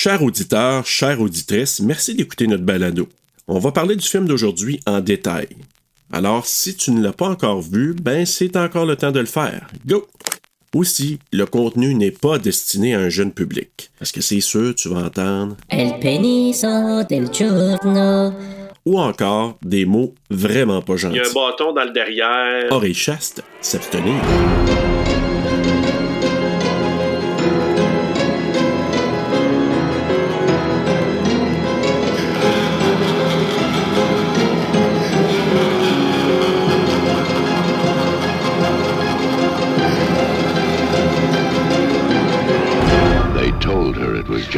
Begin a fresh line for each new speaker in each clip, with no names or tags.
Chers auditeurs, chères auditrices, merci d'écouter notre balado. On va parler du film d'aujourd'hui en détail. Alors, si tu ne l'as pas encore vu, ben c'est encore le temps de le faire. Go! Aussi, le contenu n'est pas destiné à un jeune public. Parce que c'est sûr, tu vas entendre?
El peniso del giorno.
Ou encore des mots vraiment pas gentils.
Il y a un bâton dans le derrière.
Oreille chaste, s'abstenir.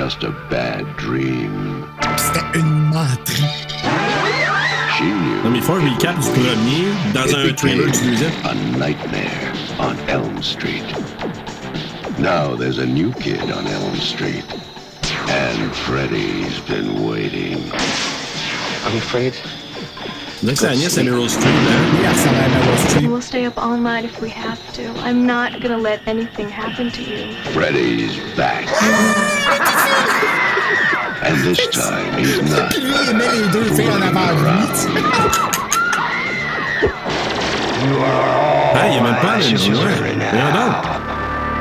Just a bad dream.
C'était une menterie.
She knew
Non, mais il faut un recap du premier dans un trailer du deuxième.
a nightmare on Elm Street. Now there's a new kid on Elm Street. And Freddy's been waiting.
I'm afraid.
Donc, c'est Agnès et Meryl Streep, hein?
Oui, elle ressemble à Meryl Streep.
We'll stay up all night if we have to. I'm not gonna let anything happen to you.
Freddy's back. and this time he's not.
Puis lui, il met les deux filles en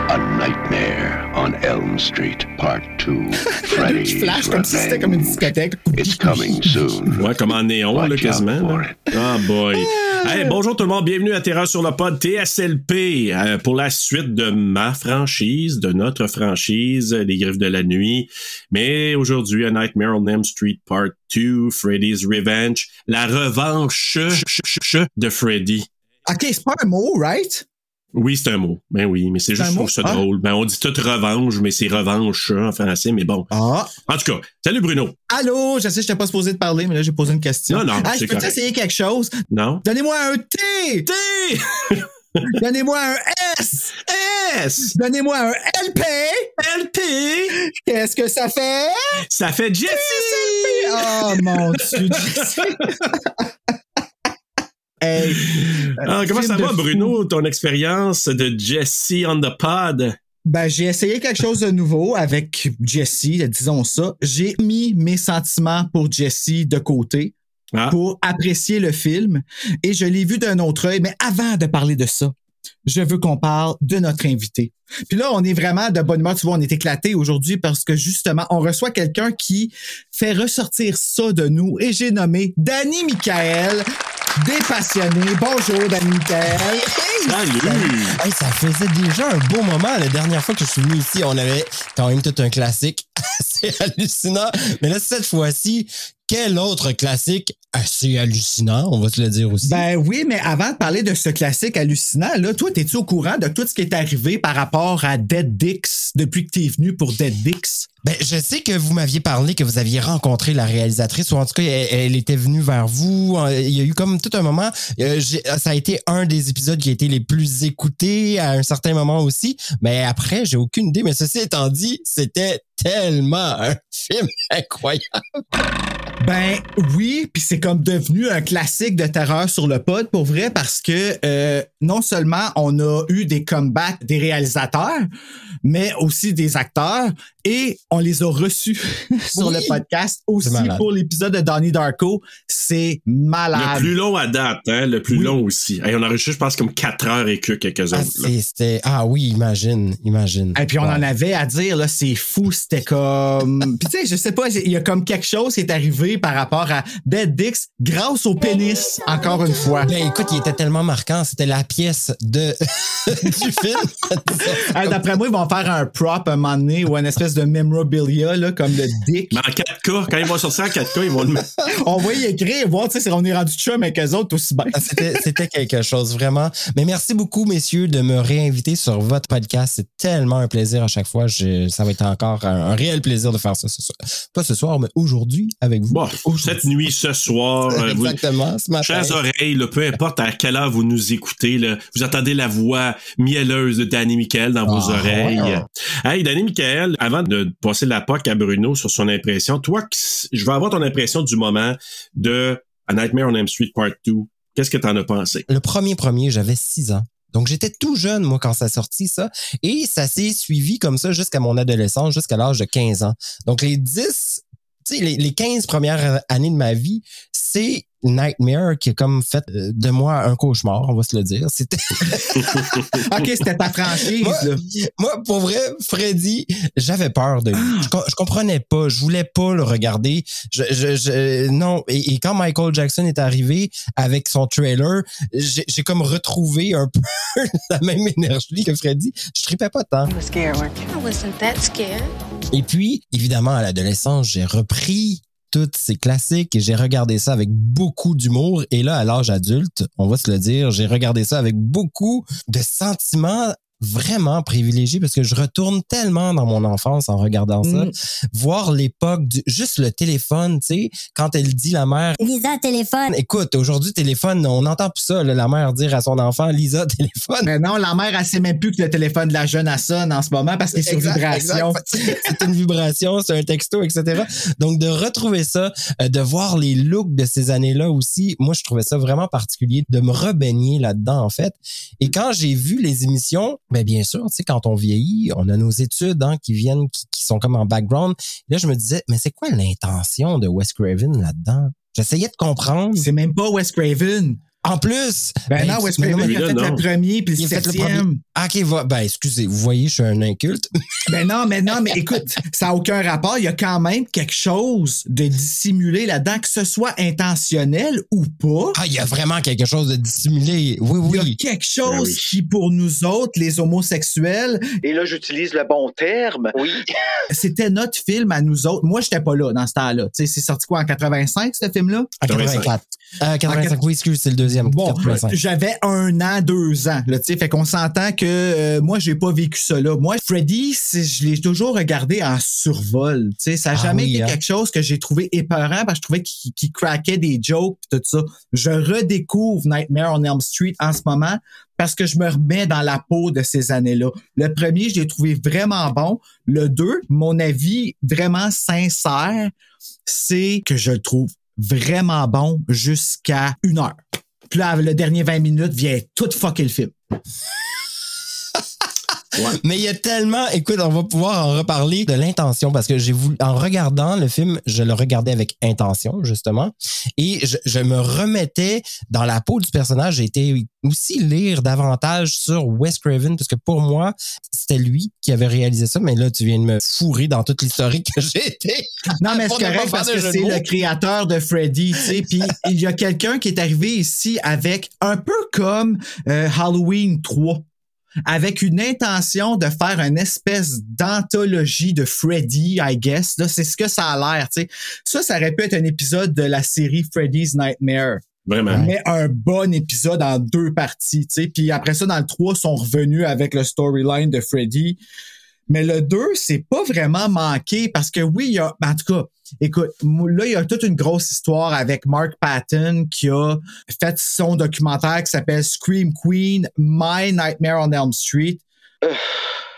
a
Nightmare on Elm Street Part 2. Freddy's
flash comme si c'était comme une discothèque.
It's coming soon.
Ouais, comme en néon, là, quasiment.
for
là.
it.
Ah, boy. Hey, bonjour tout le monde, bienvenue à Terreur sur le pod TSLP euh, pour la suite de ma franchise, de notre franchise, Les Griffes de la Nuit. Mais aujourd'hui, A Nightmare on Elm Street Part 2, Freddy's Revenge, la revanche de Freddy.
Ok, c'est pas un mot, right?
Oui, c'est un mot. Ben oui, mais c'est juste, je trouve ça
Ah.
drôle. Ben, on dit toute revanche, mais c'est revanche en français, mais bon.
Ah.
En tout cas, salut Bruno.
Allô, je sais, je t'ai pas supposé de parler, mais là, j'ai posé une question.
Non, non,
Ah, je peux essayer quelque chose?
Non?
Donnez-moi un T!
T!
Donnez-moi un S!
S!
Donnez-moi un LP!
LP!
Qu'est-ce que ça fait?
Ça fait Jesse!
Oh mon dieu, Jesse. Hey,
comment ça va,
fou.
Bruno, ton expérience de Jesse on the pod?
Ben, j'ai essayé quelque chose de nouveau avec Jessie, disons ça. J'ai mis mes sentiments pour Jessie de côté
Ah,
pour apprécier le film et je l'ai vu d'un autre œil. Mais avant de parler de ça, je veux qu'on parle de notre invité. Puis là, on est vraiment de bonne humeur. Tu vois, on est éclaté aujourd'hui parce que justement, on reçoit quelqu'un qui fait ressortir ça de nous et j'ai nommé Danny Michael, des passionnés. Bonjour, Danny Michael.
salut!
Hey, ça faisait déjà un beau moment. La dernière fois que je suis venu ici, on avait quand même tout un classique assez hallucinant. Mais là, cette fois-ci, quel autre classique assez hallucinant, on va se le dire aussi?
Ben oui, mais avant de parler de ce classique hallucinant, là, toi, es-tu au courant de tout ce qui est arrivé par rapport à Dead Dix depuis que tu es venu pour Dead Dix?
Ben, je sais que vous m'aviez parlé que vous aviez rencontré la réalisatrice, ou en tout cas, elle, elle était venue vers vous. Il y a eu comme tout un moment. euh, ça a été un des épisodes qui a été les plus écoutés à un certain moment aussi. Mais après, j'ai aucune idée. Mais ceci étant dit, c'était tellement un film incroyable.
Ben oui, puis c'est comme devenu un classique de terreur sur le pod pour vrai parce que euh, non seulement on a eu des comebacks des réalisateurs, mais aussi des acteurs et on les a reçus sur
Oui.
le podcast aussi pour l'épisode de Donnie Darko. C'est malade.
Le plus long à date, hein? Le plus
Oui.
long aussi. Hey, on a reçu, je pense, comme 4 heures et que quelques
Ah,
autres.
ah oui, imagine, imagine.
Et puis on en avait à dire là, c'est fou, c'était comme puis tu sais, je sais pas, il y a comme quelque chose qui est arrivé par rapport à Dead Dix grâce au pénis encore une fois.
Ben écoute, il était tellement marquant, c'était la pièce de du film.
Hey, D'après moi, ils vont faire un prop un moment donné ou une espèce de memorabilia là, comme le dick.
Mais en 4K, quand ils vont sortir en 4K, ils vont le mettre.
On va y écrire, voir tu sais, si on est rendu chum avec eux autres aussi bien.
C'était, c'était quelque chose, vraiment. Mais merci beaucoup, messieurs, de me réinviter sur votre podcast. C'est tellement un plaisir à chaque fois. Je- ça va être encore un, un réel plaisir de faire ça ce soir. Pas ce soir, mais aujourd'hui avec vous.
Bon, cette nuit, ce soir, euh, vous-
Exactement, ce matin.
Chers oreilles, là, peu importe à quelle heure vous nous écoutez, là, vous entendez la voix mielleuse de Danny Michael dans vos
Ah,
oreilles.
ouais.
Hey, Danny Michael, avant de passer la POC à Bruno sur son impression, toi, je vais avoir ton impression du moment de A Nightmare on Elm Street Part 2. Qu'est-ce que t'en as pensé?
Le premier premier, j'avais six ans. Donc, j'étais tout jeune, moi, quand ça a sorti, ça. Et ça s'est suivi comme ça jusqu'à mon adolescence, jusqu'à l'âge de 15 ans. Donc, les 10, tu sais, les, les 15 premières années de ma vie, c'est Nightmare qui a comme fait euh, de moi un cauchemar, on va se le dire. C'était
OK, c'était ta franchise,
moi,
là.
moi, pour vrai, Freddy, j'avais peur de lui. Je, com- je comprenais pas, je voulais pas le regarder. Je, je, je- non. Et, et quand Michael Jackson est arrivé avec son trailer, j'ai j'ai comme retrouvé un peu la même énergie que Freddy. Je tripais pas tant.
I wasn't that scared.
Et puis, évidemment, à l'adolescence, j'ai repris tous ces classiques et j'ai regardé ça avec beaucoup d'humour. Et là, à l'âge adulte, on va se le dire, j'ai regardé ça avec beaucoup de sentiments vraiment privilégiés parce que je retourne tellement dans mon enfance en regardant ça.
Mm.
Voir l'époque du, juste le téléphone, tu sais, quand elle dit la mère,
Lisa, téléphone.
écoute, aujourd'hui, téléphone, on n'entend plus ça, là, la mère dire à son enfant, Lisa, téléphone.
Mais non, la mère, elle sait même plus que le téléphone de la jeune, elle sonne en ce moment parce qu'il est sur
Exact,
vibration.
C'est une vibration, c'est un texto, etc. Donc, de retrouver ça, euh, de voir les looks de ces années-là aussi, moi, je trouvais ça vraiment particulier de me rebaigner là-dedans, en fait. Et quand j'ai vu les émissions, ben, bien sûr, tu sais, quand on vieillit, on a nos études, hein, qui viennent, qui sont comme en background. Là, je me disais, mais c'est quoi l'intention de Wes Craven là-dedans? J'essayais de comprendre.
C'est même pas Wes Craven.
En plus,
Ben, non,
mais non,
Craven, il a fait
non.
le premier puis le septième.
Ah, ok, va, ben, excusez, vous voyez, je suis un inculte.
Ben non, mais non, mais écoute, ça n'a aucun rapport. Il y a quand même quelque chose de dissimulé là-dedans, que ce soit intentionnel ou pas.
Ah, il y a vraiment quelque chose de dissimulé. Oui,
Il y a
oui.
quelque chose
Ben oui.
qui, pour nous autres, les homosexuels,
Et là, j'utilise le bon terme. Oui.
c'était notre film à nous autres. Moi, j'étais pas là dans ce temps-là. Tu sais, c'est sorti quoi en 85, ce film-là?
À 84. Euh, 85, oui, excuse, c'est le deuxième.
Bon,
85.
j'avais un an, deux ans, là, tu sais, fait qu'on s'entend que euh, moi, j'ai pas vécu ça là. Moi, Freddy, je l'ai toujours regardé en survol, tu sais, ça a
Ah
jamais
oui,
été
hein?
quelque chose que j'ai trouvé épeurant parce que je trouvais qu'il qu'il craquait des jokes pis tout ça. Je redécouvre Nightmare on Elm Street en ce moment parce que je me remets dans la peau de ces années-là. Le premier, je l'ai trouvé vraiment bon. Le deux, mon avis vraiment sincère, c'est que je le trouve vraiment bon jusqu'à une heure. Puis là, le dernier 20 minutes vient tout fucker le film.
Mais il y a tellement, écoute, on va pouvoir en reparler de l'intention parce que j'ai voulu, en regardant le film, je le regardais avec intention, justement. Et je, je me remettais dans la peau du personnage. J'ai été aussi lire davantage sur Wes Craven parce que pour moi, c'était lui qui avait réalisé ça. Mais là, tu viens de me fourrer dans toute l'historique que j'ai été.
Non, mais c'est correct parce que c'est le créateur de Freddy, tu sais. Puis il y a quelqu'un qui est arrivé ici avec un peu comme euh, Halloween 3 avec une intention de faire une espèce d'anthologie de Freddy, I guess. Là, c'est ce que ça a l'air, tu sais. Ça, ça aurait pu être un épisode de la série Freddy's Nightmare.
Vraiment.
Mais un bon épisode en deux parties, tu sais. Puis après ça, dans le 3, ils sont revenus avec le storyline de Freddy. Mais le 2, c'est pas vraiment manqué parce que oui, il y a, en tout cas, écoute, là, il y a toute une grosse histoire avec Mark Patton qui a fait son documentaire qui s'appelle Scream Queen, My Nightmare on Elm Street.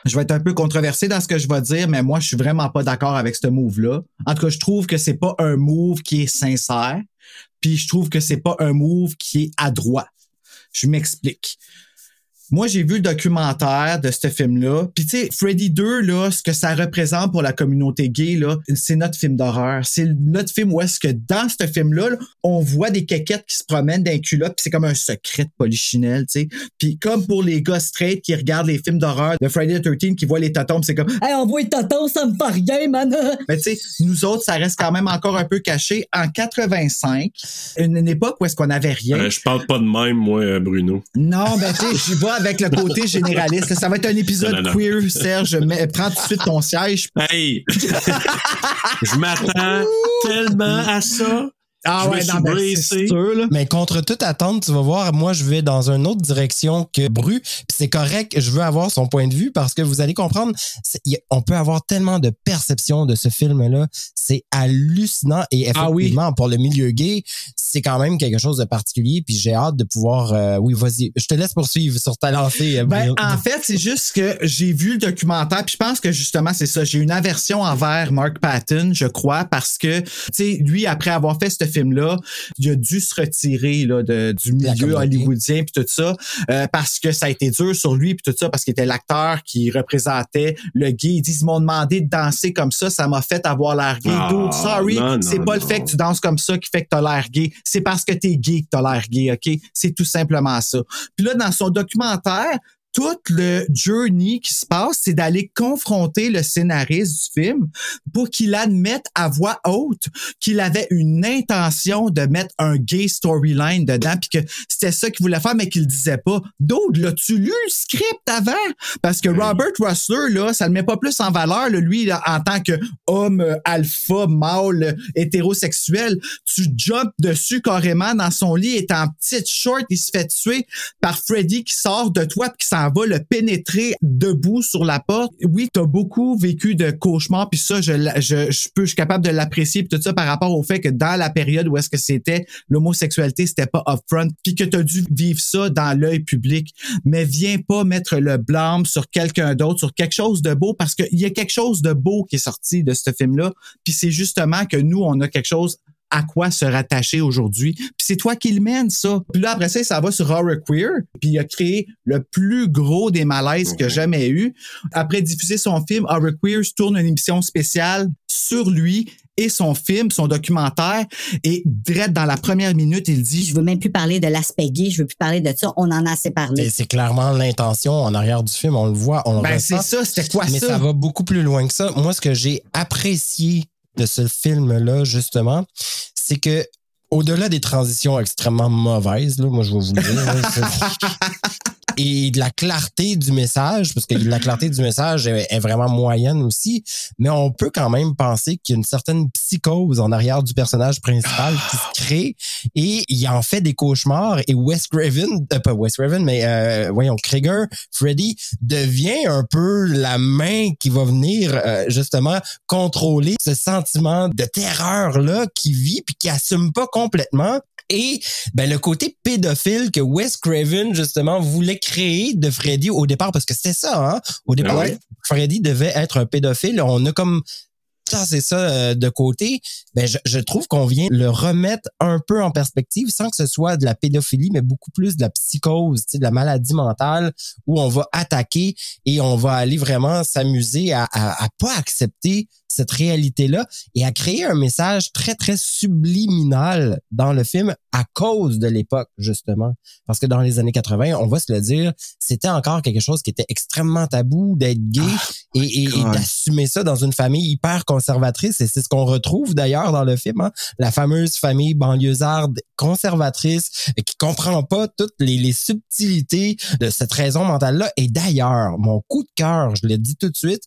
Je vais être un peu controversé dans ce que je vais dire, mais moi, je suis vraiment pas d'accord avec ce move-là. En tout cas, je trouve que c'est pas un move qui est sincère. Puis je trouve que c'est pas un move qui est adroit. Je m'explique. Moi, j'ai vu le documentaire de ce film-là. Puis, tu sais, Freddy 2, là, ce que ça représente pour la communauté gay, là, c'est notre film d'horreur. C'est notre film où est-ce que dans ce film-là, là, on voit des quéquettes qui se promènent d'un culotte, puis c'est comme un secret de polichinelle, tu sais. Puis comme pour les gars straight qui regardent les films d'horreur de Friday the 13 qui voient les totoms, c'est comme
Hey, on voit tonton, ça me fait rien, man.
mais tu sais, nous autres, ça reste quand même encore un peu caché. En 85, une, une époque où est-ce qu'on avait rien.
Euh, je parle pas de même, moi, euh, Bruno.
Non, ben tu sais, j'y vais avec le côté généraliste. Ça va être un épisode
Non, non, non.
queer, Serge. Mais, prends tout de suite ton siège.
Hey! je m'attends tellement à ça.
Ah
Je me
ouais,
suis
non, ben, sûr, là.
Mais contre toute attente, tu vas voir, moi, je vais dans une autre direction que Bru. Puis c'est correct, je veux avoir son point de vue parce que vous allez comprendre, on peut avoir tellement de perceptions de ce film-là. C'est hallucinant et
Ah oui.
effectivement, pour le milieu gay, c'est quand même quelque chose de particulier. Puis j'ai hâte de pouvoir... euh, oui, vas-y, je te laisse poursuivre sur ta lancée. euh,
Ben, en fait, c'est juste que j'ai vu le documentaire, puis je pense que justement, c'est ça. J'ai une aversion envers Mark Patton, je crois, parce que, tu sais, lui, après avoir fait ce film-là, il a dû se retirer là, de, du milieu hollywoodien puis tout ça, euh, parce que ça a été dur sur lui puis tout ça, parce qu'il était l'acteur qui représentait le gay. Ils disent, ils m'ont demandé de danser comme ça, ça m'a fait avoir l'air gay.
Ah,
Dude, sorry, c'est pas le fait que tu danses comme ça qui fait que t'as l'air gay. C'est parce que t'es gay que t'as l'air gay, OK? C'est tout simplement ça. Puis là, dans son documentaire, tout le journey qui se passe, c'est d'aller confronter le scénariste du film pour qu'il admette à voix haute qu'il avait une intention de mettre un gay storyline dedans, puis que c'était ça qu'il voulait faire, mais qu'il le disait pas. D'autres, l'as-tu lu le script avant? Parce que Robert Russler, là, ça le met pas plus en valeur, là, lui, là, en tant que homme euh, alpha, mâle, hétérosexuel. Tu jumpes dessus carrément dans son lit, est en petite short, il se fait tuer par Freddy qui sort de toi puis qui s'en va le pénétrer debout sur la porte. Oui, t'as beaucoup vécu de cauchemars puis ça, je, je, je peux, je suis capable de l'apprécier puis tout ça par rapport au fait que dans la période où est-ce que c'était l'homosexualité, c'était pas upfront puis que t'as dû vivre ça dans l'œil public. Mais viens pas mettre le blâme sur quelqu'un d'autre, sur quelque chose de beau parce qu'il y a quelque chose de beau qui est sorti de ce film-là. Puis c'est justement que nous, on a quelque chose à quoi se rattacher aujourd'hui. Puis c'est toi qui le mène, ça. Puis là, après ça, ça va sur Horror Queer. Puis il a créé le plus gros des malaises a jamais eu. Après diffuser son film, Horror Queer tourne une émission spéciale sur lui et son film, son documentaire. Et direct dans la première minute, il dit...
Je veux même plus parler de l'aspect gay, je veux plus parler de ça, on en a assez parlé.
c'est clairement l'intention en arrière du film, on le voit, on le
Ben
ressent.
c'est ça, c'était quoi
Mais
ça?
ça va beaucoup plus loin que ça. Moi, ce que j'ai apprécié de ce film-là, justement, c'est que au-delà des transitions extrêmement mauvaises, là, moi je vais vous le dire, et de la clarté du message, parce que la clarté du message est, vraiment moyenne aussi, mais on peut quand même penser qu'il y a une certaine psychose en arrière du personnage principal qui se crée et il en fait des cauchemars et Wes Craven, euh, pas Wes Craven, mais euh, voyons, Krieger, Freddy devient un peu la main qui va venir euh, justement contrôler ce sentiment de terreur là qui vit puis qui assume pas complètement et ben le côté pédophile que Wes Craven justement voulait créer de Freddy au départ parce que c'était ça hein. Au départ
Ah ouais.
Freddy devait être un pédophile. On a comme c'est ça euh, de côté, ben je, je trouve qu'on vient le remettre un peu en perspective sans que ce soit de la pédophilie, mais beaucoup plus de la psychose, de la maladie mentale où on va attaquer et on va aller vraiment s'amuser à, à, à pas accepter cette réalité-là et à créer un message très, très subliminal dans le film à cause de l'époque, justement. Parce que dans les années 80, on va se le dire, c'était encore quelque chose qui était extrêmement tabou d'être gay et, et- d'assumer ça dans une famille hyper conservatrice. Et c'est ce qu'on retrouve d'ailleurs dans le film, hein. la fameuse famille banlieusarde conservatrice qui comprend pas toutes les, les subtilités de cette raison mentale-là. Et d'ailleurs, mon coup de cœur, je le dis tout de suite,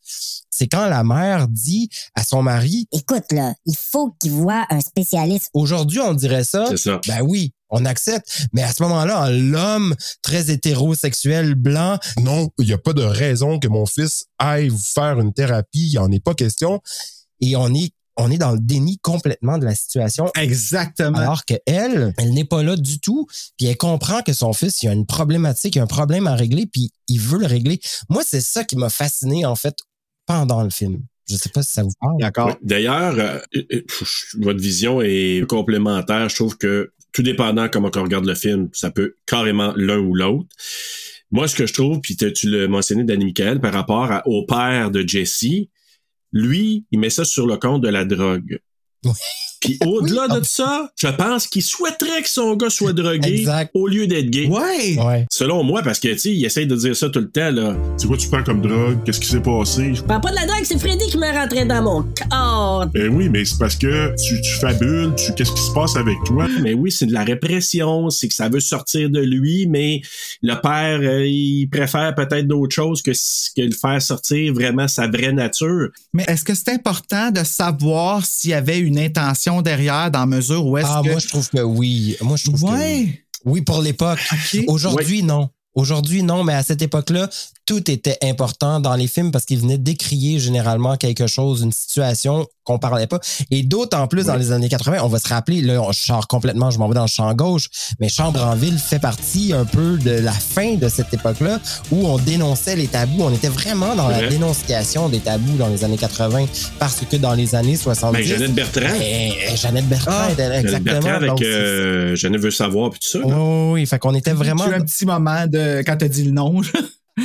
c'est quand la mère dit à son mari,
Écoute, là, il faut qu'il voit un spécialiste.
aujourd'hui on dirait ça,
C'est ça.
ben oui, on accepte. Mais à ce moment-là, l'homme très hétérosexuel, blanc,
Non, il n'y a pas de raison que mon fils aille faire une thérapie. Il n'y en est pas question.
et on est, on est dans le déni complètement de la situation.
Exactement.
Alors que elle, elle n'est pas là du tout, puis elle comprend que son fils, il y a une problématique, il y a un problème à régler, puis il veut le régler. Moi, c'est ça qui m'a fasciné en fait pendant le film. Je sais pas si ça vous parle.
D'accord.
D'ailleurs, euh, euh, votre vision est complémentaire. Je trouve que tout dépendant comment on regarde le film, ça peut carrément l'un ou l'autre. Moi, ce que je trouve, puis te- tu l'as mentionné, Danny Michael, par rapport à- au père de Jesse, lui, il met ça sur le compte de la drogue.
Oui.
Puis au-delà
Oui.
de ça, je pense qu'il souhaiterait que son gars soit drogué
Exact.
au lieu d'être gay.
Ouais.
Ouais.
Selon moi, parce que, tu sais, il essaye de dire ça tout le temps, là.
C'est quoi tu prends comme drogue? Qu'est-ce qui s'est passé?
Je parle pas de la drogue, c'est Freddy qui me rentrait dans mon corps.
Ben oui, mais c'est parce que tu, tu fabules, tu, qu'est-ce qui se passe avec toi?
Mais oui, c'est de la répression, c'est que ça veut sortir de lui, mais le père, euh, il préfère peut-être d'autres choses que, que le faire sortir vraiment sa vraie nature.
Mais est-ce que c'est important de savoir s'il y avait une intention derrière dans mesure où est-ce
Ah,
que...
moi, je trouve que oui. Moi, je trouve que oui. Oui, pour l'époque. Aujourd'hui, non. Aujourd'hui, non, mais à cette époque-là, tout était important dans les films parce qu'ils venaient décrier généralement quelque chose, une situation qu'on parlait pas. Et d'autant plus dans les années 80, on va se rappeler, là, je sors complètement, je m'en vais dans le champ gauche, mais Chambre en ville fait partie un peu de la fin de cette époque-là où on dénonçait les tabous. On était vraiment dans la dénonciation des tabous dans les années 80 parce que dans les années 70...
Ben, Jeannette Bertrand.
Eh, eh, Jeannette Bertrand,
Ah,
était là,
Jeannette
exactement.
Bertrand avec
Donc,
euh, Jeannette veut savoir puis tout ça. là.
Oui, oui, fait qu'on était vraiment...
J'ai eu un petit moment de quand t'as dit le nom.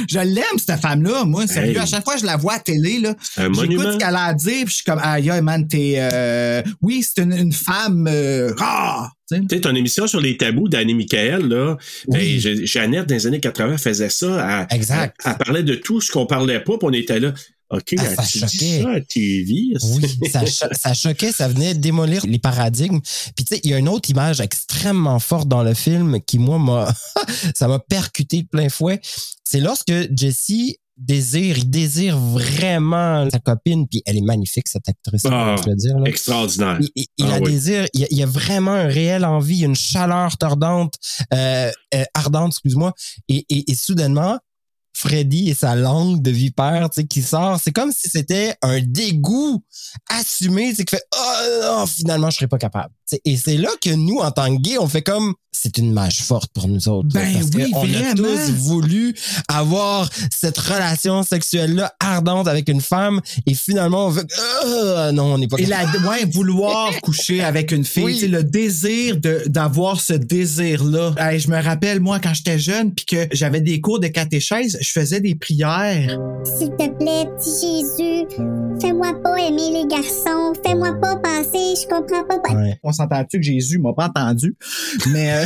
Je l'aime, cette femme-là, moi, sérieux.
Hey.
À chaque fois que je la vois à télé, là, j'écoute ce qu'elle a à dire, puis je suis comme, aïe, aïe, man, t'es, euh, oui, c'est une, une femme euh, rare. tu
ton émission sur les tabous d'Annie Michael, là, ben,
Oui.
Je- Jeannette, dans les années 80, faisait ça. Elle,
Exact.
Elle, elle parlait de tout ce qu'on parlait pas, puis on était là. OK,
Ah, ça choquait.
ça à TV?
Oui, ça, cho- ça choquait, ça venait démolir les paradigmes. Puis tu sais, il y a une autre image extrêmement forte dans le film qui, moi, m'a ça m'a percuté de plein fouet. C'est lorsque Jesse désire, il désire vraiment sa copine, puis elle est magnifique, cette actrice,
Ah,
je veux dire. Là.
Extraordinaire.
Il, il- il
Ah
a
oui.
désir, il y a, il y a vraiment un réel envie, une chaleur tordante, euh, euh, ardente, excuse-moi, et, et, et soudainement, Freddy et sa langue de vipère, qui sort, c'est comme si c'était un dégoût assumé, qui fait oh non, finalement je serais pas capable. Et c'est là que nous, en tant que gays, on fait comme c'est une image forte pour nous autres. là,
Ben
parce
oui,
qu'on a tous voulu avoir cette relation sexuelle-là ardente avec une femme, et finalement on fait Ah, non, on n'est pas
Et la, ouais, vouloir coucher avec une fille,
Oui.
le désir de d'avoir ce désir-là. Hey, je me rappelle, moi, quand j'étais jeune, puis que j'avais des cours de catéchèse, je faisais des prières.
S'il te plaît, petit Jésus, fais-moi pas aimer les garçons, fais-moi pas penser, je comprends pas.
Ouais.
On s'entend-tu que Jésus m'a pas entendu? Mais, euh,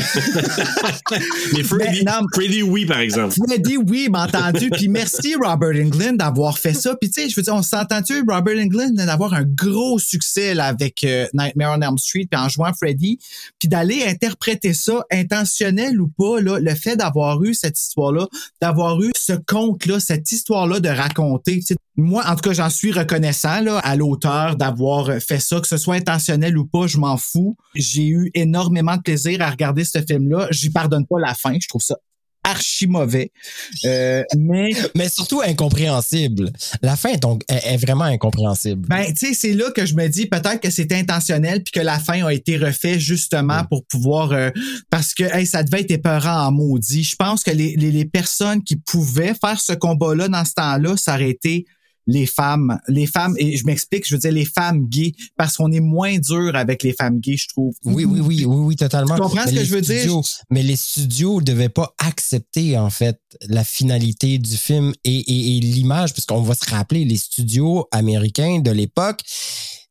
Mais Freddy,
Mais non.
Freddy, oui, par exemple.
Freddy, oui, m'a entendu. Puis merci, Robert Englund, d'avoir fait ça. Puis tu sais, je veux dire, on s'entend-tu, Robert Englund, d'avoir un gros succès là, avec euh, Nightmare on Elm Street, puis en jouant Freddy, puis d'aller interpréter ça, intentionnel ou pas, là, le fait d'avoir eu cette histoire-là, d'avoir eu ce conte-là, cette histoire-là de raconter. tu sais. Moi, en tout cas, j'en suis reconnaissant là, à l'auteur d'avoir fait ça, que ce soit intentionnel ou pas, je m'en fous. J'ai eu énormément de plaisir à regarder ce film-là. J'y pardonne pas la fin, je trouve ça archi mauvais. Euh, mais
Mais surtout incompréhensible. La fin est, donc, est, est vraiment incompréhensible.
ben, tu sais, c'est là que je me dis peut-être que c'était intentionnel puis que la fin a été refait justement pour pouvoir euh, parce que hey, ça devait être épeurant en maudit. Je pense que les, les, les personnes qui pouvaient faire ce combat-là dans ce temps-là, ça aurait été les femmes, les femmes, et je m'explique, je veux dire les femmes gays, parce qu'on est moins dur avec les femmes gays, je trouve.
Oui, oui, oui, oui, oui, totalement.
Tu comprends ce que
les
je veux dire?
studios- Mais les studios devaient pas accepter, en fait, la finalité du film et, et, et l'image, puisqu'on va se rappeler, les studios américains de l'époque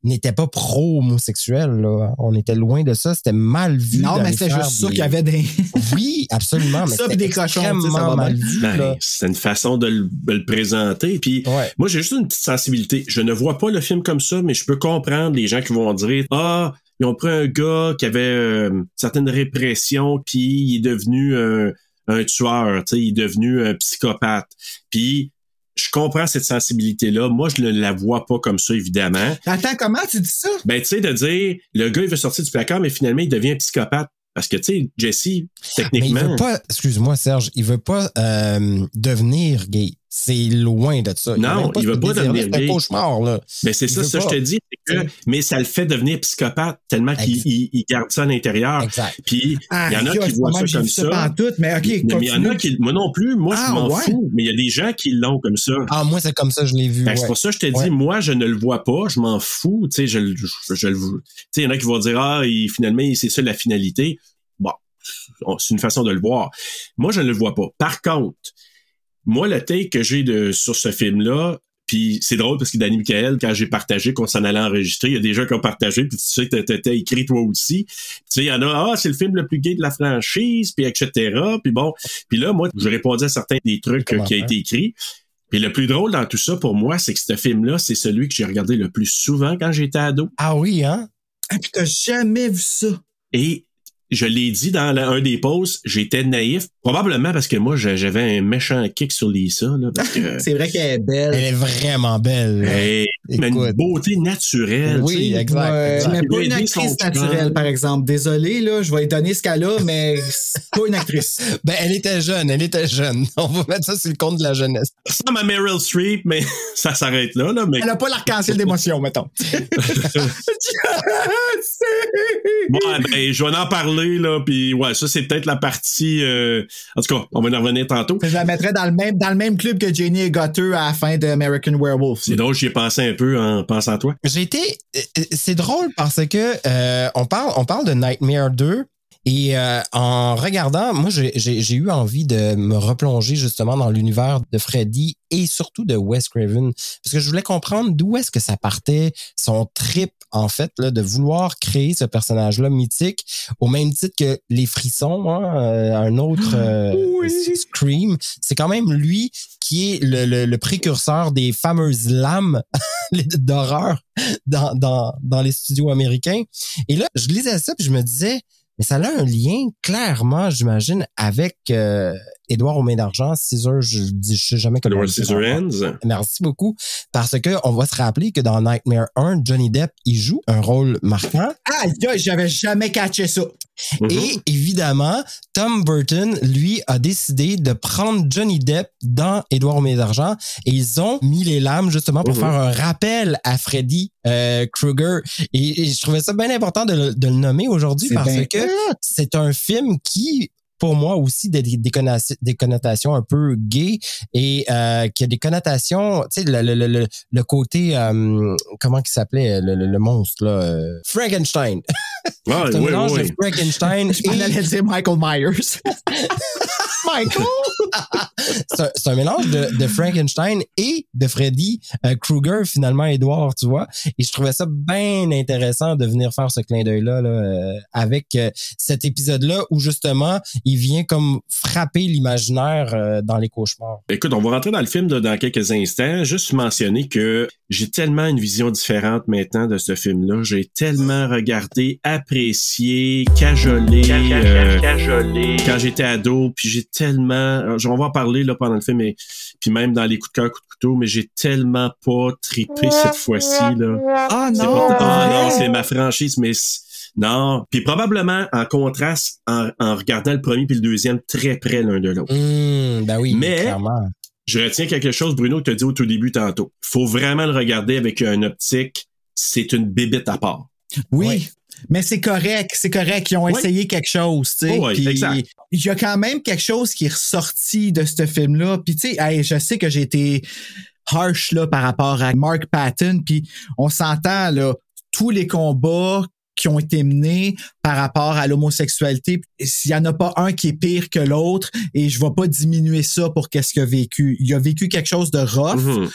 n'étaient pas pro-homosexuels, là. On était loin de ça. C'était mal vu.
Non, mais c'est juste ça
des-
qu'il y avait des.
Oui, absolument. Mais
Ça, des cochons, ça
mal vu,
Ben,
là.
c'est une façon de le, de le présenter. Puis
Ouais.
moi, j'ai juste une petite sensibilité. Je ne vois pas le film comme ça, mais je peux comprendre les gens qui vont dire Ah, ils ont pris un gars qui avait euh, une certaine répression, puis il est devenu un, un tueur, tu sais, il est devenu un psychopathe. Puis je comprends cette sensibilité-là. Moi, je ne la vois pas comme ça, évidemment.
Attends, comment tu dis ça?
Ben, tu sais, de dire, le gars, il veut sortir du placard, mais finalement, il devient un psychopathe. Parce que, tu sais, Jesse,
Mais il
techniquement.
veut pas, excuse-moi Serge, il veut pas euh, devenir gay. C'est loin de ça.
Non, il veut
ce
pas devenir
C'est
gay.
un cauchemar, là.
Ben c'est ça,
veut
ça je te dis, c'est que, mais ça le fait devenir psychopathe tellement qu'il garde ça à l'intérieur.
Exact.
Puis il y en a qui voient ça comme ça.
pas en tout, mais OK,
mais mais il y en a qui, moi non plus, moi
Ah,
je m'en
ouais?
fous, mais il y a des gens qui l'ont comme ça.
Ah, moi, c'est comme ça, je l'ai vu. Ouais.
C'est pour ça que je te dis,
Ouais.
moi, je ne le vois pas, je m'en fous, tu sais, je, le- je, il y en a qui vont dire, ah, il, finalement, c'est ça la finalité. Bon, on- c'est une façon de le voir. Moi, je ne le vois pas. Par contre, moi, le take que j'ai de, sur ce film-là, puis c'est drôle parce que Danny Michael, quand j'ai partagé qu'on s'en allait enregistrer, il y a des gens qui ont partagé, puis tu sais, t'as- t'as écrit toi aussi. Tu sais, il y en a, ah, c'est le film le plus gay de la franchise, puis etc. Puis bon, puis là, moi, je répondais à certains des trucs euh, qui a été écrit. Puis le plus drôle dans tout ça pour moi, c'est que ce film-là, c'est celui que j'ai regardé le plus souvent quand j'étais ado.
Ah oui, hein?
Ah, puis t'as jamais vu ça.
Et je l'ai dit dans la- un des posts, j'étais naïf. Probablement parce que moi, j'avais un méchant kick sur Lisa.
C'est vrai qu'elle est belle.
Elle est vraiment belle.
hey, mais une beauté naturelle.
Oui,
tu sais.
exact.
Mais pas une actrice naturelle,
chum.
par exemple. Désolé, là, je vais lui donner ce qu'elle a, mais c'est pas une actrice.
Ben, elle était jeune, elle était jeune. On va mettre ça sur le compte de la jeunesse.
Ça ressemble à Meryl Streep, mais ça s'arrête là. là mais...
Elle a pas l'arc-en-ciel d'émotion, mettons.
Bon, ben, je vais en parler, là, puis ouais, ça, c'est peut-être la partie... euh, En tout cas, on va en revenir tantôt.
Je la mettrais dans le même, dans le même club que Jenny et Gutter à la fin de American Werewolf.
C'est drôle, j'y ai pensé un peu en pensant à toi.
J'ai été. euh, C'est drôle parce que euh, on parle, on parle de Nightmare 2. Et euh, en regardant, moi, j'ai- eu envie de me replonger justement dans l'univers de Freddy et surtout de Wes Craven. Parce que je voulais comprendre d'où est-ce que ça partait, son trip, en fait, là, de vouloir créer ce personnage-là mythique, au même titre que Les Frissons, hein, euh, un autre euh, Scream. C'est quand même lui qui est le, le- le précurseur des fameuses lames d'horreur dans, dans, dans les studios américains. Et là, je lisais ça puis je me disais, mais ça a un lien clairement, j'imagine, avec euh, Édouard aux mains d'argent, Caesar, je dis, je sais jamais comment
Edward.
Merci beaucoup. Parce que on va se rappeler que dans Nightmare 1, Johnny Depp, il joue un rôle marquant.
Aïe, aïe, j'avais jamais catché ça.
Mhm.
Et évidemment, Tom Burton, lui, a décidé de prendre Johnny Depp dans Édouard aux mains d'argent et ils ont mis les lames justement pour
Mhm.
faire un rappel à Freddy euh, Krueger. Et, et je trouvais ça bien important de, le- de le nommer aujourd'hui
C'est
parce que c'est un film qui pour moi aussi des, des, des connotations un peu gay et euh, qui a des connotations, tu sais, le, le, le, le- le côté, euh, comment il s'appelait, le, le, le monstre, là, euh, Frankenstein.
Ah,
c'est un
oui,
mélange
oui.
de Frankenstein
Je
et
dire Michael Myers. Michael!
c'est un, c'est un mélange de, de Frankenstein et de Freddy euh, Krueger, finalement, Edward, tu vois. Et je trouvais ça bien intéressant de venir faire ce clin d'œil-là là, euh, avec euh, cet épisode-là où, justement, il vient comme frapper l'imaginaire euh, dans les cauchemars.
Écoute, on va rentrer dans le film là, dans quelques instants. Juste mentionner que j'ai tellement une vision différente maintenant de ce film-là. J'ai tellement regardé, apprécié, cajolé, euh, quand j'étais ado, puis j'ai tellement, on va en parler là pendant le film, mais puis même dans les coups de cœur, coups de couteau, mais j'ai tellement pas tripé cette fois-ci là.
Ah non!
pas- ah non, c'est ma franchise, mais non. Puis probablement en contraste en, en regardant le premier puis le deuxième très près l'un de l'autre.
Hum, ben oui,
Mais-
clairement.
Je retiens quelque chose, Bruno, que tu as dit au tout début tantôt. Faut vraiment le regarder avec un optique. C'est une bébête à part.
Oui.
Ouais.
Mais c'est correct, c'est correct. Ils ont
Ouais.
essayé quelque chose, tu sais.
Oh ouais.
Il y a quand même quelque chose qui est ressorti de ce film-là. Puis tu sais, hey, je sais que j'ai été harsh là par rapport à Mark Patton. Puis on s'entend là, tous les combats qui ont été menés par rapport à l'homosexualité, s'il y en a pas un qui est pire que l'autre, et je vais pas diminuer ça pour qu'est-ce qu'il a vécu. Il a vécu quelque chose de rough,
Mhm.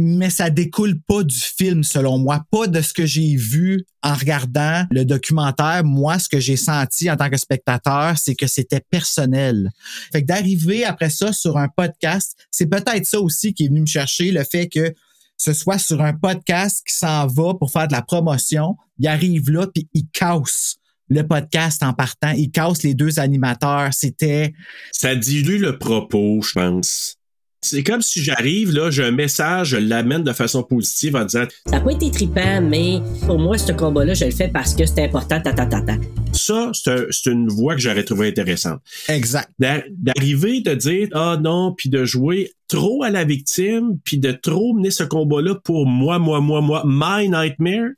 mais ça découle pas du film, selon moi. Pas de ce que j'ai vu en regardant le documentaire. Moi, ce que j'ai senti en tant que spectateur, c'est que c'était personnel. Fait que d'arriver après ça sur un podcast, c'est peut-être ça aussi qui est venu me chercher, le fait que ce soit sur un podcast qui s'en va pour faire de la promotion. Il arrive là, puis il casse le podcast en partant. Il casse les deux animateurs. C'était...
Ça dilue le propos, je pense. C'est comme si j'arrive, là, j'ai un message, je l'amène de façon positive en disant
Ça n'a pas été trippant, mais pour moi, ce combat-là, je le fais parce que c'est important, ta, ta, ta, ta.
ça, c'est un- c'est une voix que j'aurais trouvé intéressante.
Exact.
D'a- D'arriver, de dire ah non, puis de jouer trop à la victime, puis de trop mener ce combat-là pour moi, moi, moi, moi, my nightmare,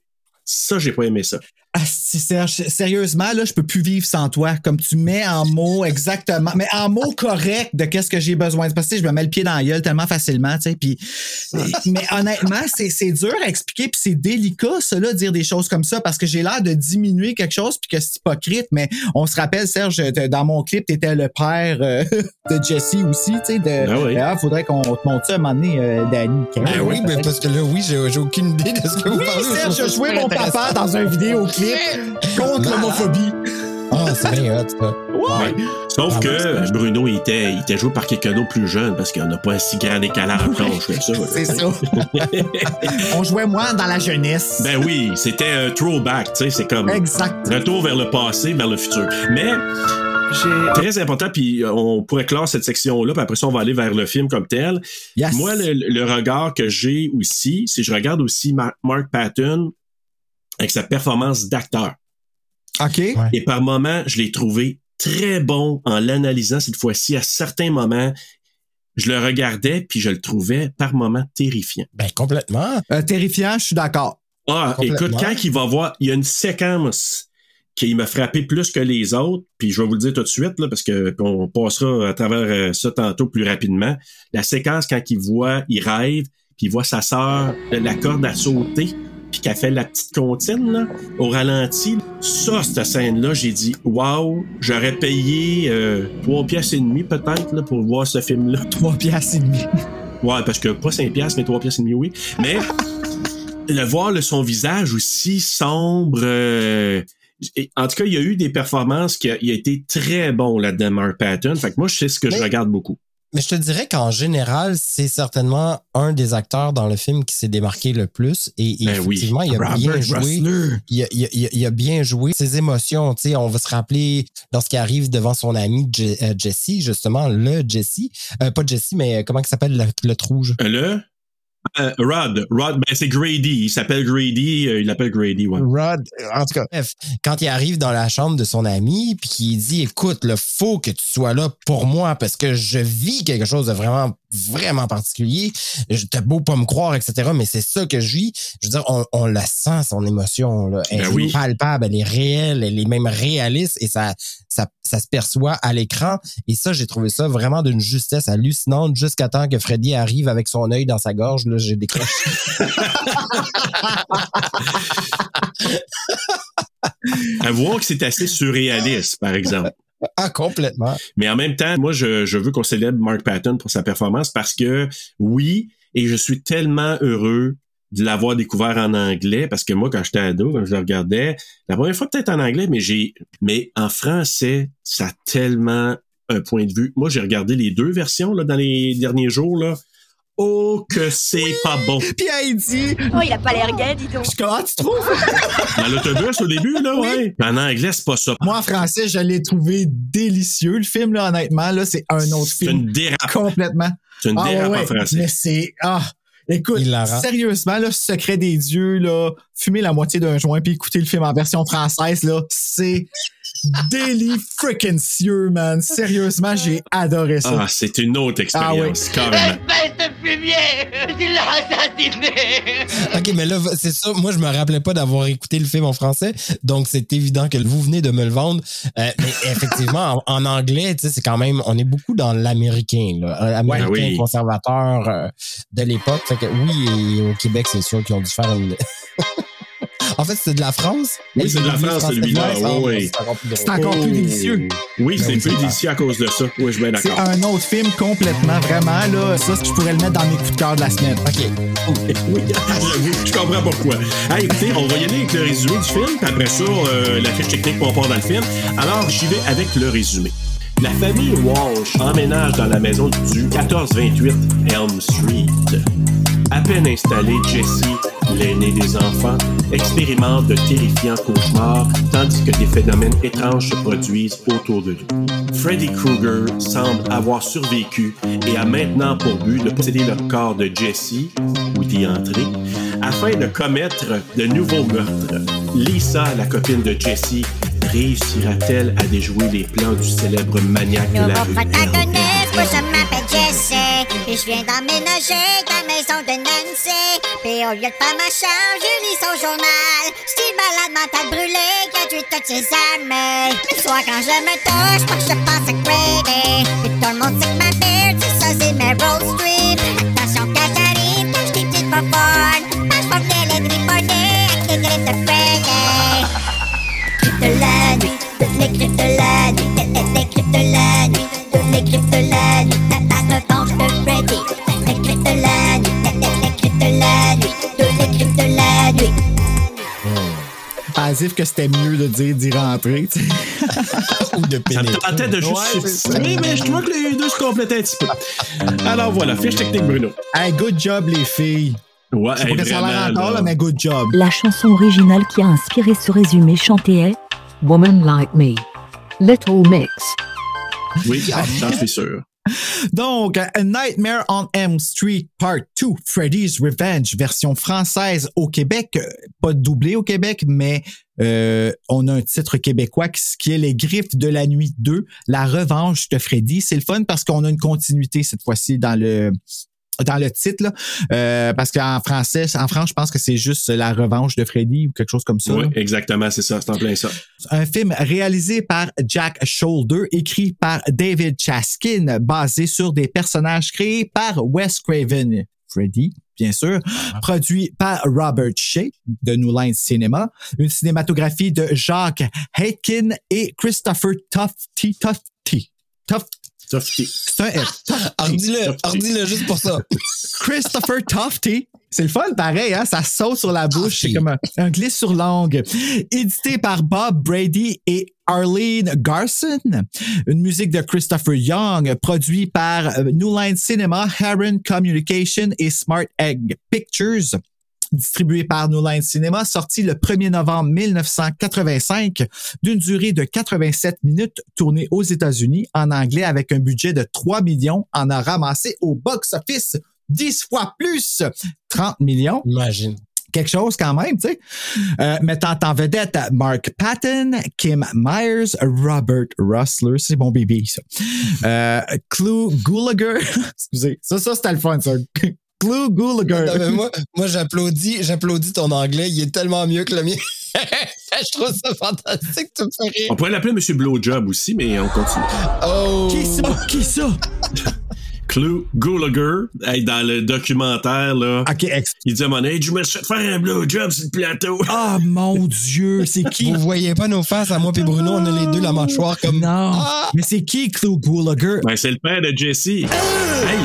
ça, j'ai pas aimé ça.
Ah, si, Serge, sérieusement, là, je peux plus vivre sans toi. Comme tu mets en mots exactement, mais en mots corrects de qu'est-ce que j'ai besoin. Parce que tu sais, je me mets le pied dans la gueule tellement facilement, tu sais. Puis, mais honnêtement, c'est, c'est dur à expliquer, puis c'est délicat, cela, dire des choses comme ça, parce que j'ai l'air de diminuer quelque chose, puis que c'est hypocrite. Mais on se rappelle, Serge, dans mon clip, t'étais le père euh, de Jesse aussi, tu sais. De,
Ah oui.
Ah, faudrait qu'on te montre ça à un moment donné, euh, Danny.
Ben oui, ben parce que là, oui, j'ai j'ai aucune idée de ce que vous
Oui,
parlez.
Serge, jouais
super
mon papa dans un contre l'homophobie. Ah,
Ah, c'est bien hot, ça.
Ouais. Sauf
Ah,
que
ouais,
Bruno, il était, il était joué par quelqu'un d'autre plus jeune parce qu'on n'a pas un si grand décalage de planche que ça.
C'est ça. On jouait moins dans la jeunesse.
Ben oui, c'était un throwback, tu sais, c'est comme
Exact.
retour vers le passé, vers le futur. Mais très important, puis euh, on pourrait clore cette section-là, puis après ça, on va aller vers le film comme tel.
Yes.
Moi, le, le regard que j'ai aussi, c'est je regarde aussi Mar- Mark Patton avec sa performance d'acteur.
OK.
Et par moments, je l'ai trouvé très bon en l'analysant cette fois-ci. À certains moments, je le regardais, puis je le trouvais par moments terrifiant.
Ben, complètement.
Euh, terrifiant, je suis d'accord.
Ah, écoute, quand il va voir, il y a une séquence qui m'a frappé plus que les autres, puis je vais vous le dire tout de suite, là, parce que on passera à travers euh, ça tantôt plus rapidement. La séquence quand il voit, il rêve, puis il voit sa sœur, la corde à sauter, puis qu'elle fait la petite comptine, là, au ralenti. Ça, cette scène-là, j'ai dit, waouh, j'aurais payé euh, trois pièces et demie peut-être là, pour voir ce film-là.
Trois piastres et demi.
Ouais, parce que pas 5 piastres, mais 3 piastres et demi, oui. Mais le voir le, son visage aussi sombre. euh, et en tout cas, il y a eu des performances qui a, il a été très bon là-dedans, Mark Patton. Fait que moi, je sais ce que je regarde beaucoup.
Mais je te dirais qu'en général, c'est certainement un des acteurs dans le film qui s'est démarqué le plus. Et, et
Ben oui.
effectivement, il a bien joué. Il a, il a- il a- il a bien joué ses émotions. Tu sais, on va se rappeler lorsqu'il arrive devant son ami euh, Jesse, justement, le Jesse. Euh, pas Jesse, mais euh, comment il s'appelle le, le rouge?
Le? Euh, Rod, Rod, ben c'est Grady. Il s'appelle Grady. euh, il l'appelle Grady, ouais.
Rod, en tout cas. Bref, quand il arrive dans la chambre de son ami, puis qu'il dit, écoute, il faut que tu sois là pour moi parce que je vis quelque chose de vraiment, vraiment particulier. Je t'as beau pas me croire, etc., mais c'est ça que je vis. Je veux dire, on, on la sent, son émotion, là. Elle
Ben
est
oui.
palpable, elle est réelle, elle est même réaliste et ça, ça, ça se perçoit à l'écran. Et ça, j'ai trouvé ça vraiment d'une justesse hallucinante jusqu'à temps que Freddy arrive avec son œil dans sa gorge. Là, j'ai décroché.
Voir que c'est assez surréaliste, par exemple.
Ah, complètement.
Mais en même temps, moi, je, je veux qu'on célèbre Mark Patton pour sa performance parce que oui, et je suis tellement heureux de l'avoir découvert en anglais parce que moi, quand j'étais ado, quand je le regardais, la première fois peut-être en anglais, mais j'ai, mais en français, ça a tellement un point de vue. Moi, j'ai regardé les deux versions là, dans les derniers jours là. Oh que c'est pas bon.
Puis elle dit,
Oh, il a pas l'air gay, dis donc.
je suis comme, ah, tu trouves?
Dans l'autobus au début là, ouais. En anglais, c'est pas ça.
Moi, en français, je l'ai trouvé délicieux. Le film, là, honnêtement, là, c'est un autre
C'est
film.
une dérape.
Complètement.
C'est une
Ah,
dérape
ouais,
en français.
Mais c'est, ah, écoute, sérieusement, là, Secret des dieux, là, fumer la moitié d'un joint puis écouter le film en version française, là, c'est déli freaking cieux, man. Sérieusement, j'ai adoré ça.
Ah, c'est une autre expérience, carrément.
OK, mais là, c'est ça. Moi, je me rappelais pas d'avoir écouté le film en français. Donc, c'est évident que vous venez de me le vendre. Euh, mais effectivement, en, en anglais, tu sais, c'est quand même, on est beaucoup dans l'américain, là. Euh, Américain
Ouais, oui.
conservateur euh, de l'époque. Fait que oui, et au Québec, c'est sûr qu'ils ont dû faire une. en fait, c'est de la France.
Oui, c'est de la France, celui-là.
Ouais,
Oui, oui.
c'est encore plus.
C'est délicieux.
Oui,
Ben
c'est plus
c'est
délicieux à cause de ça. Oui, je suis bien
C'est
d'accord.
un autre film complètement, vraiment, là. Ça, je pourrais le mettre dans mes coups de cœur de la semaine.
OK.
Oui, j'avoue, je comprends pourquoi. Hey, écoutez, on va y aller avec le résumé du film, puis après ça, euh, la fiche technique pour part dans le film. Alors, j'y vais avec le résumé. La famille Walsh emménage dans la maison du 1428 Elm Street. À peine installé, Jesse, l'aîné des enfants, expérimente de terrifiants cauchemars tandis que des phénomènes étranges se produisent autour de lui. Freddy Krueger semble avoir survécu et a maintenant pour but de posséder le corps de Jesse, ou d'y entrer, afin de commettre de nouveaux meurtres. Lisa, la copine de Jesse, réussira-t-elle à déjouer les plans du célèbre maniaque de la rue
protagoniste, moi je m'appelle Jesse. Et je viens d'emménager la maison de Nancy. Puis au lieu de faire ma charge, je lis son journal. Style malade mental brûlé, qui a tué toutes ses amis Le soir quand je me touche, moi je pense à Grady. Puis tout le monde sait que ma beard, c'est ça c'est Meryl Streep nuit, toutes les griffes de la nuit, toutes les griffes de la nuit, toutes les griffes de la nuit, la revanche de Freddy, toutes les griffes de la nuit, toutes les griffes de la nuit, toutes les griffes de la nuit.
as if que c'était mieux de dire d'y rentrer. tu sais.
Ou de
Ça me
pénétrer.
tentait de juste
Ouais,
mais je trouvais que les deux se complétaient un petit peu. Alors voilà, fiche technique Bruno.
Hey, good job, les filles.
Ouais,
Je
hey,
ça a l'air
vraiment,
encore,
là.
là, mais good job.
La chanson originale qui a inspiré ce résumé chanté est Woman Like Me. Little Mix.
Oui, j'en suis sûr.
Donc, A Nightmare on Elm Street Part 2, Freddy's Revenge, version française au Québec, pas doublé au Québec, mais euh, on a un titre québécois qui, qui est Les Griffes de la Nuit 2, La Revanche de Freddy. C'est le fun parce qu'on a une continuité cette fois-ci dans le dans le titre, là. Euh, parce qu'en français, en France, je pense que c'est juste La Revanche de Freddy ou quelque chose comme ça.
Oui,
là.
exactement, c'est ça, c'est en plein ça.
Un film réalisé par Jack Shoulder, écrit par David Chaskin, basé sur des personnages créés par Wes Craven. Freddy, bien sûr, produit par Robert Shea de New Line Cinema, une cinématographie de Jacques Haitkin et Christopher Tufty. Tufty. Tufty.
Tufty.
C'est un F.
Hardi-le, hardi-le juste pour ça.
Christopher Tufty. C'est le fun, pareil, hein? Ça saute sur la bouche. C'est comme un, un glisse sur langue. Édité par Bob Brady et Arlene Garson. Une musique de Christopher Young, produit par euh, New Line Cinema, Heron Communication et Smart Egg Pictures. Distribué par New Line Cinema, sorti le 1er novembre 1985, d'une durée de 87 minutes, tourné aux États-Unis en anglais avec un budget de 3 millions, en a ramassé au box-office 10 fois plus, 30 millions
Imagine.
quelque chose quand même, tu sais. Euh, mettant en vedette Mark Patton, Kim Myers, Robert Russler, c'est mon bébé, ça. Euh, Clou Gulager, excusez, ça, ça, c'était le fun, ça. Clou Gulager.
Non, mais moi, moi j'applaudis, j'applaudis ton anglais. Il est tellement mieux que le mien. je trouve ça fantastique. Tu me fais rire.
On pourrait l'appeler Monsieur Blowjob aussi, mais on continue.
Oh!
Qui ça? Qui ça?
Clue Gulager, hey, dans le documentaire, là,
OK, ex-
il dit à mon hey, je me suis fait faire un blowjob sur le plateau.
Ah, mon Dieu, c'est qui?
Vous voyez pas nos faces, à moi et Bruno, on a les deux la mâchoire comme.
Non.
Ah!
Mais c'est qui, Clou Gulager?
Ben, c'est le père de Jesse. Hey,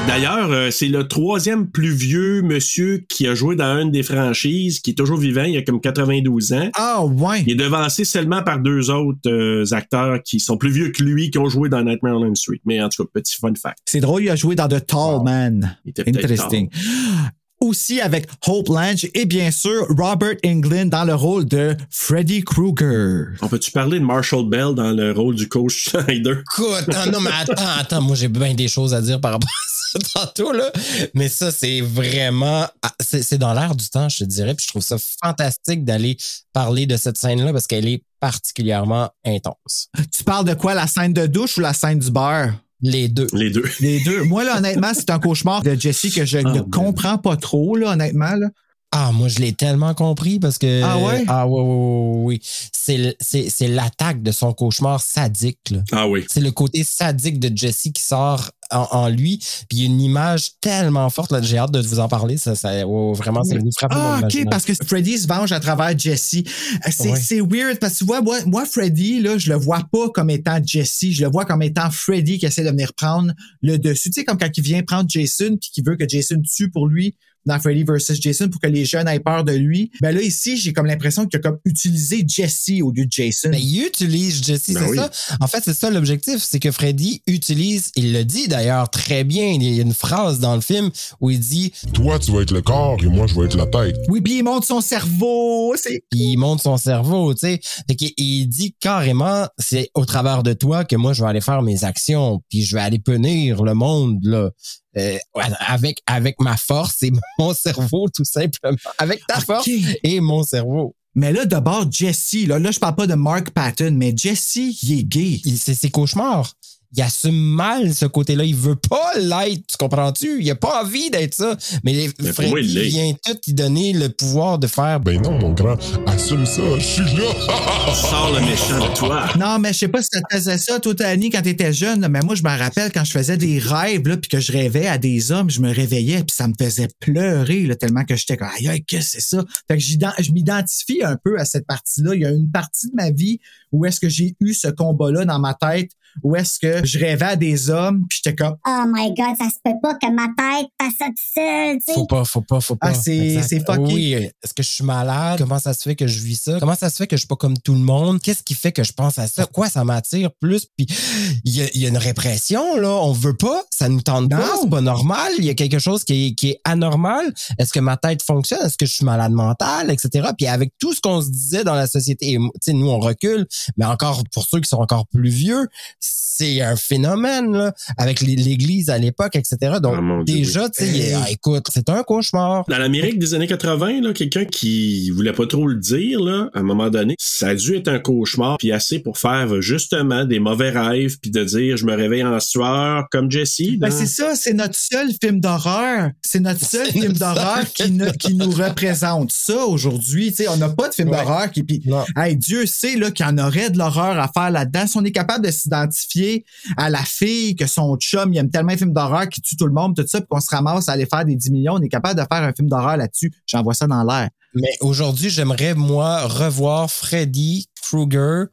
d'ailleurs, euh, c'est le troisième plus vieux monsieur qui a joué dans une des franchises, qui est toujours vivant, il a comme 92 ans.
Ah, ouais.
Il est devancé seulement par deux autres euh, acteurs qui sont plus vieux que lui, qui ont joué dans Nightmare on Elm Street. Mais en tout cas, petit fun fact.
C'est drôle, il a joué dans The Tall Man. Interesting. Aussi avec Hope Lange et bien sûr Robert Englund dans le rôle de Freddy Krueger.
On peut-tu parler de Marshall Bell dans le rôle du coach Schneider?
Écoute, non, non, mais attends, attends, moi j'ai bien des choses à dire par rapport à ça tantôt, là. Mais ça, c'est vraiment. ah, C'est c'est dans l'air du temps, je te dirais. Puis je trouve ça fantastique d'aller parler de cette scène-là parce qu'elle est particulièrement intense.
Tu parles de quoi, la scène de douche ou la scène du beurre?
Les deux.
Les deux.
Les deux. Moi, là, honnêtement, c'est un cauchemar de Jesse que je ne
man.
comprends pas trop, là, honnêtement. Là.
Ah, moi, je l'ai tellement compris parce que.
Ah ouais?
Ah, ouais, ouais, ouais, ouais. C'est le- C'est c'est l'attaque de son cauchemar sadique, là.
Ah oui.
C'est le côté sadique de Jesse qui sort en, en lui. Puis il y a une image tellement forte. là, J'ai hâte de vous en parler. Ça, ça, ouais, vraiment, c'est mon
Ah, OK, parce que Freddy se venge à travers Jesse. Euh, C'est
Ouais.
weird parce que tu vois, moi, moi, Freddy, là, je le vois pas comme étant Jesse. Je le vois comme étant Freddy qui essaie de venir prendre le dessus. Tu sais, comme quand il vient prendre Jason puis qui veut que Jason tue pour lui dans Freddy versus Jason pour que les jeunes aient peur de lui. Ben là, ici, j'ai comme l'impression qu'il a comme utilisé Jesse au lieu de Jason.
Ben, il utilise Jesse,
Ben
c'est
oui.
ça. En fait, c'est ça l'objectif, c'est que Freddy utilise, il le dit d'ailleurs très bien, il y a une phrase dans le film où il dit,
Toi, tu vas être le corps et moi, je vais être la tête.
Oui, puis il monte son cerveau. C'est
puis il monte son cerveau, tu sais. Fait qu'il- il dit carrément, c'est au travers de toi que moi je vais aller faire mes actions, puis je vais aller punir le monde là. Euh, avec avec ma force et mon cerveau tout simplement. Avec ta force et mon cerveau.
Mais là, d'abord, Jesse, là, là, je parle pas de Mark Patton, mais Jesse, il est gay.
Il- c'est ses cauchemars il assume mal ce côté-là. Il veut pas l'être, tu comprends-tu? Il a pas envie d'être ça. Mais,
Mais pour moi,
Freddy
il
vient tout lui donner le pouvoir de faire.
Ben non, mon grand, assume ça, je suis là.
Sors le méchant de toi.
Non, mais je sais pas si ça te faisait ça, toi, Annie, quand t'étais jeune, là, mais moi, je me rappelle quand je faisais des rêves, là, puis que je rêvais à des hommes, je me réveillais, puis ça me faisait pleurer, là, tellement que j'étais comme, aïe, aïe, qu'est-ce que c'est ça? Fait que j'ident- je m'identifie un peu à cette partie-là. Il y a une partie de ma vie où est-ce que j'ai eu ce combat-là dans ma tête, où est-ce que je rêvais à des hommes, puis j'étais comme,
Oh my god, ça se peut pas que ma tête fasse ça tout seul, tu sais.
Faut pas, faut pas, faut pas.
Ah, c'est- c'est fucké.
Oui, est-ce que je suis malade? Comment ça se fait que je vis ça? Comment ça se fait que je suis pas comme tout le monde? Qu'est-ce qui fait que je pense à ça? Quoi ça m'attire plus? Puis il y a, il y a une répression, là. On veut pas, ça nous tente pas, c'est pas normal. Il y a quelque chose qui est, qui est anormal. Est-ce que ma tête fonctionne? Est-ce que je suis malade mental, etc. Puis avec tout ce qu'on se disait dans la société, et, tu sais, nous, on recule, mais encore, pour ceux qui sont encore plus vieux, c'est un phénomène, là, avec l'église à l'époque, etc. Donc,
Ah, Dieu,
déjà,
oui.
tu sais, ah, écoute, c'est un cauchemar.
Dans l'Amérique des années 80, là, quelqu'un qui voulait pas trop le dire, là, à un moment donné, ça a dû être un cauchemar, puis assez pour faire justement des mauvais rêves, puis de dire je me réveille en sueur comme Jesse.
Ben, c'est ça, c'est notre seul film d'horreur. C'est notre seul film d'horreur qui, ne- qui nous représente ça aujourd'hui. Tu sais, on n'a pas de film
Ouais.
d'horreur qui. Puis, hey, Dieu sait là, qu'il y en aurait de l'horreur à faire là-dedans. Si on est capable de s'identifier à la fille que son chum, il aime tellement un film d'horreur qui tue tout le monde, tout ça, puis qu'on se ramasse à aller faire des 10 millions, on est capable de faire un film d'horreur là-dessus. J'envoie ça dans l'air.
Mais aujourd'hui, j'aimerais, moi, revoir Freddy Krueger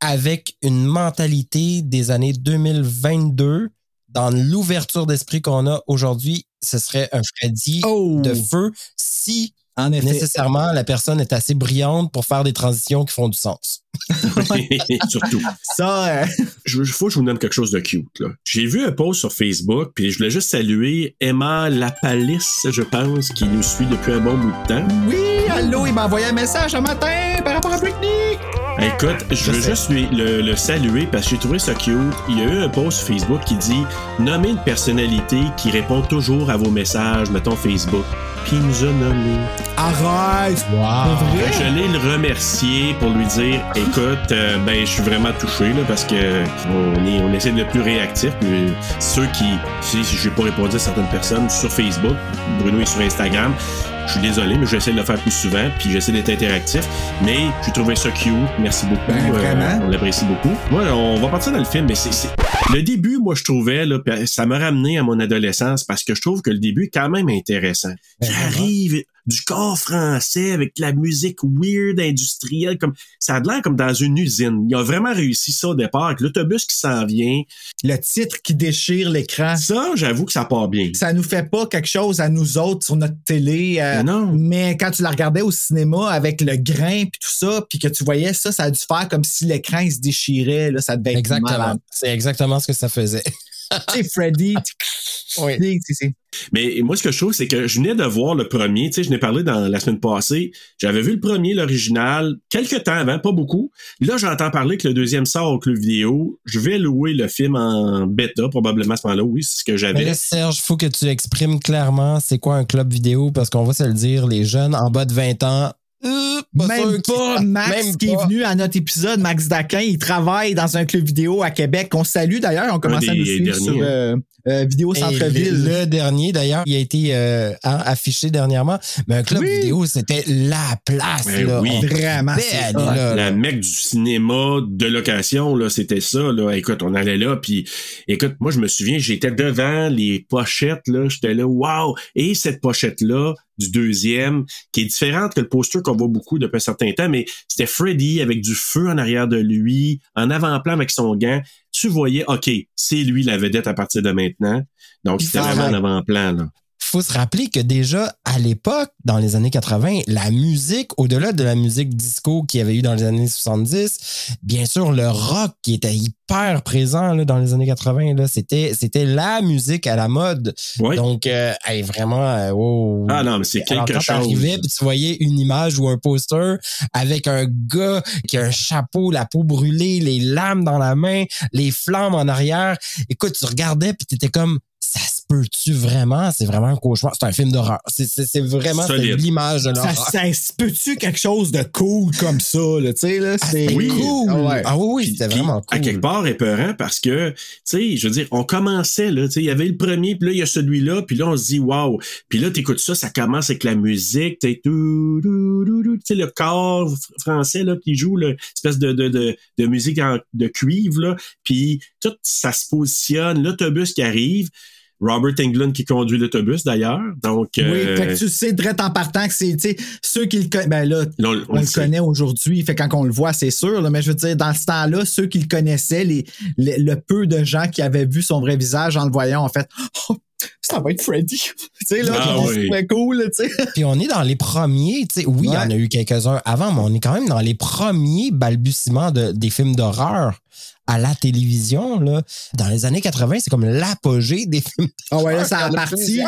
avec une mentalité des années 2022. Dans l'ouverture d'esprit qu'on a aujourd'hui, ce serait un Freddy
Oh!
de feu si
En effet.
nécessairement la personne est assez brillante pour faire des transitions qui font du sens.
Surtout.
Ça, euh,
Je, faut que je vous donne quelque chose de cute. là. J'ai vu un post sur Facebook, puis je voulais juste saluer Emma Lapalisse, je pense, qui nous suit depuis un bon bout de temps.
oui, allô, il m'a envoyé un message un matin par rapport à Britney.
Écoute, je veux
sais.
juste lui, le, le saluer parce que j'ai trouvé ça cute. Il y a eu un post sur Facebook qui dit Nommez une personnalité qui répond toujours à vos messages, mettons Facebook. Nous a.
Arrête!
Wow!
Je l'ai le remercier pour lui dire Écoute, euh, ben je suis vraiment touché là, parce que on, est, on essaie de le plus réactif. Puis, ceux qui. Si, si j'ai pas répondu à certaines personnes sur Facebook, Bruno est sur Instagram. Je suis désolé, mais j'essaie de le faire plus souvent, puis j'essaie d'être interactif. Mais j'ai trouvé ça cute. Merci beaucoup.
Ben, vraiment.
on l'apprécie beaucoup. Moi, on va partir dans le film, mais c'est. Le début, moi, je trouvais, là, ça m'a ramené à mon adolescence parce que je trouve que le début est quand même intéressant. J'arrive du corps français avec la musique weird industrielle, comme ça a l'air comme dans une usine. Il a vraiment réussi ça au départ, avec l'autobus qui s'en vient.
Le titre qui déchire l'écran.
Ça, j'avoue que ça part bien.
ça nous fait pas quelque chose à nous autres sur notre télé. euh,
Mais non.
Mais quand tu la regardais au cinéma avec le grain puis tout ça, puis que tu voyais ça, ça a dû faire comme si l'écran il se déchirait. Là, ça devait être
Exactement. C'est exactement ce que ça faisait.
Tu sais, Freddy.
Oui.
Mais moi, ce que je trouve, c'est que je venais de voir le premier. Tu sais, je n'ai parlé dans la semaine passée. J'avais vu le premier, l'original, quelques temps avant, pas beaucoup. Là, j'entends parler que le deuxième sort au club vidéo. Je vais louer le film en bêta, probablement à ce moment-là. Oui, c'est ce que
Mais
j'avais.
là, Serge, faut que tu exprimes clairement c'est quoi un club vidéo parce qu'on va se le dire, les jeunes en bas de 20 ans, euh, pas
Même pas Max
Même
qui est venu à notre épisode, Max Daquin, il travaille dans un club vidéo à Québec. On salue d'ailleurs, on commence à nous suivre
derniers,
sur euh, euh, Vidéo Centre-Ville.
Le, le dernier, d'ailleurs, il a été euh, hein, affiché dernièrement. Mais un club
Oui.
vidéo, c'était la place.
Ben
là.
oui.
Vraiment,
aller
hot.
là, là.
la mecque du cinéma de location, là, c'était ça. Là. Écoute, on allait là, puis écoute, moi je me souviens, j'étais devant les pochettes, là, j'étais là, wow! Et cette pochette-là, du deuxième, qui est différente que le poster qu'on voit beaucoup depuis un certain temps, mais c'était Freddy avec du feu en arrière de lui, en avant-plan avec son gant. Tu voyais, OK, c'est lui la vedette à partir de maintenant. Donc, c'était vraiment en avant-plan, là.
Faut se rappeler que déjà à l'époque, dans les années 80, la musique, au-delà de la musique disco qu'il y avait eu dans les années 70, bien sûr, le rock qui était hyper présent là, dans les années 80, là, c'était, c'était la musique à la mode. Donc, euh, hey, vraiment, euh, wow.
Ah non, mais c'est
Alors,
quelque
quand
chose.
puis tu voyais une image ou un poster avec un gars qui a un chapeau, la peau brûlée, les lames dans la main, les flammes en arrière. Écoute, tu regardais puis t'étais comme ça se peut-tu vraiment? C'est vraiment un cauchemar. C'est un film d'horreur. C'est, c'est, c'est vraiment l'image de
Ça,
l'horreur.
ça se peut-tu quelque chose de cool comme ça, là, tu sais, là,
Ah,
c'est
oui.
cool.
Ah ouais.
Ah oui, c'était
puis,
vraiment cool.
À quelque part, épeurant parce que, tu sais, je veux dire, on commençait, là, tu sais, il y avait le premier, puis là, il y a celui-là, puis là, on se dit, wow. Puis là, t'écoutes ça, ça commence avec la musique, tu sais, tout, tout, tout, tout, tu sais, le corps fr- français, là, qui joue, là, espèce de, de, de, de musique en- de cuivre, là, puis tout, ça se positionne, l'autobus qui arrive. Robert Englund qui conduit l'autobus d'ailleurs. Donc,
Oui,
euh,
fait que tu sais, direct en partant que c'est, ceux qui le connaissent, ben là,
on,
on,
on le sait.
connaît aujourd'hui, fait quand on le voit, c'est sûr, là, mais je veux dire, dans ce temps-là, ceux qui le connaissaient, les, les- le peu de gens qui avaient vu son vrai visage en le voyant, en fait, oh, ça va être Freddy. tu sais, là,
Ah
on
oui.
se trouvait cool, là, tu sais.
Puis on est dans les premiers, tu sais, oui, il y en a eu quelques-uns avant, mais on est quand même dans les premiers balbutiements de, des films d'horreur à la télévision. Là. Dans les années 80, c'est comme l'apogée des films
Ah ouais, là, ça a parti,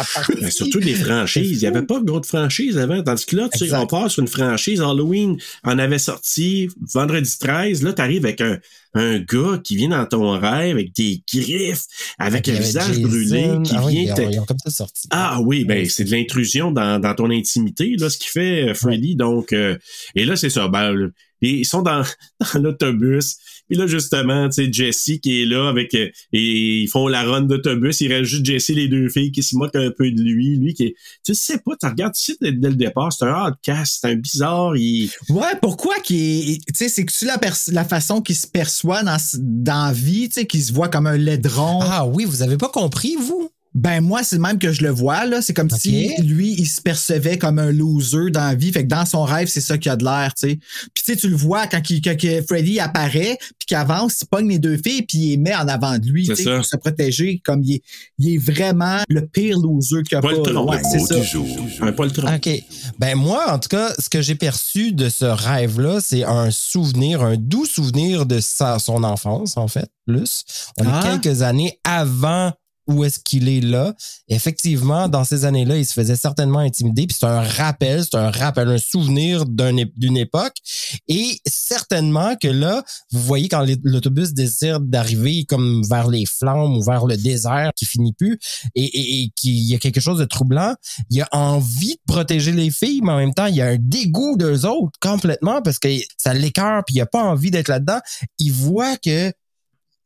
surtout des franchises. Il n'y avait pas d'autres franchises avant. Tandis que là, tu sais, on part sur une franchise. Halloween en avait sorti vendredi 13. Là, tu arrives avec un, un gars qui vient dans ton rêve avec des griffes, avec un visage
Jason.
brûlé, qui
Ah oui,
vient.
ils,
te-
ont, ils ont comme ça sorti.
Ah oui, ben c'est de l'intrusion dans, dans ton intimité, là, ce qui fait euh, Freddy. Donc, euh, et là, c'est ça. Ben, ils sont dans, dans l'autobus. Puis là, justement, tu sais, Jesse qui est là avec euh, et ils font la run d'autobus. Il reste juste Jesse, les deux filles qui se moquent un peu de lui. Lui qui est. Tu sais pas, tu regardes ici dès, dès le départ, c'est un outcast, c'est un bizarre. Il,
Ouais, pourquoi qu'il est- tu sais, c'est que tu la, la façon qu'il se perçoit dans, dans la vie, tu sais, qu'il se voit comme un laidron.
Ah oui, vous avez pas compris, vous?
Ben moi, c'est le même que je le vois là. C'est comme si lui, il se percevait comme un loser dans la vie. Fait que dans son rêve, c'est ça qu'il a de l'air, tu sais. Puis tu sais, tu le vois quand, il, quand que Freddy apparaît, puis qu'il avance, il pogne les deux filles, puis il les met en avant de lui,
C'est
tu sais,
ça.
pour se protéger. Comme il est, il est vraiment le pire loser qu'il y a pas.
Poltron,
Ouais,
le
c'est ça.
du jour. Un poltron.
OK. Ben moi, en tout cas, ce que j'ai perçu de ce rêve-là, c'est un souvenir, un doux souvenir de sa, son enfance, en fait, plus. On
Ah.
est quelques années avant où est-ce qu'il est là. Effectivement, dans ces années-là, il se faisait certainement intimider. Puis c'est un rappel, c'est un rappel, un souvenir d'une époque. Et certainement que là, vous voyez quand l'autobus décide d'arriver comme vers les flammes ou vers le désert qui finit plus et, qu'il y a quelque chose de troublant, il a envie de protéger les filles, mais en même temps, il y a un dégoût d'eux autres complètement parce que ça l'écœure puis il a pas envie d'être là-dedans. Il voit que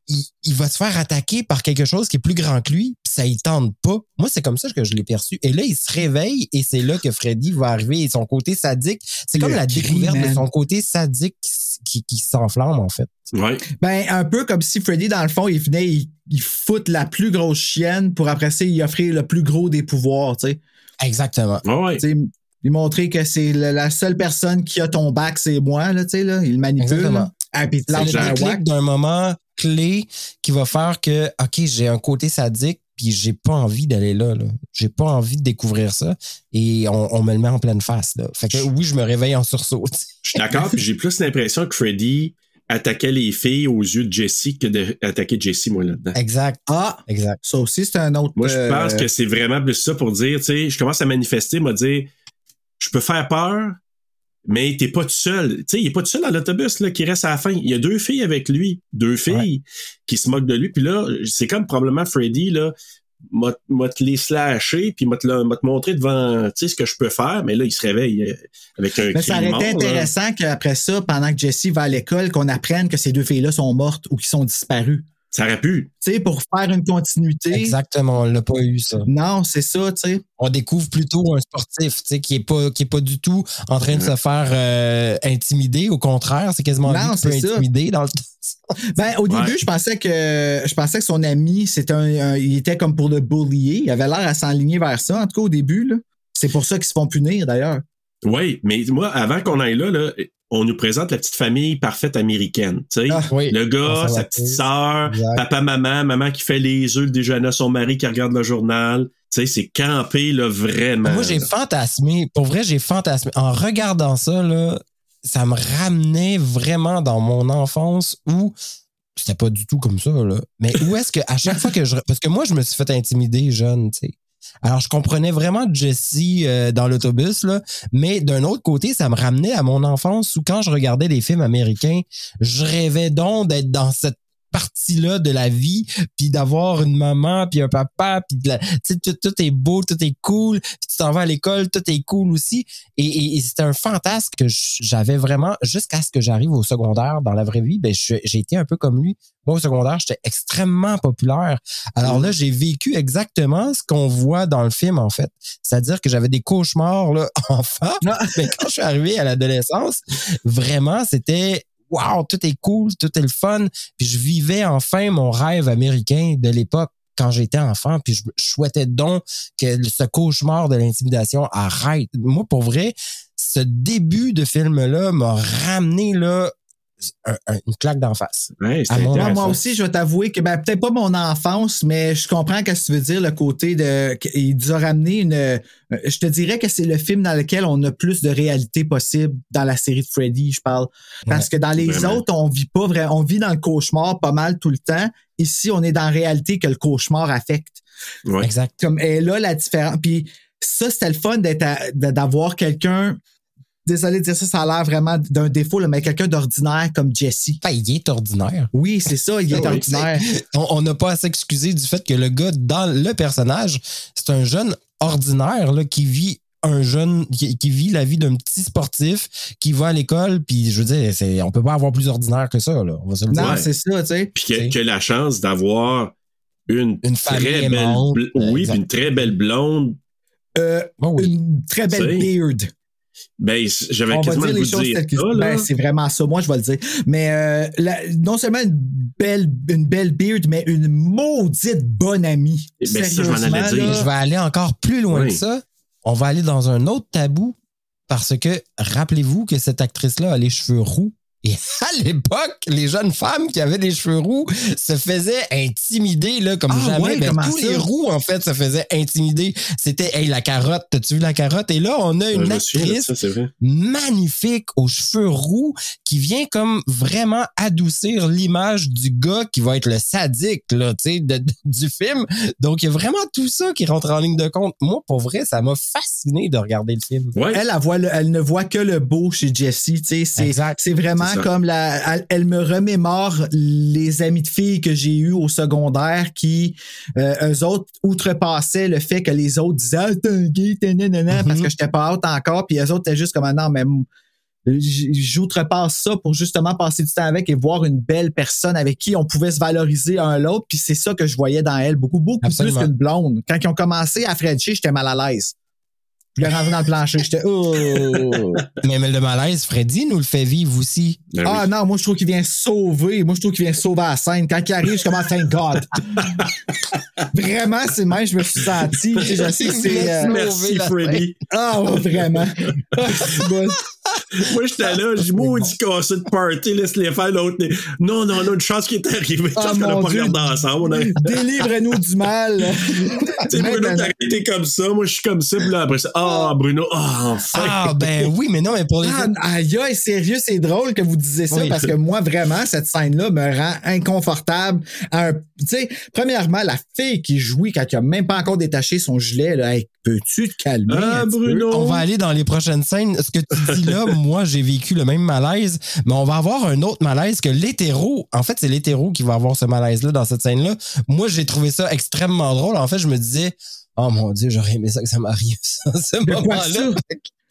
il, il va se faire attaquer par quelque chose qui est plus grand que lui, puis ça il tente pas. Moi, c'est comme ça que je l'ai perçu. Et là, il se réveille et c'est là que Freddy va arriver et son côté sadique. C'est comme la découverte de son côté sadique qui, s'enflamme, en fait.
Ouais.
Ben, un peu comme si Freddy, dans le fond, il venait, il, il fout la plus grosse chienne pour après ça, il offrir le plus gros des pouvoirs, tu sais.
Exactement.
Ouais, ouais.
Tu sais, lui montrer que c'est la seule personne qui a ton bac, c'est moi, là, tu sais, là. Il le manipule.
Exactement.
Ah, puis il te
C'est le déclic d'un moment clé qui va faire que, OK, j'ai un côté sadique, puis j'ai pas envie d'aller là. là. J'ai pas envie de découvrir ça. Et on, on me le met en pleine face. Là. Fait que oui, je me réveille en sursaut.
Je suis d'accord, puis j'ai plus l'impression que Freddy attaquait les filles aux yeux de Jesse que d'attaquer Jesse, moi, là-dedans.
Exact.
Ah,
Exact.
ça aussi, c'est un autre.
Moi, je
euh,
pense que c'est vraiment plus ça pour dire, tu sais, je commence à manifester, me dire, je peux faire peur, mais t'es pas tout seul. Tu sais, il est pas tout seul dans l'autobus, là, qui reste à la fin. Il y a deux filles avec lui. Deux filles qui se moquent de lui. Puis là, c'est comme probablement Freddy, là, m'a te les slasher, puis m'a te, te montrer devant, tu sais, ce que je peux faire. Mais là, il se réveille euh, avec un
Mais ça aurait été
là.
intéressant qu'après ça, pendant que Jessie va à l'école, qu'on apprenne que ces deux filles-là sont mortes ou qu'ils sont disparues.
Ça aurait pu.
Tu sais, pour faire une continuité.
Exactement. On l'a pas eu, ça.
Non, c'est ça, tu sais.
On découvre plutôt un sportif, tu sais, qui est pas, qui est pas du tout en train de se faire euh, intimider. Au contraire, c'est quasiment
Non,
lui qui peut
c'est ça.
intimider dans le
Ben, au
Ouais.
début, je pensais que je pensais que son ami, c'était un, un- il était comme pour le bullier. Il avait l'air à s'enligner vers ça, en tout cas au début. là. C'est pour ça qu'ils se font punir, d'ailleurs.
Oui, mais moi, avant qu'on aille là, là, on nous présente la petite famille parfaite américaine. Tu sais,
Ah,
oui.
le gars, sa petite sœur, papa, maman, maman qui fait les œufs, le déjeuner à son mari qui regarde le journal. Tu sais, c'est campé, là, vraiment.
Moi, j'ai fantasmé. Pour vrai, j'ai fantasmé. En regardant ça, là, ça me ramenait vraiment dans mon enfance où c'était pas du tout comme ça, là. Mais où est-ce que, à chaque fois que je. Parce que moi, je me suis fait intimider jeune, tu sais. Alors, je comprenais vraiment Jessie euh, dans l'autobus, là. Mais d'un autre côté, ça me ramenait à mon enfance où, quand je regardais des films américains, je rêvais donc d'être dans cette partie-là de la vie, puis d'avoir une maman, puis un papa, puis de la- tout, tout est beau, tout est cool, puis tu t'en vas à l'école, tout est cool aussi. Et, et- et c'était un fantasme que j'avais vraiment jusqu'à ce que j'arrive au secondaire dans la vraie vie. Ben, j'ai été un peu comme lui. Moi, au secondaire, j'étais extrêmement populaire. Alors là, j'ai vécu exactement ce qu'on voit dans le film, en fait. C'est-à-dire que j'avais des cauchemars, là, enfant. Mais quand je suis arrivé à l'adolescence, vraiment, c'était wow, tout est cool, tout est le fun. Puis je vivais enfin mon rêve américain de l'époque. quand j'étais enfant, puis je, souhaitais donc que ce cauchemar de l'intimidation arrête. Moi, pour vrai, ce début de film-là m'a ramené là un- un- une claque d'en face.
Ouais,
À mon
Moi, aussi, je vais t'avouer que ben, peut-être pas mon enfance, mais je comprends ce que tu veux dire, le côté de. Il nous a ramené une. euh, Je te dirais que c'est le film dans lequel on a plus de réalité possible dans la série de Freddy, je parle. Parce que dans les
Vraiment.
autres, on vit pas vrai, on vit dans le cauchemar pas mal tout le temps. Ici, on est dans la réalité que le cauchemar affecte.
Ouais.
Exact.
Comme et là la différence. Puis ça, c'était le fun d'être d'avoir quelqu'un. Désolé de dire ça, ça a l'air vraiment d'un défaut, là, mais quelqu'un d'ordinaire comme Jesse.
Ben, il est ordinaire.
Oui, c'est ça, il est
Oui,
ordinaire.
On on n'a pas à s'excuser du fait que le gars dans le personnage, c'est un jeune ordinaire là, qui vit un jeune qui, qui vit la vie d'un petit sportif qui va à l'école puis je veux dire c'est on peut pas avoir plus ordinaire que ça là on va se le
Non, c'est ça, tu sais.
Puis que, que la chance d'avoir une,
Une
très belle
aimante.
bl- oui, une très belle blonde.
Euh,
Oh oui.
Une très belle beard.
Ben, j'avais quasiment le goût de dire ça.
Ben, c'est vraiment ça, moi je vais le dire. Mais euh, la- non seulement une belle, une belle beard, mais une maudite bonne amie.
Eh ben, ça, je m'en allais
Sérieusement,
dire.
là.
je vais aller encore plus loin
Oui.
que ça on va aller dans un autre tabou parce que rappelez-vous que cette actrice là a les cheveux roux et à l'époque, les jeunes femmes qui avaient des cheveux roux se faisaient intimider là, comme
Ah
jamais.
ouais,
Ben, tous
ça?
les roux, en fait, se faisaient intimider. C'était Hey, la carotte, t'as-tu vu la carotte? Et là, on a une actrice
ça,
magnifique aux cheveux roux qui vient comme vraiment adoucir l'image du gars qui va être le sadique là, tu sais, du film. Donc il y a vraiment tout ça qui rentre en ligne de compte. Moi pour vrai, ça m'a fasciné de regarder le film.
Ouais.
Elle, elle, voit le- elle ne voit que le beau chez Jessie. tu sais, C'est
Exact.
Vraiment comme la. Elle, elle me remémore les amis de filles que j'ai eus au secondaire qui, euh, eux autres, outrepassaient le fait que les autres disaient Ah, t'es un gay, t'es nanana,
Mhm.
parce que j'étais pas out encore. Puis eux autres étaient juste comme Ah, non, mais j'outrepasse ça pour justement passer du temps avec et voir une belle personne avec qui on pouvait se valoriser un l'autre. Puis c'est ça que je voyais dans elle, beaucoup, beaucoup
Absolument.
plus qu'une blonde. Quand ils ont commencé à Frencher, j'étais mal à l'aise. Je l'ai rentré dans le plancher. J'étais, oh!
Mais, mais le malaise, Freddy nous le fait vivre aussi.
Ben
Ah
oui.
non, moi, je trouve qu'il vient sauver. Moi, je trouve qu'il vient sauver la scène. Quand il arrive, je commence, thank God. Vraiment, c'est même, je me suis senti. tu Je sais que c'est. euh,
Merci, Freddy.
Ah, ouais, vraiment. Ah, c'est bon.
Moi, j'étais là, j'ai maudit cassé de party, laisse-les faire l'autre. Non, non, non, une chance qui est arrivée. Une
Ah,
chance qu'on n'a
mon
pas
Dieu.
regardé ensemble. Tu
Délivre-nous du mal.
sais, Bruno,
Maintenant.
t'as comme ça. Moi, je suis comme ça. Puis là, après ça, ah, Bruno, ah, enfin.
Ah ben oui, mais non, mais pour les
Ah, aïe, aïe, sérieux, c'est drôle que vous disiez ça
Oui.
parce que moi, vraiment, cette scène-là me rend inconfortable. un- Tu sais, premièrement, la fille qui jouit quand il a même pas encore détaché son gilet, là, Hey, peux-tu te calmer?
Ah,
peu?
Bruno.
On va aller dans les prochaines scènes. Ce que tu dis là, moi, j'ai vécu le même malaise, mais on va avoir un autre malaise que l'hétéro. En fait, c'est l'hétéro qui va avoir ce malaise-là dans cette scène-là. Moi, j'ai trouvé ça extrêmement drôle. En fait, je me disais, oh mon Dieu, j'aurais aimé ça que ça m'arrive, ça, ce moment-là.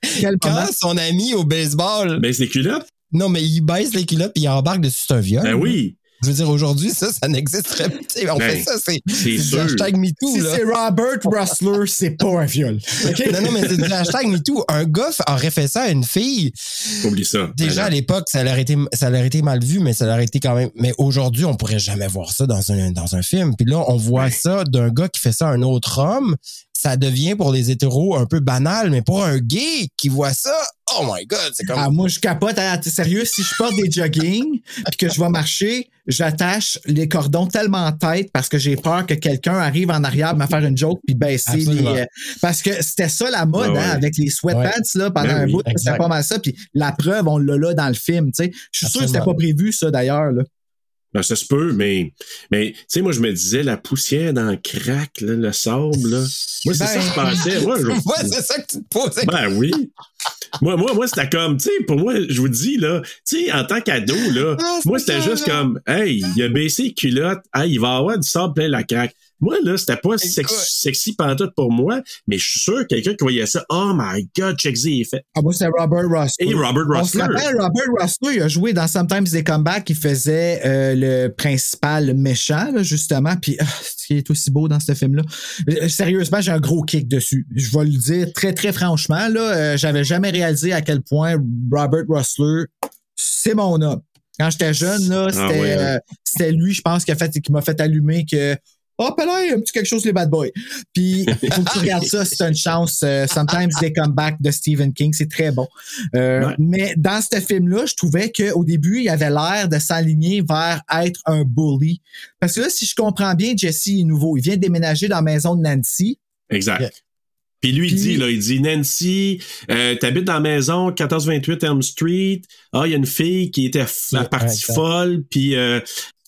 Quel
Quand
moment?
son ami au baseball,
Baisse les culottes?
non, mais il baisse les culottes puis il embarque dessus c'est un viol.
Ben oui.
Je veux dire, aujourd'hui, ça, ça n'existerait pas. On
Ben,
fait ça, c'est du hashtag MeToo.
Si c'est Robert Russler, c'est pas un viol.
Non, non, mais c'est du hashtag MeToo. Un gars aurait fait ça à une fille.
Oublie ça.
Déjà, à
Ben,
l'époque, ça aurait été, ça aurait été mal vu, mais ça aurait été quand même. Mais aujourd'hui, on pourrait jamais voir ça dans un, dans un film. Puis là, on voit ça d'un gars qui fait ça à un autre homme. Ça devient pour les hétéros un peu banal, mais pour un gay qui voit ça, oh my god, c'est comme.
Ah, moi, je capote. hein, t'es sérieux, si je porte des jogging puis que je vais marcher, j'attache les cordons tellement en tête parce que j'ai peur que quelqu'un arrive en arrière me faire une joke puis baisser les. Euh, parce que c'était ça la mode,
Ouais, ouais.
hein, avec les sweatpants, là, pendant
Ben
un
oui,
bout. C'était pas mal ça. Puis la preuve, on l'a là dans le film, tu sais. Je suis sûr que c'était pas prévu, ça, d'ailleurs, là.
Ben, ça se peut, mais, mais tu sais, moi, je me disais, la poussière dans le crack, là, le sable, là. Moi, c'est
Ben,
ça que je pensais. Moi, je-
Ouais, c'est ça que tu te posais.
Ben oui. Moi, moi, moi c'était comme, tu sais, pour moi, je vous dis, là, tu sais, en tant qu'ado, là,
Ah,
moi, c'était juste comme, hey, il a baissé les culottes, hey, il va avoir du sable plein la craque. Moi, là, c'était pas sex-
Écoute.
sexy pantoute pour moi, mais je suis sûr que quelqu'un qui voyait ça, oh my god, check il est fait.
Ah, moi, c'était Robert Russler.
Et Robert
On se
Russler.
rappelle, Robert Russler, il a joué dans Sometimes They Come Back, il faisait euh, le principal méchant, là, justement, puis ah, ce qui est aussi beau dans ce film-là. Euh, Sérieusement, j'ai un gros kick dessus. Je vais le dire très, très franchement, là, euh, j'avais jamais réalisé à quel point Robert Russler, c'est mon homme. Quand j'étais jeune, là, c'était
Ah ouais, hein.
euh, c'était lui, je pense, qui a fait, qui m'a fait allumer que hop là, un petit quelque chose les bad boys. Puis faut que tu regardes ça, c'est une chance. Euh, Sometimes they come back de Stephen King, c'est très bon. Euh,
Ouais.
Mais dans ce film-là, je trouvais qu'au début, il avait l'air de s'aligner vers être un bully. Parce que là, si je comprends bien, Jesse est nouveau. Il vient de déménager dans la maison de Nancy.
Exact.
Yeah.
Puis lui, il dit, là, il dit, Nancy, euh, t'habites dans la maison 1428 Elm Street. Ah, il y a une fille qui était
Yeah,
partie folle. Puis euh,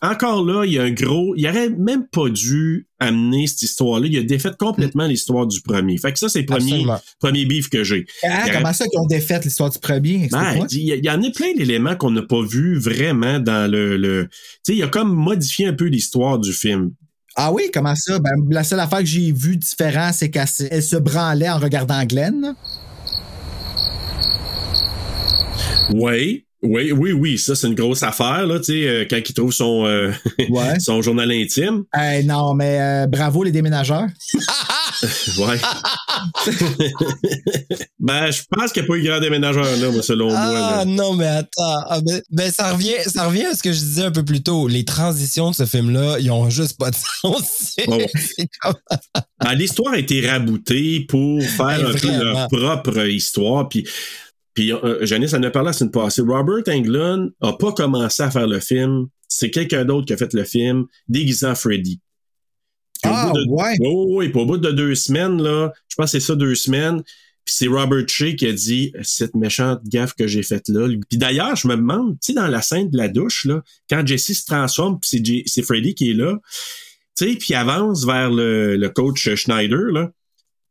encore là, il y a un gros... Il aurait même pas dû amener cette histoire-là. Il a défait complètement l'histoire du premier. Fait que ça, c'est le premier,
Absolument.
premier beef que j'ai.
Ah, comment ça qu'ils ont défait l'histoire du premier?
Ben, il, y il y a amené plein d'éléments qu'on n'a pas vu vraiment dans le... le tu sais, il a comme modifié un peu l'histoire du film.
Ah oui, comment ça? Ben, la seule affaire que j'ai vue différent, c'est qu'elle se- branlait en regardant Glenn.
Oui, oui, oui, oui, ça c'est une grosse affaire là, tu sais, euh, quand il trouve son euh,
Ouais.
son journal intime.
Non, mais euh, bravo les déménageurs.
Ouais. ben, je pense qu'il n'y a pas eu grand déménageur là, moi, selon moi.
Ah non, mais attends. Ah, ben, ben, ça, revient, ça revient à ce que je disais un peu plus tôt. Les transitions de ce film-là, ils ont juste pas de sens. Comme-
Ben, L'histoire a été raboutée pour faire
Ben,
un peu leur propre histoire. Puis, puis euh, Janice en a parlé la semaine passée. Robert Englund a pas commencé à faire le film. C'est quelqu'un d'autre qui a fait le film, déguisant Freddy. Puis
Ah,
de-
ouais.
Oui, oui. Puis au bout de deux semaines, là, je pense que c'est ça, deux semaines. Puis c'est Robert Shea qui a dit cette méchante gaffe que j'ai faite là. Puis d'ailleurs, je me demande, tu sais, dans la scène de la douche, là, quand Jesse se transforme, puis c'est Freddy qui est là, tu sais, puis il avance vers le, le coach Schneider, là.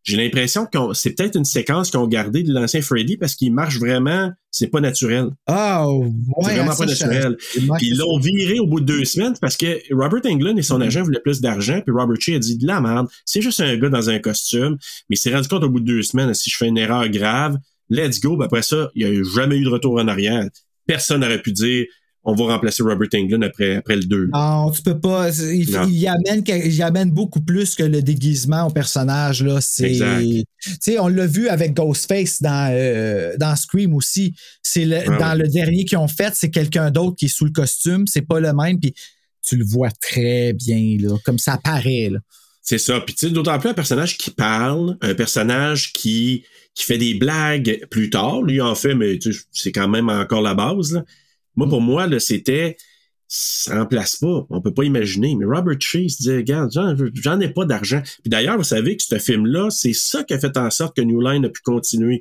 J'ai l'impression que c'est peut-être une séquence qu'ils ont gardée de l'ancien Freddy parce qu'il marche vraiment, c'est pas naturel.
Ah, ouais.
C'est vraiment pas naturel. Puis ils l'ont viré au bout de deux semaines parce que Robert Englund et son agent voulaient plus d'argent. Puis Robert Shea a dit de la merde. C'est juste un gars dans un costume. Mais il s'est rendu compte au bout de deux semaines, si je fais une erreur grave, let's go. Puis après ça, il n'y a jamais eu de retour en arrière. Personne n'aurait pu dire on va remplacer Robert Englund après, après le 2.
Non, tu peux pas. Il, il amène, il amène beaucoup plus que le déguisement au personnage. Là. C'est, on l'a vu avec Ghostface dans, euh, dans Scream aussi. C'est le,
Ouais,
dans le dernier qu'ils ont fait, c'est quelqu'un d'autre qui est sous le costume. C'est pas le même. Puis tu le vois très bien, là, comme ça paraît. Là.
C'est ça. Puis tu sais, d'autant plus un personnage qui parle, un personnage qui, qui fait des blagues plus tard. Lui en fait, mais c'est quand même encore la base. Là. Moi, pour moi, là, c'était ça remplace pas. On peut pas imaginer. Mais Robert Chase disait, regarde, j'en, ai pas d'argent. Puis d'ailleurs, vous savez que ce film-là, c'est ça qui a fait en sorte que New Line a pu continuer.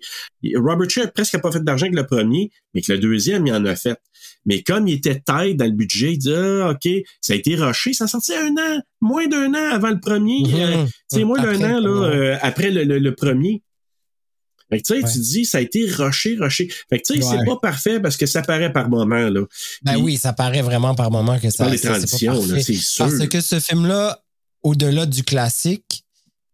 Robert Chase a presque pas fait d'argent que le premier, mais que le deuxième, il en a fait. Mais comme il était taille dans le budget, il dit, ah, OK, ça a été rushé. Ça sortit un an, moins d'un an avant le premier.
Mhm.
Euh, tu sais, moins d'un an, là, euh, après le, le- le premier. Fait que, tu sais,
Ouais.
tu dis, ça a été rushé, rushé. Fait que, tu sais,
Ouais.
c'est pas parfait parce que ça paraît par moment, là.
Ben
Puis-
oui, ça paraît vraiment par moment que ça.
Par les
ça, c'est pas
transitions, là, c'est sûr.
Parce que ce film-là, au-delà du classique,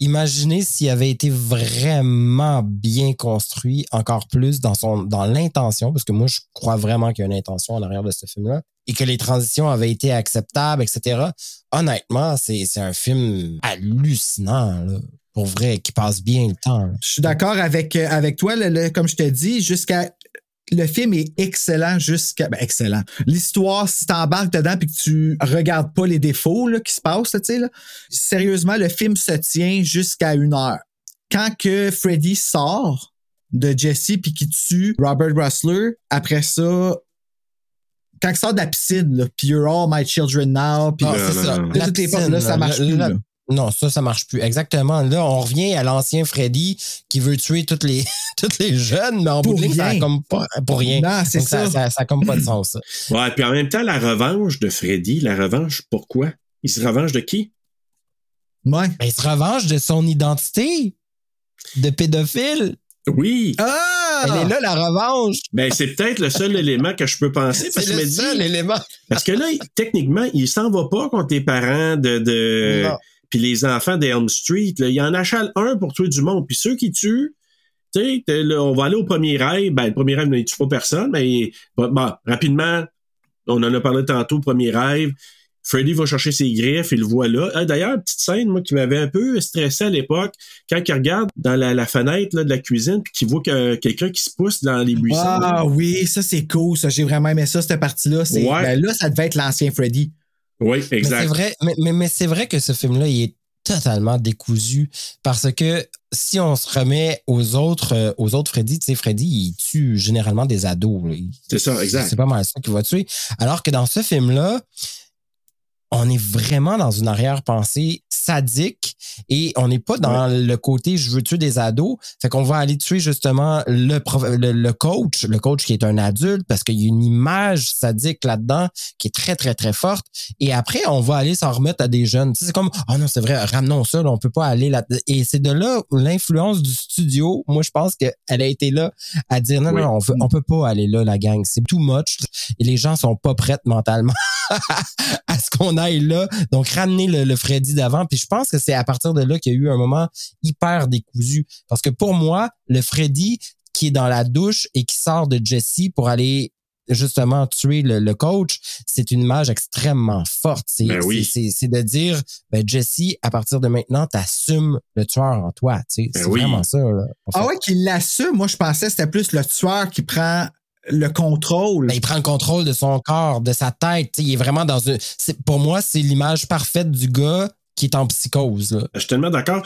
imaginez s'il avait été vraiment bien construit, encore plus dans son dans l'intention, parce que moi, je crois vraiment qu'il y a une intention en arrière de ce film-là, et que les transitions avaient été acceptables, etc. Honnêtement, c'est c'est un film hallucinant, là, pour vrai, qui passe bien le temps.
Je suis d'accord avec, euh, avec toi. le- le- comme je te dis, jusqu'à. Le film est excellent jusqu'à. Ben, excellent. L'histoire, si t'embarques dedans puis que tu regardes pas les défauts là, qui se passent, là, tu sais, là, sérieusement, le film se tient jusqu'à une heure. Quand que Freddy sort de Jesse puis qu'il tue Robert Russler, après ça, quand il sort de la piscine, puis You're all my children now, puis
Ah, c'est ça.
Là, là, ça marche
là,
plus.
là,
là.
Non, ça, ça marche plus. Exactement. Là, on revient à l'ancien Freddy qui veut tuer toutes les, toutes les jeunes, mais en
Pour
bout de ligne, ça a comme pas, pour rien.
Non, c'est
ça.
ça.
Ça, ça a comme pas de sens, ça.
Ouais, puis en même temps, la revanche de Freddy, la revanche, pourquoi? Il se revanche de qui?
Ouais.
Ben, il se revanche de son identité de pédophile.
Oui.
Ah!
Elle est là, la revanche.
Ben, c'est peut-être le seul élément que je peux penser parce
C'est
que je
le
me dis-
seul élément.
Parce que là, techniquement, il s'en va pas contre les parents de, de
Non.
Puis les enfants d'Elm Street. Là. Il en achale un pour tuer du monde. Puis ceux qui tuent, tu sais, on va aller au premier rêve. Ben, le premier rêve ne tue pas personne, mais bon, rapidement, on en a parlé tantôt, premier rêve. Freddy va chercher ses griffes, il le voit là. Ah, D'ailleurs, petite scène, moi, qui m'avait un peu stressé à l'époque, quand il regarde dans la, la fenêtre là, de la cuisine, puis qu'il voit que, quelqu'un qui se pousse dans les buissons.
Ah oui, ça c'est cool, ça. J'ai vraiment aimé ça, cette partie-là.
Ouais.
ben là, ça devait être l'ancien Freddy.
Oui,
Mais
exact.
c'est vrai, mais, mais, mais c'est vrai que ce film-là, il est totalement décousu parce que si on se remet aux autres, euh, aux autres Freddy, tu sais, Freddy, il tue généralement des ados.
C'est ça, exact.
C'est pas mal ça qu'il va tuer. Alors que dans ce film-là, on est vraiment dans une arrière-pensée sadique et on n'est pas dans le côté je veux tuer des ados. Fait qu'on va aller tuer justement le, prof- le, le coach, le coach qui est un adulte parce qu'il y a une image sadique là-dedans qui est très, très, très forte. Et après, on va aller s'en remettre à des jeunes. Tu sais, c'est comme, oh non, c'est vrai, ramenons ça, là, on peut pas aller là. Et c'est de là où l'influence du studio, moi, je pense qu'elle a été là à dire, non,
Oui.
non, on, veut- on peut pas aller là, la gang. C'est too much. Et les gens sont pas prêts mentalement à ce qu'on aille là. Donc, ramener le, le Freddy d'avant. Puis je pense que c'est à partir de là qu'il y a eu un moment hyper décousu. Parce que pour moi, le Freddy qui est dans la douche et qui sort de Jesse pour aller justement tuer le, le coach, c'est une image extrêmement forte. C'est
Ben oui.
c'est- c'est- c'est de dire, ben Jesse, à partir de maintenant, t'assumes le tueur en toi. tu sais.
Ben
c'est
oui.
vraiment ça. Là, en
Ah ouais, qu'il l'assume. Moi, je pensais que c'était plus le tueur qui prend le contrôle.
Ben, il prend le contrôle de son corps, de sa tête. tu sais, Il est vraiment dans une. c'est- Pour moi, c'est l'image parfaite du gars qui est en psychose. Là.
Je suis tellement d'accord.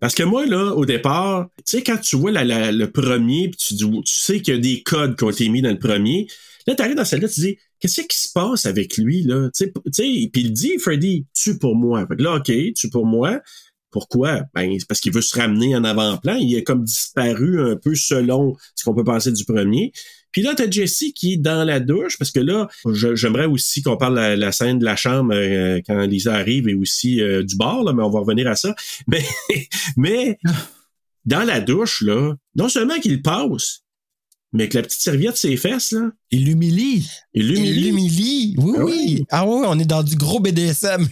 Parce que moi, là, au départ, tu sais, quand tu vois la- la- le premier, puis tu, dis- tu sais qu'il y a des codes qui ont été mis dans le premier, là, tu arrives dans celle-là, tu dis, qu'est-ce qui se passe avec lui, là? Tu sais, tu sais, puis il dit, Freddy, tu pour moi. Fait que là, OK, tu pour moi. Pourquoi? Ben, c'est parce qu'il veut se ramener en avant-plan. Il est comme disparu un peu selon ce qu'on peut penser du premier. Puis là, t'as Jesse qui est dans la douche, parce que là, j'aimerais aussi qu'on parle de la, la scène de la chambre euh, quand Lisa arrive et aussi euh, du bar, là, mais on va revenir à ça. Mais, mais dans la douche, là, non seulement qu'il passe, mais que la petite serviette ses fesses, là,
Il l'humilie.
il
Il
l'humilie.
Oui,
Ah
oui. Ah oui, on est dans du gros BDSM.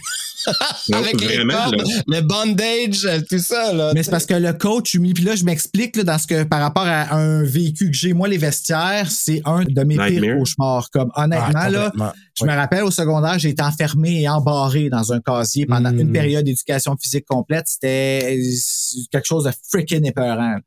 Non,
Avec les
vraiment,
cordes,
là.
le bandage, tout ça. Là,
Mais c'est parce que le coach humilie. Puis là, je m'explique là, dans ce que par rapport à un véhicule que j'ai. Moi, les vestiaires, c'est un de mes
Nightmare.
pires cauchemars. Comme honnêtement,
Ah,
là, je me rappelle au secondaire, j'ai été enfermé et embarré dans un casier pendant
Mm.
une période d'éducation physique complète. C'était euh, quelque chose de freaking épeurant.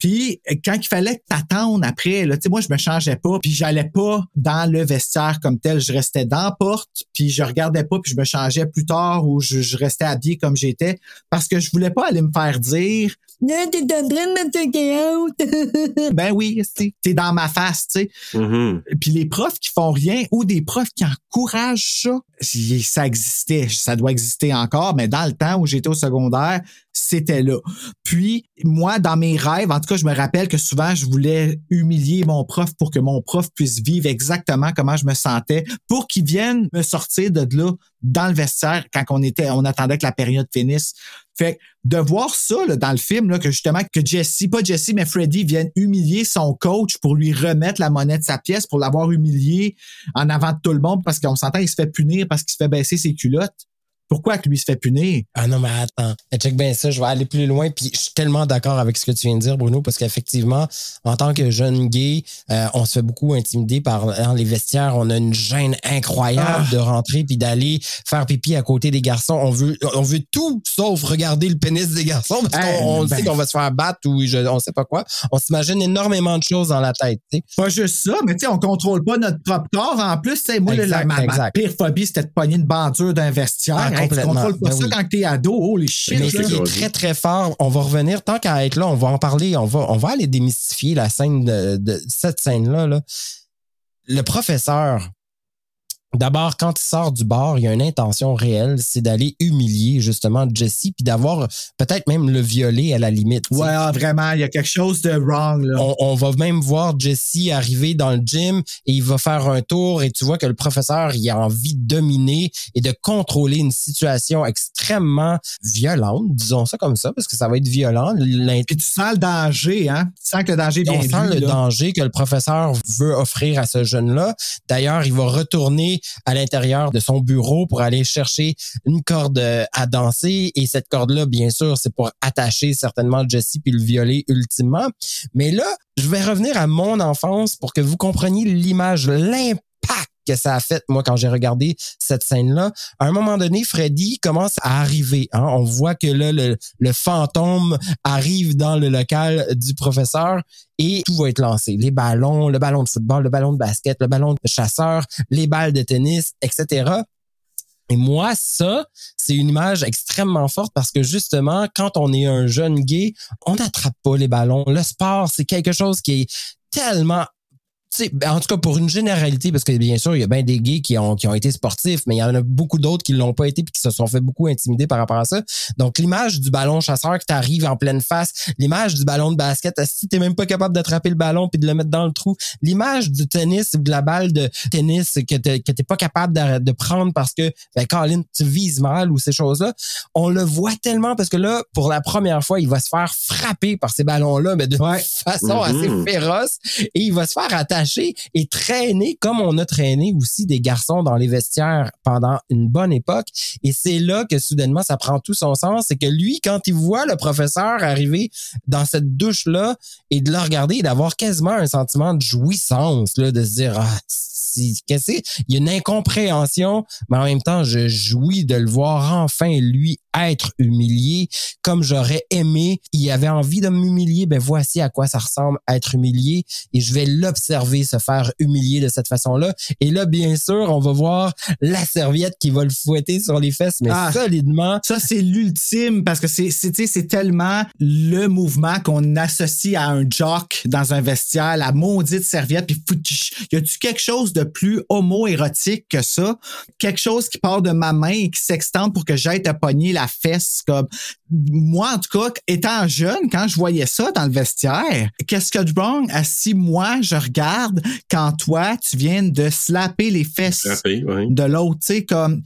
Puis quand il fallait t'attendre après, là, tu sais, moi je me changeais pas, puis j'allais pas dans le vestiaire comme tel, je restais dans la porte, puis je regardais pas, puis je me changeais plus tard ou je, je restais habillé comme j'étais parce que je voulais pas aller me faire dire non, t'es en train de me out. ben oui, t'es- t'es dans ma face, tu sais.
Mhm.
Puis les profs qui font rien ou des profs qui encouragent ça, ça existait, ça doit exister encore, mais dans le temps où j'étais au secondaire, c'était là. Puis moi, dans mes rêves, en tout cas, je me rappelle que souvent, je voulais humilier mon prof pour que mon prof puisse vivre exactement comment je me sentais, pour qu'il vienne me sortir de là dans le vestiaire quand on était, on attendait que la période finisse. Fait de voir ça là, dans le film, là, que justement, que Jesse, pas Jesse, mais Freddy vienne humilier son coach pour lui remettre la monnaie de sa pièce, pour l'avoir humilié en avant de tout le monde, parce qu'on s'entend, il se fait punir parce qu'il se fait baisser ses culottes. Pourquoi que lui se fait punir?
Ah non, mais attends. Eh, Check bien ça, je vais aller plus loin. Puis je suis tellement d'accord avec ce que tu viens de dire, Bruno, parce qu'effectivement, en tant que jeune gay, euh, on se fait beaucoup intimider par dans les vestiaires. On a une gêne incroyable
Ah.
de rentrer puis d'aller faire pipi à côté des garçons. On veut, on veut tout sauf regarder le pénis des garçons parce
Hey,
qu'on on
ben.
sait qu'on va se faire battre ou je, on sait pas quoi. On s'imagine énormément de choses dans la tête.
Pas juste ça, mais tu sais, on contrôle pas notre propre corps. En plus, moi, là, la-
Exact,
ma, ma
exact.
pire phobie, c'était de pogner une bandure d'un vestiaire. Hey, tu contrôles pas
Ben
ça
oui.
quand t'es ado. Holy shit.
Mais
c'est
ce qui est très, très fort, on va revenir, tant qu'à être là, on va en parler, on va, on va aller démystifier la scène de, de cette scène-là. là. Le professeur, d'abord, quand il sort du bar, il y a une intention réelle, c'est d'aller humilier justement Jesse, puis d'avoir peut-être même le violer à la limite.
Ouais, ah, vraiment, il y a quelque chose de wrong, là.
On, on va même voir Jesse arriver dans le gym et il va faire un tour et tu vois que le professeur il a envie de dominer et de contrôler une situation extrêmement violente, disons ça comme ça parce que ça va être violent.
Puis tu sens le danger, hein? Tu sens que le danger vient
on sent le
là.
danger que le professeur veut offrir à ce jeune-là. D'ailleurs, il va retourner à l'intérieur de son bureau pour aller chercher une corde euh, à danser. Et cette corde-là, bien sûr, c'est pour attacher certainement Jesse puis le violer ultimement. Mais là, je vais revenir à mon enfance pour que vous compreniez l'image, l'impact que ça a fait, moi, quand j'ai regardé cette scène-là. À un moment donné, Freddy commence à arriver. hein. On voit que là, le, le fantôme arrive dans le local du professeur et tout va être lancé. Les ballons, le ballon de football, le ballon de basket, le ballon de chasseur, les balles de tennis, etc. Et moi, ça, c'est une image extrêmement forte parce que justement, quand on est un jeune gay, on n'attrape pas les ballons. Le sport, c'est quelque chose qui est tellement sais, ben, en tout cas pour une généralité, parce que bien sûr, il y a bien des gays qui ont, qui ont été sportifs, mais il y en a beaucoup d'autres qui l'ont pas été puis qui se sont fait beaucoup intimider par rapport à ça. Donc, l'image du ballon chasseur qui t'arrive en pleine face, l'image du ballon de basket, si t'es même pas capable d'attraper le ballon puis de le mettre dans le trou, l'image du tennis ou de la balle de tennis que t'es, que t'es pas capable de, de prendre parce que, ben, Colin, tu vises mal ou ces choses-là, on le voit tellement parce que là, pour la première fois, il va se faire frapper par ces ballons-là, mais de façon assez
Mhm.
féroce et il va se faire et traîner comme on a traîné aussi des garçons dans les vestiaires pendant une bonne époque. Et c'est là que soudainement ça prend tout son sens. C'est que lui, quand il voit le professeur arriver dans cette douche-là et de le regarder d'avoir quasiment un sentiment de jouissance, là, de se dire, ah, qu'est-ce? Il y a une incompréhension, mais en même temps, je jouis de le voir enfin, lui, être humilié comme j'aurais aimé. Il avait envie de m'humilier. Ben, voici à quoi ça ressemble être humilié et je vais l'observer se faire humilier de cette façon-là. Et là, bien sûr, on va voir la serviette qui va le fouetter sur les fesses, mais
Ah.
solidement.
Ça, c'est l'ultime parce que c'est, c'est, tu sais, c'est tellement le mouvement qu'on associe à un jock dans un vestiaire, la maudite serviette, puis. Y a-tu quelque chose de plus homo-érotique que ça? Quelque chose qui part de ma main et qui s'extend pour que j'aille te pogner la fesse comme moi, en tout cas, étant jeune, quand je voyais ça dans le vestiaire, qu'est-ce que de wrong à si moi, je regarde quand toi, tu viens de slapper les fesses
ouais.
de l'autre, tu sais, comme,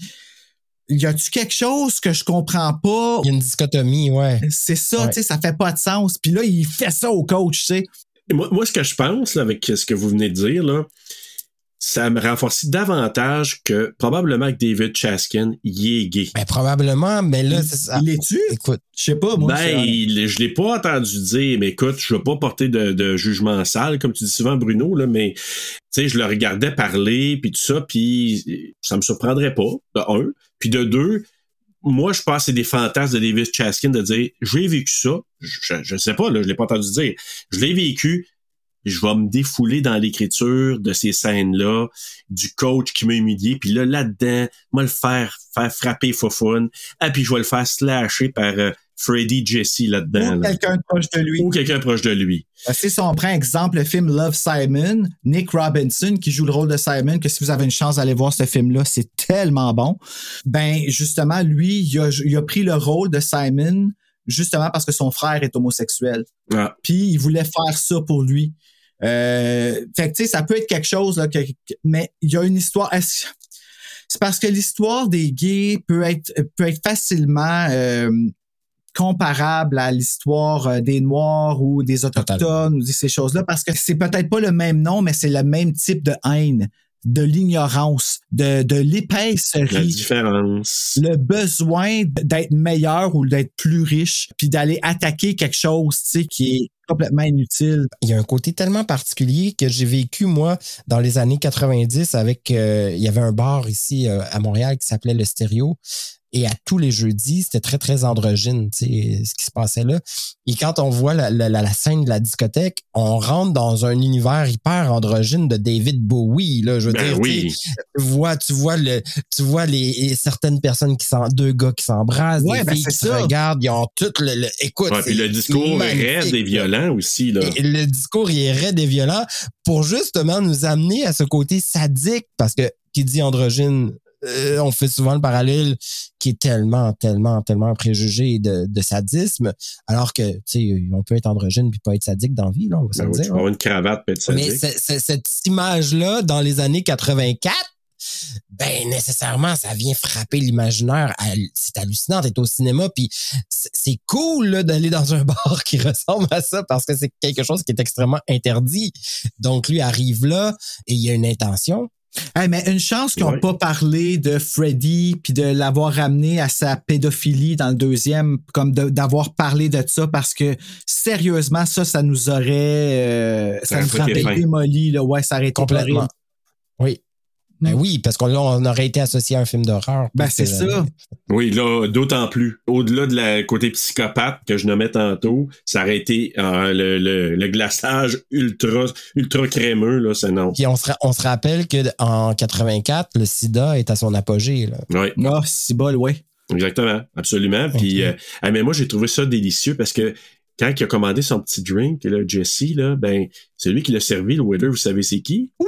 y a-tu quelque chose que je comprends pas?
Il y a une dichotomie, ouais.
C'est ça,
Ouais.
tu sais, ça fait pas de sens. Puis là, il fait ça au coach, tu sais.
Moi, moi, ce que je pense, là, avec ce que vous venez de dire, là, ça me renforce davantage que probablement que David Chaskin, il est gay.
Ben, probablement, mais là, c'est ça.
Il est-tu?
Écoute.
Je sais pas, moi.
Ben, il- je l'ai pas entendu dire, mais écoute, je veux pas porter de, de jugement sale, comme tu dis souvent, Bruno, là, mais tu sais, je le regardais parler, puis tout ça, puis ça me surprendrait pas, de un. Puis de deux, moi, je pense que c'est des fantasmes de David Chaskin de dire, j'ai vécu ça, je, je sais pas, là, je l'ai pas entendu dire, je l'ai vécu, je vais me défouler dans l'écriture de ces scènes-là, du coach qui m'a humilié, puis là, là-dedans, moi le faire, faire frapper Fofun, ah, puis je vais le faire slasher par euh, Freddy Jesse là-dedans.
Ou
là.
quelqu'un proche de lui.
Ou quelqu'un proche de lui.
Ben, C'est si on prend exemple le film Love Simon, Nick Robinson qui joue le rôle de Simon, que si vous avez une chance d'aller voir ce film-là, c'est tellement bon. Ben, justement, lui, il a, il a pris le rôle de Simon justement parce que son frère est homosexuel.
Ah.
Puis il voulait faire ça pour lui. Euh, fait que tu sais, ça peut être quelque chose, là, que, mais il y a une histoire. C'est parce que l'histoire des gays peut être peut être facilement euh, comparable à l'histoire euh, des Noirs ou des Autochtones ou de ces choses-là, parce que c'est peut-être pas le même nom, mais c'est le même type de haine, de l'ignorance, de, de
La
l'épaisserie
différence.
le besoin d'être meilleur ou d'être plus riche, puis d'aller attaquer quelque chose, tu sais, qui est complètement inutile.
Il y a un côté tellement particulier que j'ai vécu, moi, dans les années 90 avec... euh, il y avait un bar ici euh, à Montréal qui s'appelait Le Stéréo. Et à tous les jeudis, c'était très, très androgyne, tu sais, ce qui se passait là. Et quand on voit la, la, la- la scène de la discothèque, on rentre dans un univers hyper androgyne de David Bowie, là, je veux
Ben
dire.
oui.
tu vois, tu vois le, tu vois les, certaines personnes qui s'en, deux gars qui s'embrassent,
Ouais,
des
ben
filles qui se
ça.
regardent, ils ont tout le, le- écoute.
Ouais, puis le discours
magnifique,
raide et violent aussi. Là.
Et le discours il est raide et violent pour justement nous amener à ce côté sadique parce que qui dit androgyne, euh, on fait souvent le parallèle qui est tellement, tellement, tellement préjugé de, de sadisme, alors que tu sais, on peut être androgyne puis pas être sadique dans la vie, là, on va se
Ben oui,
dire. hein.
avoir une cravate, peut être
Mais
sadique.
c'est- c'est- cette image-là, dans les années 84, ben nécessairement, ça vient frapper l'imaginaire. C'est hallucinant, t'es au cinéma, puis c'est c'est cool là, d'aller dans un bar qui ressemble à ça parce que c'est quelque chose qui est extrêmement interdit. Donc lui arrive là et il y a une intention.
Hey, mais une chance qu'ils n'ont
Ouais.
pas parlé de Freddy puis de l'avoir ramené à sa pédophilie dans le deuxième, comme de- d'avoir parlé de ça parce que sérieusement, ça, ça nous aurait, euh, ça, nous
aurait
démoli, là. Ouais, ça aurait été
Complètement. Oui. Ben oui, parce qu'on on aurait été associé à un film d'horreur.
Ben, c'est ça.
Oui, là, d'autant plus. Au-delà de la côté psychopathe que je nommais tantôt, ça aurait été euh, le, le, le glaçage ultra, ultra crémeux, là, c'est non.
Puis on se, ra- on se rappelle qu'en 84, le sida est à son apogée. Là.
Oui.
Ah, c'est bol, ouais.
Exactement, absolument. Puis, euh, ah, mais moi, j'ai trouvé ça délicieux parce que quand il a commandé son petit drink, là, Jesse, là, ben, c'est lui qui l'a servi, le waiter, vous savez c'est qui?
Oui!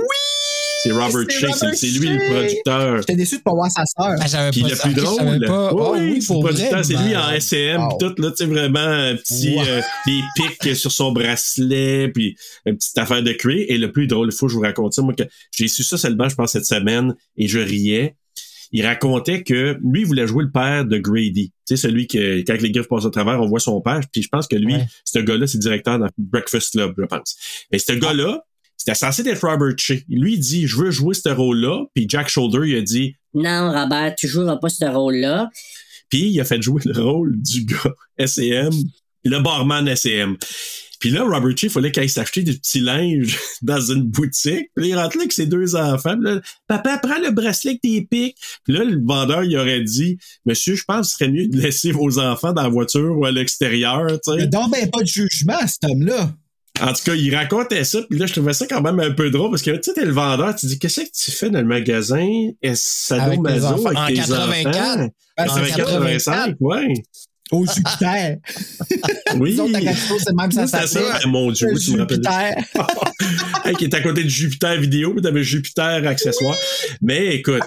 C'est Robert Shea, c'est lui le producteur.
J'étais déçu de pas voir sa sœur.
Ah, j'avais
Puis
pas
le
ça.
plus drôle,
pas. Oh,
oui,
oui, pour
le producteur, c'est lui
ben,
en SM,
wow.
pis tout, là, tu sais, vraiment, un petit,
Wow.
euh, des pics sur son bracelet, puis une petite affaire de cuir. Et le plus drôle, il faut que je vous raconte ça, moi, que j'ai su ça seulement, je pense, cette semaine, et je riais. Il racontait que lui, il voulait jouer le père de Grady. Tu sais, celui que, quand les griffes passent au travers, on voit son père. Puis je pense que lui,
Ouais.
ce gars-là, c'est directeur dans Breakfast Club, je pense. Mais ce gars-là, c'était censé être Robert Shea. Lui, il dit, je veux jouer ce rôle-là. Puis Jack Shoulder, il a dit,
Non, Robert, tu joueras pas ce rôle-là.
puis il a fait jouer le rôle du gars SCM, le barman SCM. Puis là, Robert Shea, il fallait qu'il aille s'acheter du petit linge dans une boutique. Puis là, il rentre là avec ses deux enfants. Puis là, papa, prends le bracelet avec tes pics. Puis là, le vendeur, il aurait dit, monsieur, je pense que ce serait mieux de laisser vos enfants dans la voiture ou à l'extérieur, tu sais.
Mais donc, ben, pas de jugement, cet homme-là.
En tout cas, il racontait ça, puis là, je trouvais ça quand même un peu drôle, parce que, tu sais, t'es le vendeur, tu dis, qu'est-ce que tu fais dans le magasin
Avec tes
Sadomaso
enfants.
avec
En
tes
84?
enfants?
Ben,
En
c'est
85, ouais.
Au Jupiter.
Oui.
Autres, c'est même ça
C'est ça, ben, mon Dieu, tu me rappelles.
Jupiter.
Qui est à côté de Jupiter vidéo, puis t'avais Jupiter accessoire. Mais écoute,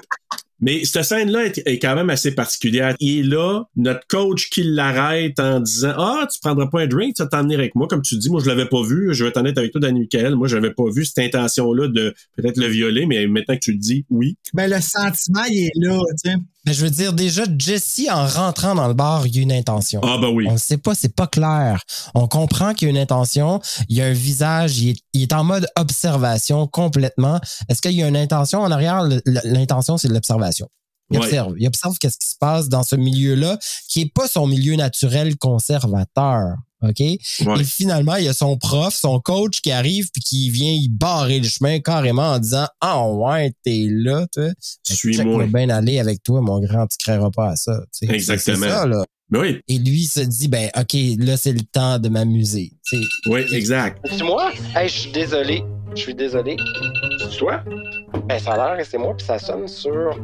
mais cette scène-là est, est quand même assez particulière. Il est là, notre coach qui l'arrête en disant Ah, tu prendras pas un drink, tu vas t'emmener avec moi. Comme tu dis, moi je l'avais pas vu. Je vais t'en être avec toi, Danny Michael. Moi, j'avais pas vu cette intention-là de peut-être le violer, mais maintenant que tu le dis, oui.
Ben, le sentiment, il est là, tu sais.
Ben, je veux dire, déjà, Jesse, en rentrant dans le bar, il y a une intention.
Ah ben oui.
On ne sait pas, c'est pas clair. On comprend qu'il y a une intention, il y a un visage, il est, il est en mode observation complètement. Est-ce qu'il y a une intention en arrière? L'intention, c'est de l'observation. Il
Ouais.
observe. Il observe qu'est-ce qui se passe dans ce milieu-là, qui est pas son milieu naturel conservateur. OK?
Ouais.
Et finalement, il y a son prof, son coach qui arrive puis qui vient y barrer le chemin carrément en disant Ah ouais, t'es là, toi.
Suis-moi.
Check-moi bien aller avec toi, mon grand, tu créeras pas à ça. tu sais.
Exactement.
C'est ça, là.
Mais oui,
Et lui se dit, ben, OK, là, c'est le temps de m'amuser.
Oui, exact.
C'est moi? Hey, je suis désolé. Je suis désolé. C'est toi? Ben, ça a l'air que c'est moi, puis ça sonne sur.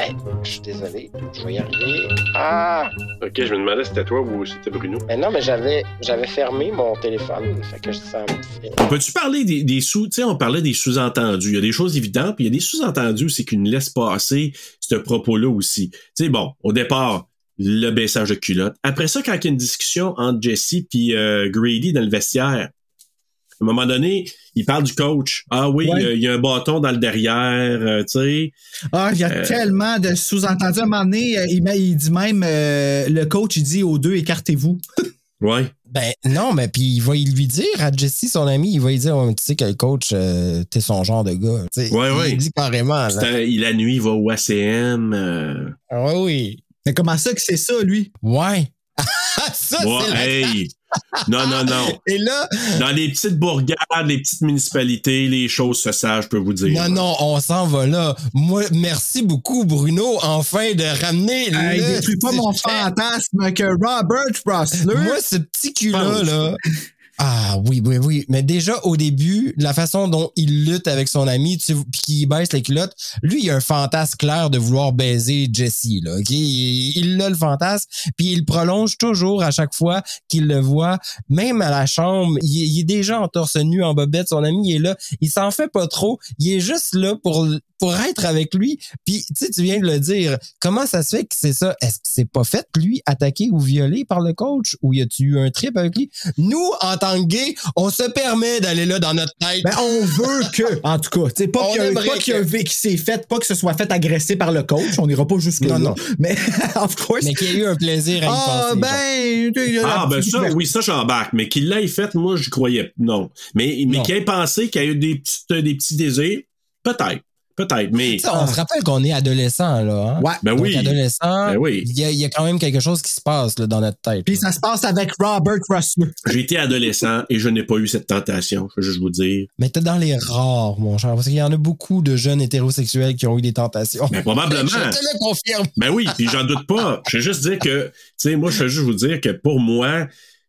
Hey, je suis désolé. Je vais y arriver. Ah!
Ok, je me demandais si c'était toi ou si c'était Bruno.
Ben non, mais j'avais, j'avais fermé mon téléphone. Fait que.
Peux-tu parler des, des sous, tu sais, on parlait des sous-entendus. Il y a des choses évidentes, puis il y a des sous-entendus aussi qui nous laissent passer ce propos-là aussi. Tu sais, bon, au départ, le baissage de culotte. Après ça, quand il y a une discussion entre Jesse puis euh, Grady dans le vestiaire, à un moment donné, il parle du coach. Ah oui,
Ouais.
il y a- il y, a un bâton dans le derrière, euh, tu sais.
Ah, il y a
Euh,
tellement de sous-entendus. À un moment donné, euh, il, dit même, euh, le coach, il dit aux deux, écartez-vous.
Ouais.
Ben, non, mais puis il va lui dire à Jesse, son ami, il va lui dire, tu sais que le coach, euh, t'es son genre de gars. Tu sais,
Ouais,
il
ouais.
dit carrément. là.
Il, la nuit, il va au ACM. euh,
Ah Ouais, oui.
Mais comment ça que c'est ça, lui?
Ouais. ça,
ouais,
c'est
hey! Non, non, non.
Et là,
Dans les petites bourgades, les petites municipalités, les choses se savent, je peux vous dire.
non, non, on s'en va là. Moi, merci beaucoup, Bruno, enfin de ramener
Hey,
le
détruis pas mon fantasme que Robert Rossler.
Moi, ce petit cul-là,
Pense.
là. Ah oui, oui, oui. Mais déjà, au début, la façon dont il lutte avec son ami, tu puis qu'il baisse les culottes, lui, il a un fantasme clair de vouloir baiser Jessie, là. OK? Il, a le fantasme, puis il prolonge toujours à chaque fois qu'il le voit. Même à la chambre, il, est déjà en torse nu, en bobette. Son ami est là. Il s'en fait pas trop. Il est juste là pour, pour être avec lui. Puis, tu sais, tu viens de le dire. Comment ça se fait que c'est ça? Est-ce que c'est pas fait, lui, attaqué ou violé par le coach? Ou y a-tu eu un trip avec lui? Nous, en que gays, on se permet d'aller là dans notre tête.
Ben, on veut que, en tout cas, pas qu'il y a-
aimerait
pas qu'il y a-
que-
qu'il s'est fait, pas que ce soit fait agresser par le coach. On n'ira pas jusque là.
Non, non.
Mais, of course.
mais qu'il y a eu un plaisir à y
Ah,
penser.
ben,
Ah, ben ça, oui, ça, j'embarque. Mais qu'il l'ait fait, moi, je croyais non. Mais, mais qu'il ait pensé qu'il y a eu des, petites, des petits désirs, peut-être. Peut-être, mais.
On se rappelle qu'on est adolescent, là. Hein?
Ouais.
Ben
Donc,
oui.
adolescent,
Ben oui.
il y, a- il y a quand même quelque chose qui se passe là, dans notre tête.
Puis ça se passe avec Robert Russell.
J'ai été adolescent et je n'ai pas eu cette tentation, je veux juste vous dire.
Mais t'es dans les rares, mon cher, parce qu'il y en a beaucoup de jeunes hétérosexuels qui ont eu des tentations.
Mais probablement.
Je te le confirme.
Ben oui, puis j'en doute pas. Je veux juste dire que, tu sais, moi, je veux juste vous dire que pour moi,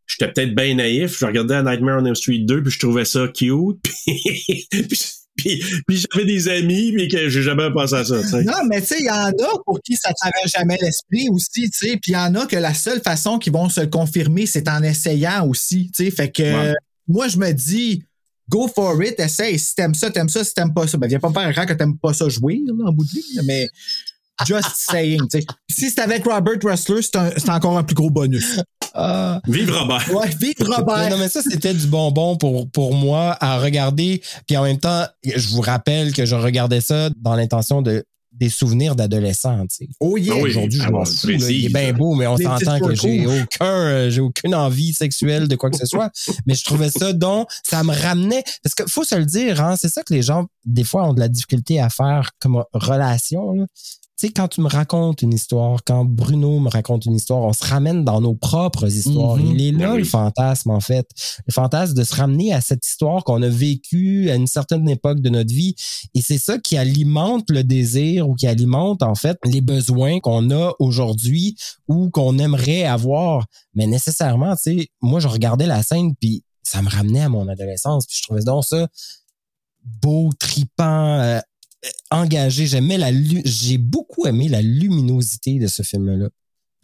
j'étais peut-être bien naïf. Je regardais Nightmare on Elm Street 2, puis je trouvais ça cute. Puis, puis, puis, puis j'avais des amis, puis que j'ai jamais pensé à ça.
Non, mais tu sais, il y en a pour qui ça traverse jamais l'esprit aussi, tu sais. Puis il y en a que la seule façon qu'ils vont se le confirmer, c'est en essayant aussi, tu sais. Fait que
Ouais.
euh, moi, je me dis, go for it, essaye. Si t'aimes ça, t'aimes ça. Si t'aimes pas ça, ben viens pas me faire rire que t'aimes pas ça jouer, là, en bout de ligne. Mais just saying, tu sais. Si c'est avec Robert Russler, c'est un- c'est encore un plus gros bonus.
Ah.
Vive Robert!
Ouais, vive Robert!
Non, mais ça, c'était du bonbon pour, pour moi à regarder. Puis en même temps, je vous rappelle que je regardais ça dans l'intention de des souvenirs d'adolescents. tu sais.
Oh yeah!
Ah oui.
Aujourd'hui, je
Ah
m'en fous. Il est bien beau, mais on s'entend que j'ai aucun, euh, j'ai aucune envie sexuelle de quoi que ce soit. mais je trouvais ça donc, ça me ramenait. Parce que faut se le dire, hein, c'est ça que les gens, des fois, ont de la difficulté à faire comme relation. là. Tu sais, quand tu me racontes une histoire, quand Bruno me raconte une histoire, on se ramène dans nos propres histoires.
Mhm.
Il est là
Ben oui.
le fantasme, en fait. Le fantasme de se ramener à cette histoire qu'on a vécue à une certaine époque de notre vie. Et c'est ça qui alimente le désir ou qui alimente, en fait, les besoins qu'on a aujourd'hui ou qu'on aimerait avoir. Mais nécessairement, tu sais, moi, je regardais la scène puis ça me ramenait à mon adolescence. Puis je trouvais donc ça beau, tripant, euh, engagé. J'aimais la, j'ai beaucoup aimé la luminosité de ce film-là.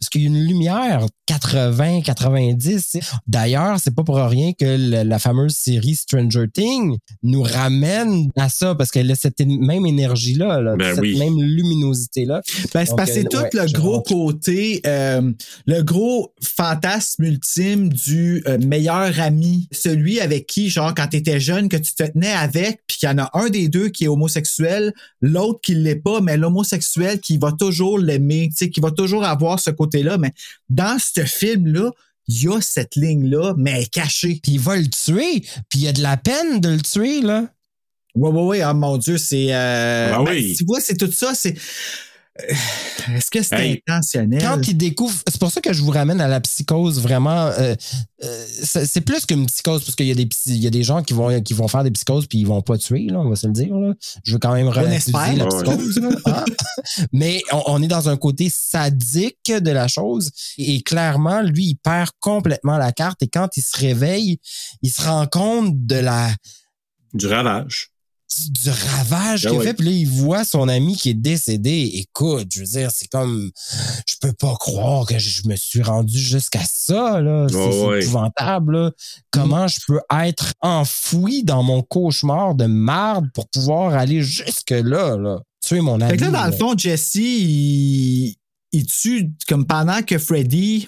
Parce qu'il y a une lumière 80, 90. tu sais. D'ailleurs, c'est pas pour rien que le- la fameuse série Stranger Things nous ramène à ça parce qu'elle a cette même énergie-là, là,
Ben
cette
oui.
même luminosité-là.
Ben, c'est parce que c'est
euh,
tout
ouais,
le gros côté, euh, le gros fantasme ultime du euh, meilleur ami, celui avec qui, genre, quand t'étais jeune, que tu te tenais avec, puis qu'il y en a un des deux qui est homosexuel, l'autre qui l'est pas, mais l'homosexuel qui va toujours l'aimer, tu sais, qui va toujours avoir ce côté-là. Mais dans ce film-là, il y a cette ligne-là, mais elle est cachée.
Puis il va le tuer, puis il y a de la peine de le tuer, là.
Ouais, ouais, ouais, ah mon Dieu, c'est. Euh,
Ah
ben,
oui.
tu vois, c'est tout ça, c'est. Euh, Est-ce que c'est
Hey.
intentionnel?
Quand il découvre, c'est pour ça que je vous ramène à la psychose vraiment. euh, euh, c'est plus qu'une psychose parce qu'il y a des il y a des gens qui vont qui vont faire des psychoses puis ils vont pas tuer là, on va se le dire là. Je veux quand même relativiser
espère.
la
Ouais.
psychose. là, hein. Mais on, on est dans un côté sadique de la chose et clairement lui il perd complètement la carte et quand il se réveille, il se rend compte de la
Du ravage.
Du ravage
Ah
qu'il
ouais.
fait. Puis là, il voit son ami qui est décédé. Écoute, je veux dire, c'est comme, je peux pas croire que je me suis rendu jusqu'à ça, là. C'est épouvantable, là. Comment je peux être enfoui dans mon cauchemar de marde pour pouvoir aller jusque-là, là? Tuer mon ami.
Fait que là, dans le fond, Jesse, il, il tue comme pendant que Freddy.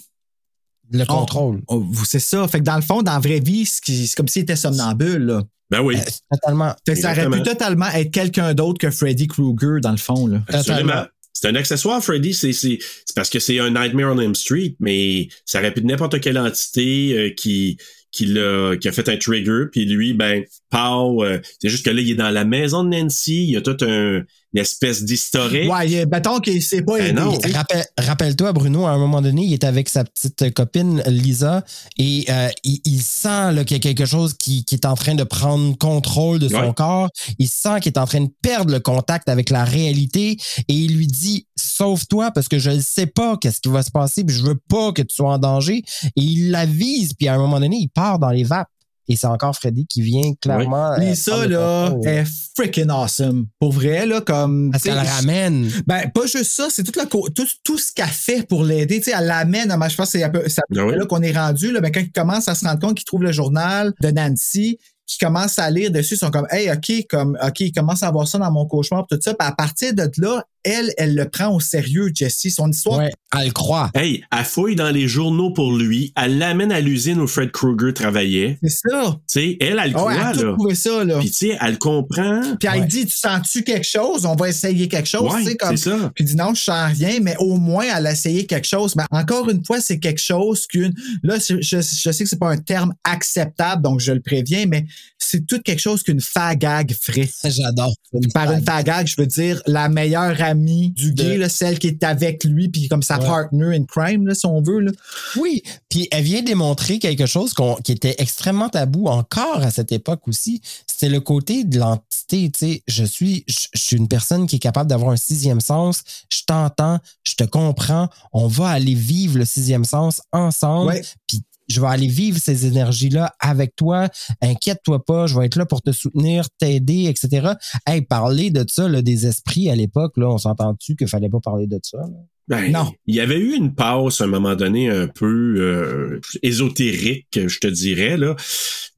Le contrôle.
Oh, c'est ça. Fait que dans le fond, dans la vraie vie, c'est comme s'il était somnambule. Là.
Ben oui.
Euh, totalement.
Fait que ça aurait pu totalement être quelqu'un d'autre que Freddy Krueger, dans le fond. Là.
Absolument. C'est un accessoire, Freddy. C'est, c'est, c'est parce que c'est un Nightmare on Elm Street, mais ça aurait pu être n'importe quelle entité euh, qui, qui, l'a, qui a fait un trigger, puis lui, ben, pow, euh, c'est juste que là, il est dans la maison de Nancy, il y a toute un, une espèce d'historique.
Ouais, il- mettons qu'il s'est pas
Ben.
Rappel- Rappelle-toi, Bruno, à un moment donné, il est avec sa petite copine Lisa et euh, il, il sent là, qu'il y a quelque chose qui, qui est en train de prendre contrôle de son
Ouais.
corps. Il sent qu'il est en train de perdre le contact avec la réalité et il lui dit Sauve-toi parce que je ne sais pas qu'est-ce qui va se passer puis je veux pas que tu sois en danger. Et il la vise puis à un moment donné, il part dans les vapes. Et c'est encore Freddy qui vient clairement. euh,
Lisa, là,
contrôle.
est freaking awesome. Pour vrai, là, comme.
Parce qu'elle ramène.
Ben, pas juste ça, c'est tout, le tout, tout ce qu'elle fait pour l'aider. Tu sais, elle l'amène, je pense que c'est peu à peu
oui.
près là qu'on est rendu. Là, ben, quand il commence à se rendre compte qu'il trouve le journal de Nancy, qui commence à lire dessus, ils sont comme Hey, OK, comme OK, il commence à voir ça dans mon cauchemar, tout ça. Puis à partir de là, elle, elle le prend au sérieux, Jessie. Son histoire.
Ouais, elle croit.
Hey, elle fouille dans les journaux pour lui, elle l'amène à l'usine où Fred Krueger travaillait.
C'est ça.
Tu sais, elle, elle
ouais,
croit,
elle a tout
là.
trouvé ça, là.
Puis, tu sais, elle comprend.
Puis elle
Ouais.
dit, tu sens-tu quelque chose? On va essayer quelque chose,
Ouais,
tu sais, comme.
c'est ça.
Puis dit non, je sens rien, mais au moins elle a essayé quelque chose. Mais encore une fois, c'est quelque chose qu'une. Là, je, je sais que c'est pas un terme acceptable, donc je le préviens, mais c'est tout quelque chose qu'une fagag ferait.
J'adore.
Par une fagag, je veux dire la meilleure amie du gay,
De-
là, celle qui est avec lui, puis comme sa
Ouais.
partner in crime, là, si on veut. Là.
Oui, puis elle vient démontrer quelque chose qu'on- qui était extrêmement tabou encore à cette époque aussi. C'était le côté de l'entité. Tu sais, je suis, je, je suis une personne qui est capable d'avoir un sixième sens. Je t'entends, je te comprends. On va aller vivre le sixième sens ensemble. Puis je vais aller vivre ces énergies-là avec toi. Inquiète-toi pas, je vais être là pour te soutenir, t'aider, etc. Hey, parler de ça, là, des esprits à l'époque, là, on s'entend-tu qu'il fallait pas parler de ça? là?
Ben,
Non.
Il y avait eu une passe à un moment donné un peu euh, ésotérique, je te dirais, là.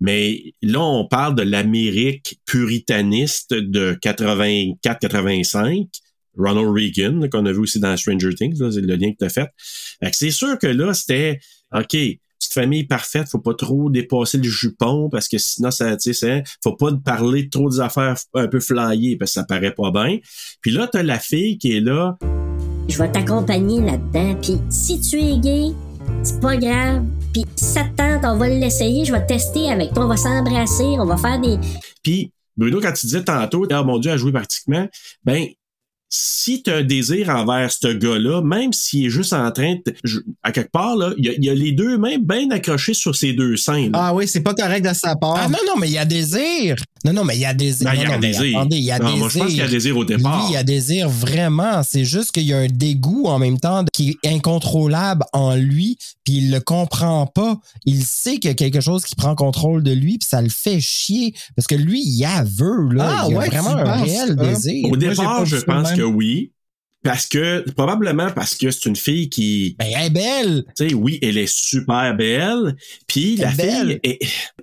Mais là, on parle de l'Amérique puritaniste de 84-85. Ronald Reagan, qu'on a vu aussi dans Stranger Things, là, c'est le lien que tu as fait. Fait que c'est sûr que là, c'était OK, petite famille parfaite, faut pas trop dépasser le jupon parce que sinon, ça, tu sais, faut pas parler trop des affaires un peu flyées parce que ça paraît pas bien. Puis là, t'as la fille qui est là,
Je vais t'accompagner là-dedans. Puis si tu es gay, c'est pas grave. Puis ça te tente, on va l'essayer. Je vais tester avec toi. On va s'embrasser. On va faire des.
Puis, Bruno, quand tu disais tantôt, ah mon Dieu, à jouer pratiquement, ben, si tu as un désir envers ce gars-là, même s'il est juste en train de. je- À quelque part, là, il y, a- il y a les deux mains bien accrochées sur ces deux seins. là.
Ah oui, c'est pas correct de sa part.
Ah non, non, mais il y a désir. Non, non, mais il y a désir.
Ben, il y a
non, non, mais
désir.
Attendez, il y a
Non,
désir.
moi, je pense qu'il y a désir au départ.
Oui, il y a désir vraiment. C'est juste qu'il y a un dégoût en même temps qui est incontrôlable en lui, puis il le comprend pas. Il sait qu'il y a quelque chose qui prend contrôle de lui, puis ça le fait chier. Parce que lui, il a veut, là.
Ah,
il a
ouais,
vraiment un
penses,
réel désir.
Au départ, je pense que oui. Parce que, probablement parce que c'est une fille qui,
Ben, elle est belle.
tu sais, oui, elle est super belle. Puis la fille, est-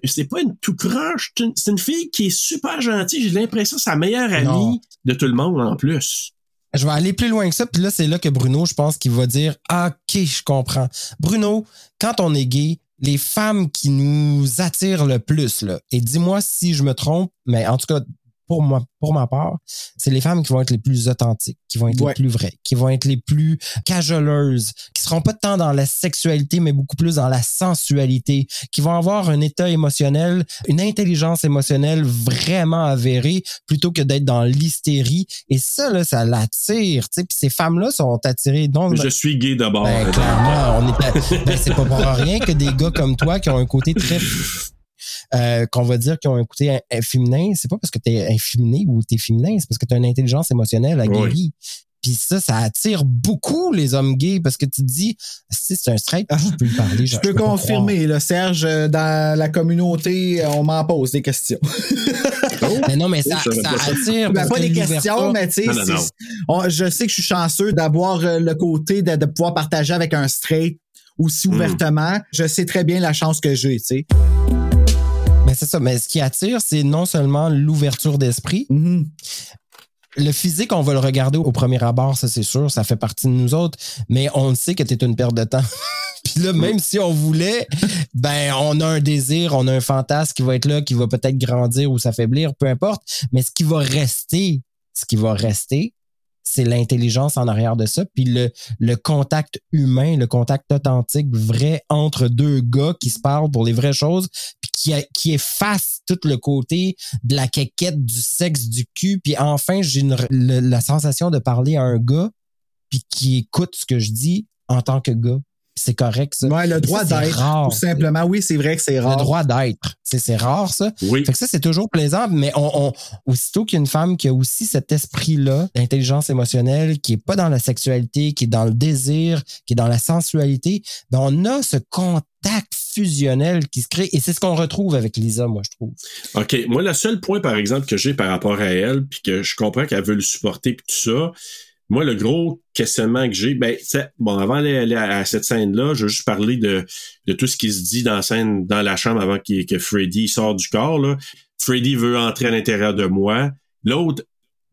c'est pas une tout croche, c'est une- c'est une fille qui est super gentille. J'ai l'impression que c'est sa meilleure amie
Non.
de tout le monde en plus.
Je vais aller plus loin que ça, puis là, c'est là que Bruno, je pense qu'il va dire Ah, OK, je comprends. Bruno, quand on est gay, les femmes qui nous attirent le plus, là, et dis-moi si je me trompe, mais en tout cas, pour moi, pour ma part, c'est les femmes qui vont être les plus authentiques, qui vont être
Ouais.
les plus vraies, qui vont être les plus cajoleuses, qui seront pas tant dans la sexualité, mais beaucoup plus dans la sensualité, qui vont avoir un état émotionnel, une intelligence émotionnelle vraiment avérée, plutôt que d'être dans l'hystérie. Et ça, là, ça l'attire, tu sais. Puis ces femmes-là sont attirées donc.
Je suis gay d'abord.
Ben, clairement, on est ben, c'est pas pour rien que des gars comme toi qui ont un côté très euh, qu'on va dire qui ont un côté in- féminin, c'est pas parce que t'es inféminé ou t'es féminin, c'est parce que t'as une intelligence émotionnelle aguerrie. Puis ça, ça attire beaucoup les hommes gays parce que tu te dis, si c'est un straight, je peux lui parler.
Je peux confirmer, là, Serge, euh, dans la communauté, euh, on m'en pose des questions.
croire. Mais non, mais ça, ça
ça.
attire.
Ben, pas des questions, mais tu sais, je sais que je suis chanceux d'avoir le côté de, de pouvoir partager avec un straight aussi
Mm.
ouvertement. Je sais très bien la chance que j'ai, tu sais.
Mais c'est ça. Mais ce qui attire, c'est non seulement l'ouverture d'esprit.
Mhm.
Le physique, on va le regarder au premier abord, ça c'est sûr, ça fait partie de nous autres, mais on sait que es une perte de temps. Puis là, même si on voulait, ben on a un désir, on a un fantasme qui va être là, qui va peut-être grandir ou s'affaiblir, peu importe. Mais ce qui va rester, ce qui va rester, c'est l'intelligence en arrière de ça, puis le, le contact humain, le contact authentique, vrai entre deux gars qui se parlent pour les vraies choses, puis qui, qui efface tout le côté de la quéquette, du sexe, du cul, puis enfin, j'ai la sensation de parler à un gars, puis qui écoute ce que je dis en tant que gars. C'est correct, ça.
Ouais, le droit d'être, tout simplement. Oui, c'est vrai que c'est rare.
Le droit d'être. C'est, c'est rare, ça.
Oui.
Fait que ça, c'est toujours plaisant, mais on, on- aussitôt qu'il y a une femme qui a aussi cet esprit-là d'intelligence émotionnelle, qui est pas dans la sexualité, qui est dans le désir, qui est dans la sensualité, ben on a ce contact fusionnel qui se crée et c'est ce qu'on retrouve avec Lisa, moi, je trouve.
OK. Moi, le seul point, par exemple, que j'ai par rapport à elle, puis que je comprends qu'elle veut le supporter, puis tout ça, moi, le gros questionnement que j'ai, ben, bon, avant d'aller à cette scène-là, je veux juste parler de, tout ce qui se dit dans la scène, dans la chambre avant que Freddy sort du corps, là. Freddy veut entrer à l'intérieur de moi. L'autre,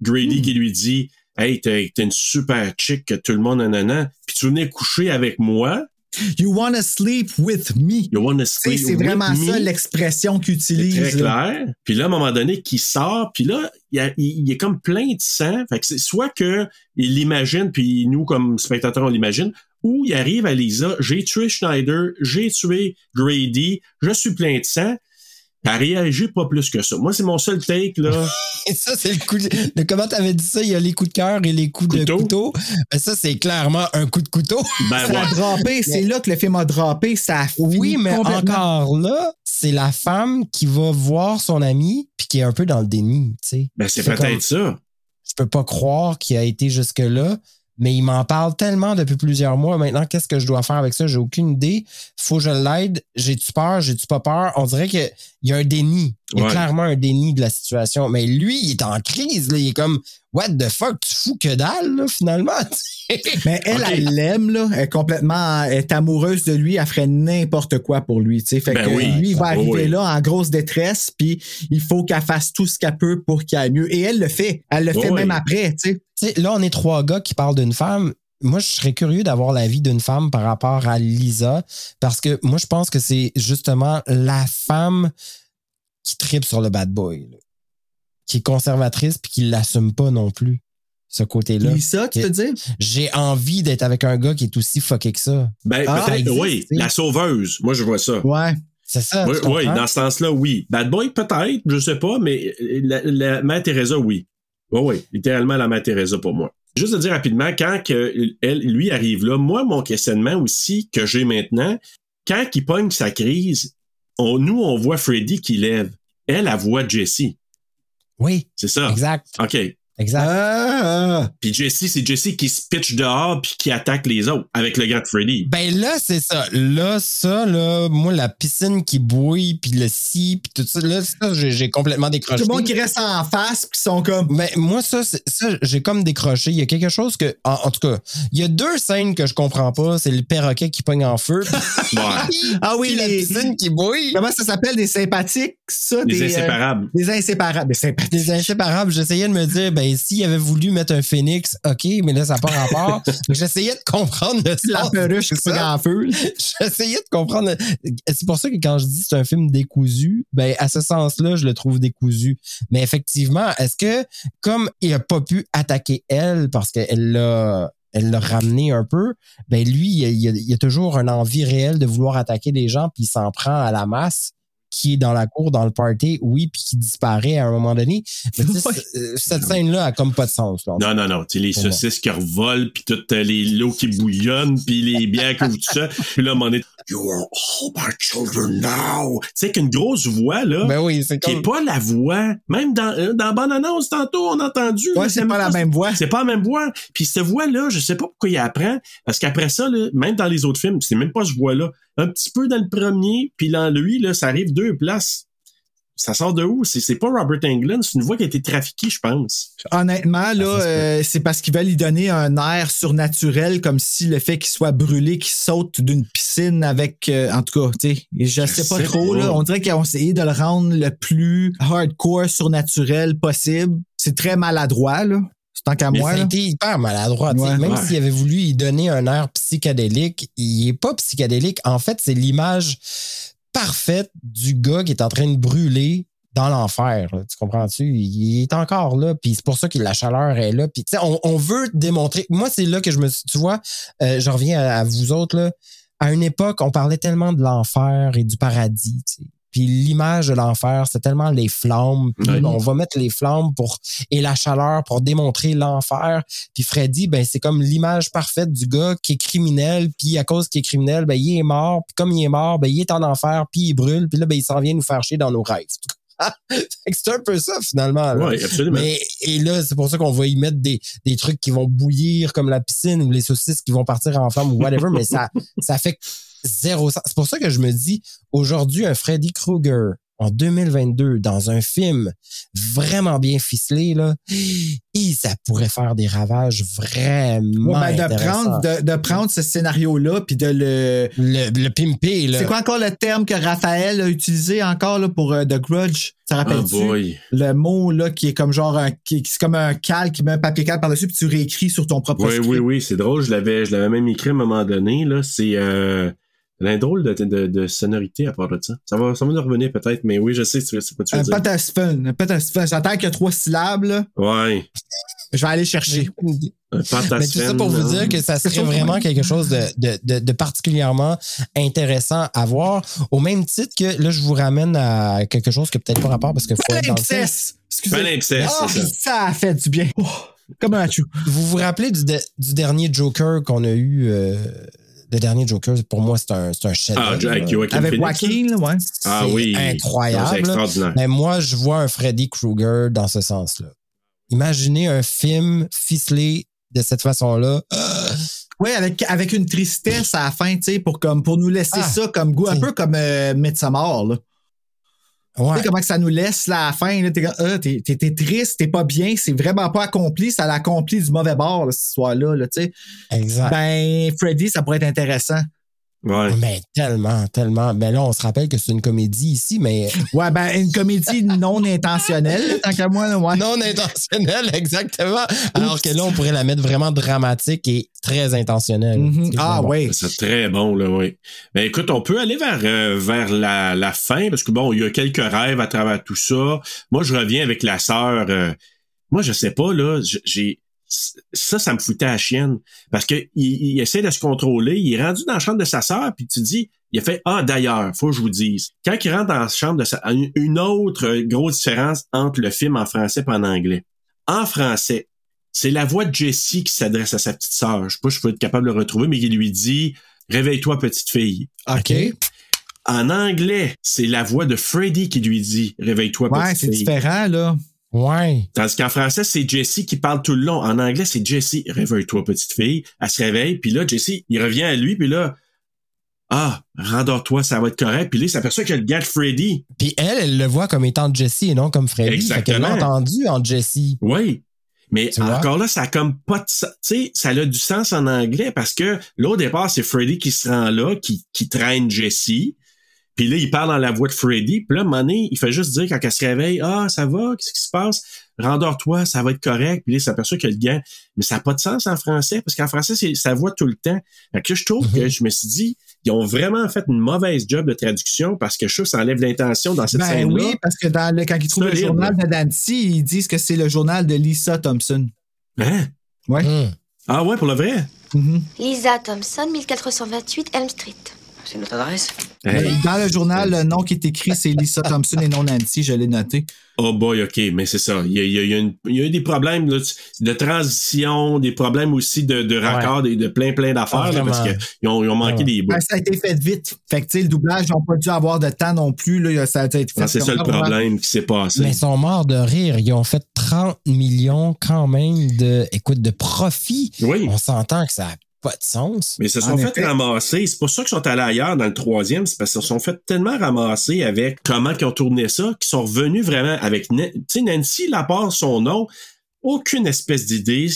Grady, qui lui dit, Hey, t'es une super chick que tout le monde en a, puis tu venais coucher avec moi?
You wanna sleep with me.
You wanna sleep
C'est vraiment
me.
ça l'expression qu'il utilise.
très clair. Puis là, à un moment donné, qui sort, puis là, il, y a- il- il est comme plein de sang. Fait que c'est soit que il l'imagine, puis nous, comme spectateurs, on l'imagine, ou il arrive à Lisa, j'ai tué Schneider, j'ai tué Grady, je suis plein de sang. Elle réagit pas plus que ça. Moi, c'est mon seul take, là.
Et ça, c'est le coup de, de- Comment t'avais dit ça? Il y a les coups de cœur et les coups de couteau. Ben, ça, c'est clairement un coup de couteau.
Ben
Ça a drapé, c'est là que le film a drapé, ça a fini
Oui, mais
complètement.
encore là, c'est la femme qui va voir son ami puis qui est un peu dans le déni, tu sais.
Ben, c'est peut-être
comme-
ça.
Je peux pas croire qu'il a été jusque-là, mais il m'en parle tellement depuis plusieurs mois. Maintenant, qu'est-ce que je dois faire avec ça? J'ai aucune idée. Faut que je l'aide. J'ai-tu peur? J'ai-tu pas peur? On dirait qu'il y a un déni. Il y a
Ouais.
clairement un déni de la situation. Mais lui, il est en crise. Là. Il est comme, what the fuck? Tu fous que dalle, là, finalement?
Mais elle, elle l'aime, là. Elle est complètement, elle est amoureuse de lui. Elle ferait n'importe quoi pour lui, tu sais. Fait
Ben
que
oui.
lui, il va
Oui,
arriver
oui.
là en grosse détresse, puis il faut qu'elle fasse tout ce qu'elle peut pour qu'il aille mieux. Et elle le fait. Elle le fait
Oui.
même après,
là, on est trois gars qui parlent d'une femme. Moi, je serais curieux d'avoir l'avis d'une femme par rapport à Lisa, parce que moi, je pense que c'est justement la femme qui tripe sur le bad boy, là. qui est conservatrice puis qui l'assume pas non plus, ce côté-là.
Lisa, tu veux dire?
J'ai envie d'être avec un gars qui est aussi fucké que ça.
Ben,
Ah,
peut-être,
existe,
oui. La sauveuse. Moi, je vois ça.
Ouais.
C'est ça.
Oui, dans ce sens-là, oui. Bad Boy, peut-être, je sais pas, mais la, la Mère Teresa, oui. Oui, oui, littéralement la Mère Teresa pour moi. Juste de dire rapidement, quand que elle, lui arrive là, moi, mon questionnement aussi que j'ai maintenant, quand il pogne sa crise, on, nous, on voit Freddy qui lève. Elle, elle voit Jessie.
Oui,
C'est ça.
exact.
OK.
Exact.
Ah,
Puis Jessie, c'est Jessie qui se pitch dehors puis qui attaque les autres avec le gars de Freddy.
Ben là, c'est ça. Là, ça, là, moi, la piscine qui bouille, puis le si, puis tout ça, là, ça, j'ai complètement décroché.
tout le monde qui reste en face, puis qui sont comme.
Mais moi, ça, c'est- ça j'ai comme décroché. Il y a quelque chose que. En, en tout cas, il y a deux scènes que je comprends pas. C'est le perroquet qui pogne en feu.
Ouais.
Ah oui,
puis la piscine qui bouille.
Comment ça s'appelle? Des sympathiques, ça?
Les
des, euh,
inséparables.
des inséparables. Des sympathiques.
Des inséparables. J'essayais de me dire, ben, s'il avait voulu mettre un phénix, OK, mais là, ça n'a pas rapport. J'essayais de comprendre le
La perruche qui en feu.
J'essayais de comprendre. C'est pour ça que quand je dis que c'est un film décousu, ben à ce sens-là, je le trouve décousu. Mais effectivement, est-ce que comme il a pas pu attaquer elle parce qu'elle l'a elle l'a ramené un peu, ben lui, il il a- il a toujours une envie réelle de vouloir attaquer des gens, puis il s'en prend à la masse qui est dans la cour, dans le party, oui, puis qui disparaît à un moment donné. Mais
Ouais.
euh, cette scène-là a comme pas de sens. Là,
Non, non, non. Tu les saucisses qui revolent, puis toutes euh, les lots qui bouillonnent, puis les bières qui ouvrent tout ça. Puis là, à un moment donné, You are all my children now. Tu sais, qu'une grosse voix, là,
Ben oui, c'est
qui
comme...
est pas la voix. Même dans, euh, dans bonne annonce, tantôt, on a entendu.
Ouais, c'est pas la même voix.
C'est pas la même voix. Puis cette voix-là, je sais pas pourquoi il apprend. Parce qu'après ça, là, même dans les autres films, c'est même pas cette voix-là. Un petit peu dans le premier, puis dans lui, là, ça arrive deux places. Ça sort de où? C'est, c'est pas Robert Englund, c'est une voix qui a été trafiquée, je pense.
Honnêtement, là,
Ah,
euh, c'est parce qu'ils veulent lui donner un air surnaturel, comme si le fait qu'il soit brûlé, qu'il saute d'une piscine avec. euh, en tout cas, tu sais, je
Je
sais pas trop,
pas.
là. On dirait qu'ils ont essayé de le rendre le plus hardcore, surnaturel possible. C'est très maladroit, là. Tant qu'à moi,
ça a été hyper maladroit. tu sais.
Ouais.
Même
Ouais.
s'il avait voulu y donner un air psychédélique, il est pas psychédélique. En fait, c'est l'image parfaite du gars qui est en train de brûler dans l'enfer. là. Tu comprends-tu? Il est encore là, puis c'est pour ça que la chaleur est là. Puis, tu sais, on, on veut démontrer. Moi, c'est là que je me suis. Tu vois, euh, je reviens à, à vous autres, là. À une époque, on parlait tellement de l'enfer et du paradis, tu sais. Puis l'image de l'enfer, c'est tellement les flammes. Puis on va mettre les flammes pour et la chaleur pour démontrer l'enfer. Puis Freddy, ben c'est comme l'image parfaite du gars qui est criminel. Puis à cause qu'il est criminel, ben il est mort. Puis comme il est mort, ben il est en enfer. Puis il brûle. Puis là, ben il s'en vient nous faire chier dans nos rêves. C'est un peu ça finalement. là.
Oui, absolument.
Mais et là, c'est pour ça qu'on va y mettre des, des trucs qui vont bouillir comme la piscine ou les saucisses qui vont partir en flamme ou whatever, mais ça, ça fait zéro sens. C'est pour ça que je me dis, aujourd'hui, un Freddy Krueger en 2022 dans un film vraiment bien ficelé, là, et ça pourrait faire des ravages vraiment
Ouais, ben, de, prendre, de, de prendre ce scénario-là puis de le.
Le, le pimper, là.
C'est quoi encore le terme que Raphaël a utilisé encore là, pour euh, The Grudge? Ça
Oh
rappelle-tu? le mot là, qui est comme genre un, qui, qui- c'est comme un calque qui met un papier calque par-dessus puis tu réécris sur ton propre
Oui,
script.
oui, oui, c'est drôle. Je l'avais, je l'avais même écrit à un moment donné. Là, c'est euh, un drôle de, de, de sonorité à part de ça. Ça va, ça va nous revenir peut-être, mais oui, je sais c'est c'est quoi tu veux
Un
dire.
patasphen. Un patasphen. J'entends qu'il y a trois syllabes, là.
Ouais.
Je vais aller chercher.
Un
Mais tout ça pour vous dire que ça serait
ça,
vraiment quelque chose de, de, de, de particulièrement intéressant à voir. Au même titre que là, je vous ramène à quelque chose qui n'a peut-être pas rapport parce que faut être dans.
Palimpseste. Excusez. Ah,
c'est ça.
ça a fait du bien. Oh, comme un chou.
Vous vous rappelez du, de- du dernier Joker qu'on a eu? euh, le dernier Joker, pour moi, c'est un, c'est un chef
Ah, avec Joaquin
Avec
Phoenix,
Joaquin, là, ouais.
Ah
C'est
oui.
incroyable.
C'est extraordinaire.
Mais moi, je vois un Freddy Krueger dans ce sens-là. Imaginez un film ficelé de cette façon-là.
Oui, avec, avec une tristesse à la fin, tu sais, pour, comme, pour nous laisser
Ah,
ça comme goût, un peu comme euh, Midsommar, là.
Ouais.
Tu sais comment que ça nous laisse là, à la fin, là, t'es, t'es, t'es- t'es triste, t'es pas bien, c'est vraiment pas accompli, ça l'accomplit du mauvais bord, là, cette histoire-là, là, tu sais.
Exact.
Ben, Freddy, ça pourrait être intéressant.
Ouais.
Mais tellement, tellement. Ben là, on se rappelle que c'est une comédie ici, mais
Ouais, ben, une comédie non intentionnelle, tant qu'à moi, là, ouais.
non intentionnelle, exactement. Alors que là, on pourrait la mettre vraiment dramatique et très intentionnelle.
Mhm. Ah,
Bon.
ouais.
C'est très bon, là, oui. Ben écoute, on peut aller vers, euh, vers la, la fin, parce que bon, il y a quelques rêves à travers tout ça. Moi, je reviens avec la sœur. euh, moi, je sais pas, là, j'ai. Ça, ça me foutait à la chienne. Parce que il, il essaie de se contrôler. Il est rendu dans la chambre de sa sœur, puis tu dis, il a fait Ah, d'ailleurs, faut que je vous dise. Quand il rentre dans la chambre de sa. Une une autre grosse différence entre le film en français et en anglais. En français, c'est la voix de Jessie qui s'adresse à sa petite sœur. Je sais pas si je peux être capable de le retrouver, mais il lui dit Réveille-toi, petite fille.
OK.
En anglais, c'est la voix de Freddy qui lui dit Réveille-toi,
Ouais,
petite
c'est
fille.
différent, là.
Ouais.
Tandis qu'en français, c'est Jessie qui parle tout le long. En anglais, c'est Jessie, réveille-toi, petite fille. Elle se réveille, puis là, Jessie, il revient à lui, puis là, ah, rendors-toi, ça va être correct. Puis là, il s'aperçoit qu'il y a le gars de Freddy.
Puis elle, elle le voit comme étant Jessie et non comme Freddy. Fait qu'elle l'a
Exactement.
entendu en Jessie.
Oui. Mais
Tu
encore là, ça a comme pas de sens. Tu sais, ça a du sens en anglais parce que là, au départ, c'est Freddy qui se rend là, qui, qui traîne Jessie. Puis là, il parle dans la voix de Freddy. Puis là, donné, il fait juste dire quand elle se réveille, ah, ça va, qu'est-ce qui se passe? Rendors-toi, ça va être correct. Puis là, il s'aperçoit que le gars, mais ça n'a pas de sens en français parce qu'en français, c'est sa voix tout le temps. Fait que là, je trouve que je me suis dit, ils ont vraiment fait une mauvaise job de traduction parce que je trouve que ça enlève l'intention dans cette
Ben
scène-là.
oui, parce que dans le, quand ils trouvent le journal de Nancy, ils disent que c'est le journal de Lisa Thompson.
Hein?
Ouais.
Hum.
Ah ouais, pour le vrai?
Mhm.
Lisa Thompson, 1428 Elm Street.
C'est notre adresse.
Hey.
Dans le journal, le nom qui est écrit, c'est Lisa Thompson et non Nancy, je l'ai noté.
Oh boy, OK, mais c'est ça. Il y a, il y a- il y a une- il y a eu des problèmes là, de transition, des problèmes aussi de, de raccord, et de plein, plein d'affaires,
Ah,
parce qu'ils ont, ils ont manqué
Ouais.
des bouts.
Ben, ça a été fait vite. Fait que, tu sais, le doublage, ils n'ont pas dû avoir de temps non plus. Là. Ça a été fait
Ah, c'est ça le problème qui s'est passé.
Mais ils sont morts de rire. Ils ont fait 30 millions quand même de, écoute, de profit.
Oui.
On s'entend que ça n'a pas de sens.
Mais ils se sont
En
fait
effet.
ramasser. C'est pour ça qu'ils sont allés ailleurs dans le troisième. C'est parce qu'ils se sont fait tellement ramasser avec comment ils ont tourné ça, qu'ils sont revenus vraiment avec... Tu sais, Nancy, à part son nom, aucune espèce d'idée.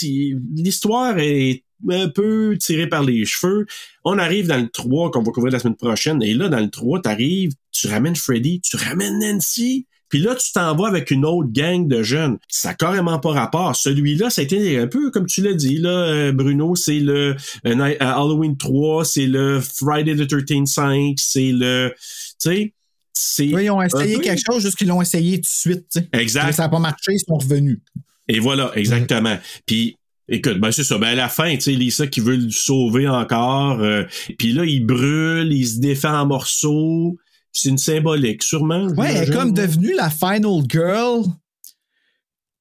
L'histoire est un peu tirée par les cheveux. On arrive dans le 3 qu'on va couvrir la semaine prochaine. Et là, dans le 3, t'arrives, tu ramènes Freddy, tu ramènes Nancy. Puis là, tu t'en vas avec une autre gang de jeunes. Ça n'a carrément pas rapport. Celui-là, ça a été un peu comme tu l'as dit, là, euh, Bruno, c'est le euh, euh, Halloween 3, c'est le Friday the 13th 5, c'est le... Tu sais, c'est...
Oui, ils ont essayé
peu-
quelque chose, juste qu'ils l'ont essayé tout de suite. tu sais.
Exact.
Ça n'a pas marché, ils sont revenus.
Et voilà, exactement. Puis, écoute, ben c'est ça. Ben à la fin, tu sais, Lisa qui veut le sauver encore. euh, puis là, il brûle, il se défait en morceaux. C'est une symbolique, sûrement.
Ouais, elle est comme devenue la final girl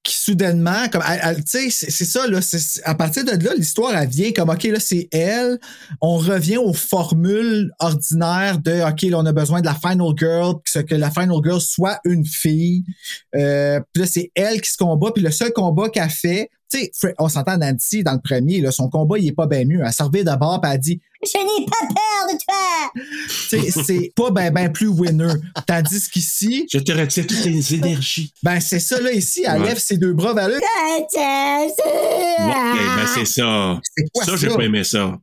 qui soudainement, comme, tu sais, c'est ça, là, à partir de là, l'histoire, elle vient comme, OK, là, c'est elle. On revient aux formules ordinaires de, OK, là, on a besoin de la final girl, que, que la final girl soit une fille. Euh, puis là, c'est elle qui se combat, puis le seul combat qu'elle fait, Tu sais, on s'entend Nancy dans le premier, là, son combat, il est pas bien mieux. Elle servait d'abord, puis elle dit,
Je n'ai pas peur de toi.
tu sais, c'est pas ben, ben plus winner. Tandis qu'ici,
Je te retire toutes tes énergies.
ben, c'est ça, là, ici, elle
Ouais.
lève ses deux bras vers
c'est-
Ouais, ben c'est ça.
C'est quoi
Ça,
ça?
j'ai pas aimé ça.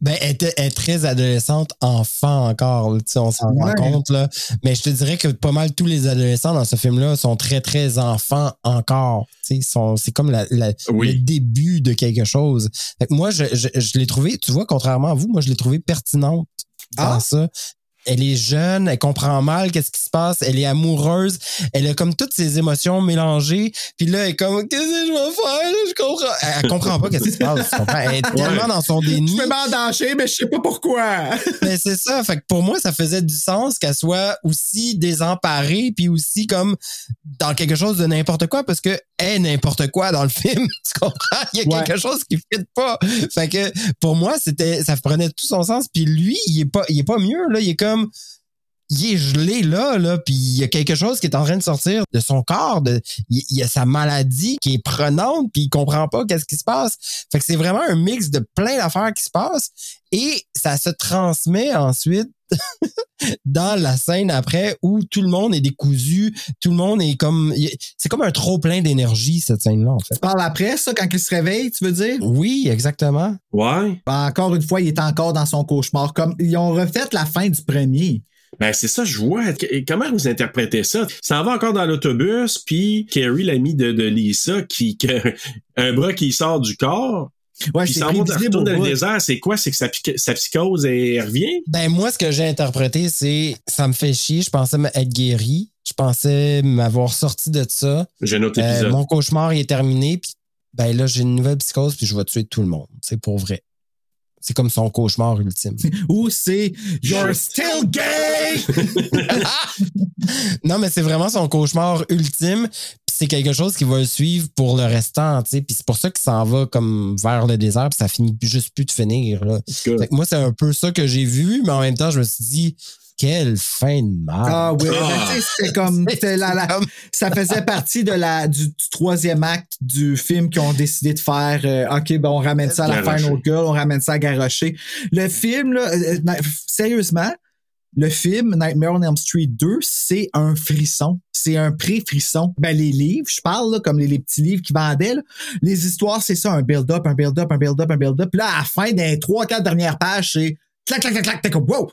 Ben, elle, était- elle est très adolescente, enfant encore, là, tu sais, on s'en
Ouais.
rend compte, là. Mais je te dirais que pas mal tous les adolescents dans ce film-là sont très, très enfants encore. C'est comme la- la-
Oui.
le début de quelque chose. Fait que moi, je, je, je l'ai trouvé, tu vois, contrairement à vous, moi, je l'ai trouvé pertinente dans
Ah.
ça. Elle est jeune, elle comprend mal qu'est-ce qui se passe, elle est amoureuse, elle a comme toutes ses émotions mélangées, puis là, elle est comme, qu'est-ce que je vais faire, là? je comprends. Elle, elle comprend pas qu'est-ce qui se passe, tu comprends? Elle est tellement dans son déni.
Je peux m'endanger, mais je sais pas pourquoi.
Mais c'est ça. Fait que pour moi, ça faisait du sens qu'elle soit aussi désemparée, puis aussi comme dans quelque chose de n'importe quoi, parce que est n'importe quoi dans le film. Tu comprends? Il y a
Ouais.
quelque chose qui fit pas. Fait que pour moi, c'était, ça prenait tout son sens. Puis lui, il est pas, il est pas mieux, là. Il est comme, il est gelé là, là, puis il y a quelque chose qui est en train de sortir de son corps, de, il, il y a sa maladie qui est prenante, puis il comprend pas qu'est-ce qui se passe. Fait que c'est vraiment un mix de plein d'affaires qui se passent et ça se transmet ensuite dans la scène après où tout le monde est décousu, tout le monde est comme, c'est comme un trop plein d'énergie cette scène-là en fait.
Tu parles après, ça, quand il se réveille, tu veux dire?
Oui, exactement.
Ouais.
Ben, encore une fois, il est encore dans son cauchemar. Comme ils ont refait la fin du premier.
Ben, c'est ça, je vois. Comment vous interprétez ça? Ça en va encore dans l'autobus, puis Carrie, l'amie de, de Lisa, qui, un bras qui sort du corps.
Ouais,
puis
c'est prévisible
dans le désert. C'est quoi? C'est que sa, psychose, elle revient?
Ben moi, ce que j'ai interprété, c'est ça me fait chier. Je pensais être guéri. Je pensais m'avoir sorti de ça.
J'ai un autre
Euh,
épisode.
mon cauchemar est terminé. Puis ben là, j'ai une nouvelle psychose, puis je vais tuer tout le monde. C'est pour vrai. C'est comme son cauchemar ultime.
Ou c'est? You're still gay!
non, mais c'est vraiment son cauchemar ultime. Puis c'est quelque chose qui va le suivre pour le restant, tu sais. Puis c'est pour ça qu'il s'en va comme vers le désert, puis ça finit juste plus de finir. Là. Fait que moi, c'est un peu ça que j'ai vu, mais en même temps, je me suis dit, quelle fin de mal.
Ah oui, sais, c'était comme, c'était la- la- ça faisait partie de la, du, du troisième acte du film qu'ils ont décidé de faire. euh, OK, ben on ramène ça à la
Garrocher.
Final Girl, on ramène ça à Garrocher. Le film, là, euh, euh, sérieusement, le film Nightmare on Elm Street 2, c'est un frisson. C'est un pré-frisson. Ben, les livres, je parle, là, comme les, les petits livres qui vendaient, là, les histoires, c'est ça, un build-up, un build-up, un build-up, un build-up. Puis là, à la fin des trois, quatre dernières pages, c'est clac, clac, clac, clac, t'es comme, wow!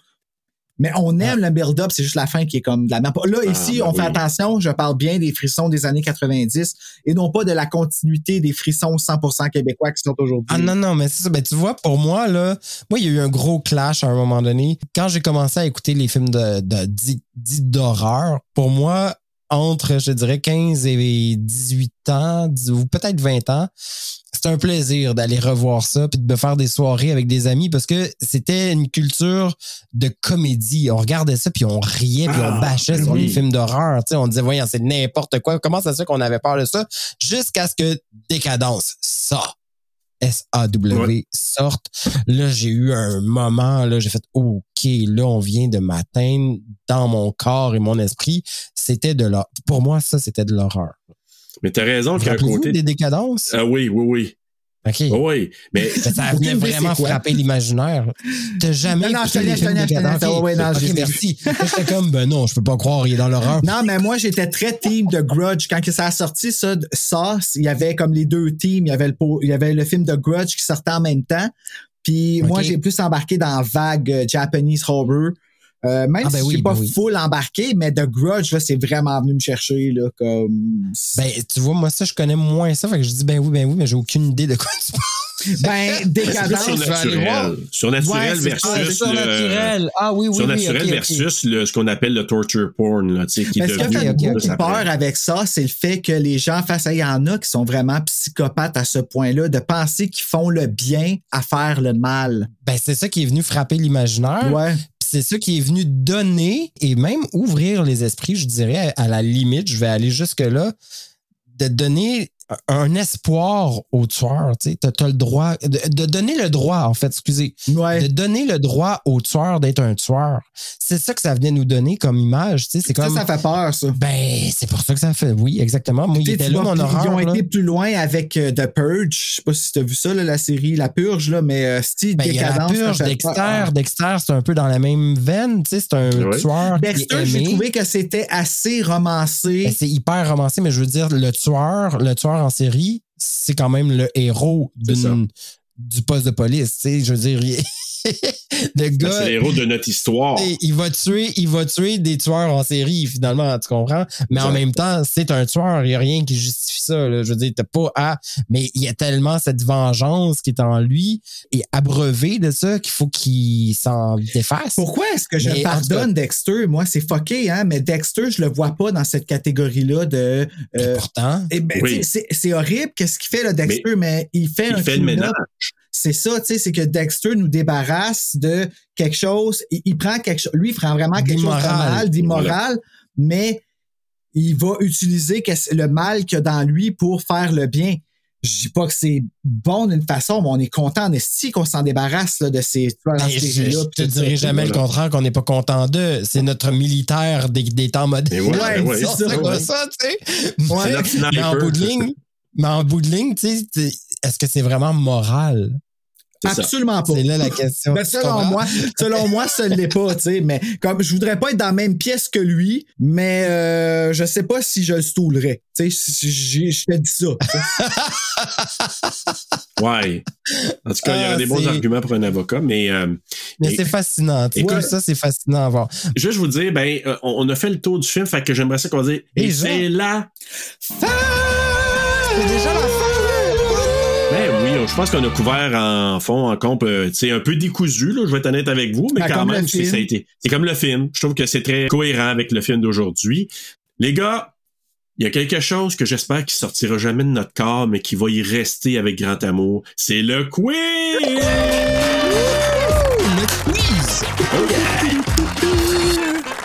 Mais on aime le build-up, c'est juste la fin qui est comme de la merde. Là,
Ah,
ici,
ben
on fait
oui.
attention, je parle bien des frissons des années 90 et non pas de la continuité des frissons 100% québécois qui sont aujourd'hui.
Ah non, non, mais c'est ça. Ben, tu vois, pour moi, là, moi, il y a eu un gros clash à un moment donné. Quand j'ai commencé à écouter les films de, de, d'horreur, pour moi, entre, je dirais, 15 et 18 ans, ou peut-être 20 ans, c'était un plaisir d'aller revoir ça puis de me faire des soirées avec des amis parce que c'était une culture de comédie. On regardait ça puis on riait puis on
Ah,
bâchait
ben
sur les films d'horreur. Tu sais, on disait, voyons, c'est n'importe quoi. Comment ça se fait qu'on avait peur de ça? Jusqu'à ce que Décadence, ça, S-A-W,
Ouais.
sorte. Là, j'ai eu un moment, là, j'ai fait, OK, là, on vient de m'atteindre dans mon corps et mon esprit. C'était de l'horreur. Pour moi, ça, c'était de l'horreur.
Mais t'as raison qu'il y a un côté.
des décadences?
Ah oui, oui, oui.
OK.
Ah oui. Mais
ça venait vraiment frapper l'imaginaire. T'as jamais
Non, non, je connais,
les
je ai
merci. J'étais comme, ben non, je peux pas croire, il est dans l'horreur.
Non, mais moi, j'étais très team de Grudge. Quand que ça a sorti, ça, ça, il y avait comme les deux teams. Il y avait le, po- il y avait le film de Grudge qui sortait en même temps. Puis moi, j'ai plus embarqué dans la vague euh, Japanese horror. Euh, même
Ah, ben
si
oui,
j'ai pas
ben oui.
full embarqué, mais The Grudge, là, c'est vraiment venu me chercher, là, comme...
Ben, tu vois, moi, ça, je connais moins ça. Fait que je dis, ben oui, ben oui, mais j'ai aucune idée de quoi tu parles.
Ben, décadence.
je vais aller voir.
surnaturel.
Ouais,
versus. le-
surnaturel. Ah oui, oui,
surnaturel versus le, ce qu'on appelle le torture porn, là, tu sais, qui est
ce qui fait beaucoup peur avec ça, c'est le fait que les gens face à il y en a qui sont vraiment psychopathes à ce point-là, de penser qu'ils font le bien à faire le mal.
Ben, c'est ça qui est venu frapper l'imaginaire.
Ouais.
C'est ça qui est venu donner et même ouvrir les esprits, je dirais, à la limite, je vais aller jusque-là, de donner un espoir au tueur. Tu as, le droit de, de donner le droit, en fait, excusez. De donner le droit au tueur d'être un tueur. C'est ça que ça venait nous donner comme image. tu sais, C'est
Ça,
comme.
ça fait peur, ça.
Ben, c'est pour ça que ça fait. Oui, exactement. Moi, il était là, mon horreur.
Ils ont
là.
été plus loin avec euh, The Purge. Je sais pas si tu as vu ça, là, la série La Purge, là, mais euh, style
Ben, la purge,
ça
Dexter. Dexter, c'est un peu dans la même veine. tu sais, C'est un
Ouais.
tueur qui est
Dexter, j'ai trouvé que c'était assez romancé.
Ben, c'est hyper romancé, mais je veux dire, le tueur, le tueur en série, c'est quand même le héros du poste de police. tu sais. Je veux dire, le
Ben,
gars.
C'est l'héros de notre histoire.
Il va tuer, il va tuer des tueurs en série, finalement, tu comprends? Mais en même temps, c'est un tueur, il n'y a rien qui justifie ça. là. Je veux dire, t'as pas à. Mais il y a tellement cette vengeance qui est en lui et abreuvé de ça qu'il faut qu'il s'en défasse.
Pourquoi est-ce que je
Mais,
pardonne Dexter? Moi, c'est fucké, hein, mais Dexter, je le vois pas dans cette catégorie-là de. euh,
pourtant.
eh ben,
Oui.
c'est horrible qu'est-ce qu'il fait, là, Dexter, mais, il fait
Il
un
fait le ménage.
C'est ça, tu sais, c'est que Dexter nous débarrasse de quelque chose. Il, il prend quelque chose. Lui, il prend vraiment quelque chose de
D'immoral.
mal, d'immoral, mais il va utiliser le mal qu'il y a dans lui pour faire le bien. Je dis pas que c'est bon d'une façon, mais on est content en esti qu'on s'en débarrasse là, de ces tueurs
je, te dirai jamais le contraire qu'on n'est pas content d'eux. C'est notre militaire des, des temps modernes.
Mais ouais, ouais,
c'est
c'est ça, ouais.
ça, tu sais. Mais en bout de ligne, mais en bout de ligne, tu sais, est-ce que c'est vraiment moral?
Ça.
Absolument pas.
C'est là la question.
Ben, selon moi, selon moi, ça l'est pas, tu sais. Mais comme je voudrais pas être dans la même pièce que lui, mais euh, je sais pas si je le stoulerais. Tu sais, je te dis ça.
Ouais. En tout cas, il y
Ah,
aurait des bons arguments pour un avocat, mais. euh,
Mais
et-
c'est fascinant. Tout ça, c'est fascinant à voir.
Juste vous dire, ben, euh, on a fait le tour du film, fait que j'aimerais ça qu'on dise. Et c'est là.
C'est déjà la fin!
Ben oui, je pense qu'on a couvert en fond, en comble, euh, tu sais, un peu décousu, là, je vais être honnête avec vous, mais
Ben,
quand même, c'est ça a été. C'est comme le film. Je trouve que c'est très cohérent avec le film d'aujourd'hui. Les gars, il y a quelque chose que j'espère qui sortira jamais de notre corps, mais qui va y rester avec grand amour. C'est le quiz!
Le quiz!
Oh yeah!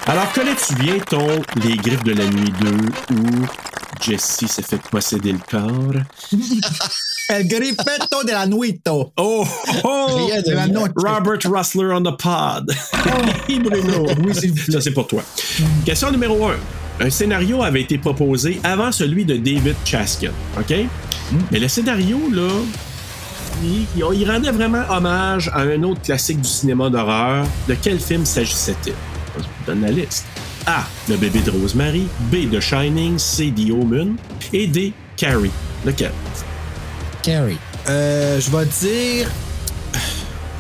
Alors, connais-tu bien ton Les Griffes de la Nuit 2 où Jessie s'est fait posséder le corps?
El griffetto de la nuito.
Oh! oh
Rien de
la.
Robert Russler on the pod.
Bruno. Oui, s'il vous plaît.
Ça, c'est pour toi. Question numéro 1. Un scénario avait été proposé avant celui de David Chaskin. OK? Mais le scénario, là, il, il rendait vraiment hommage à un autre classique du cinéma d'horreur. De quel film s'agissait-il? Je vous donne la liste. A. Le bébé de Rosemary. B. The Shining. C. The Omen. Et D. Carrie. Lequel?
Carrie.
Euh, je vais dire.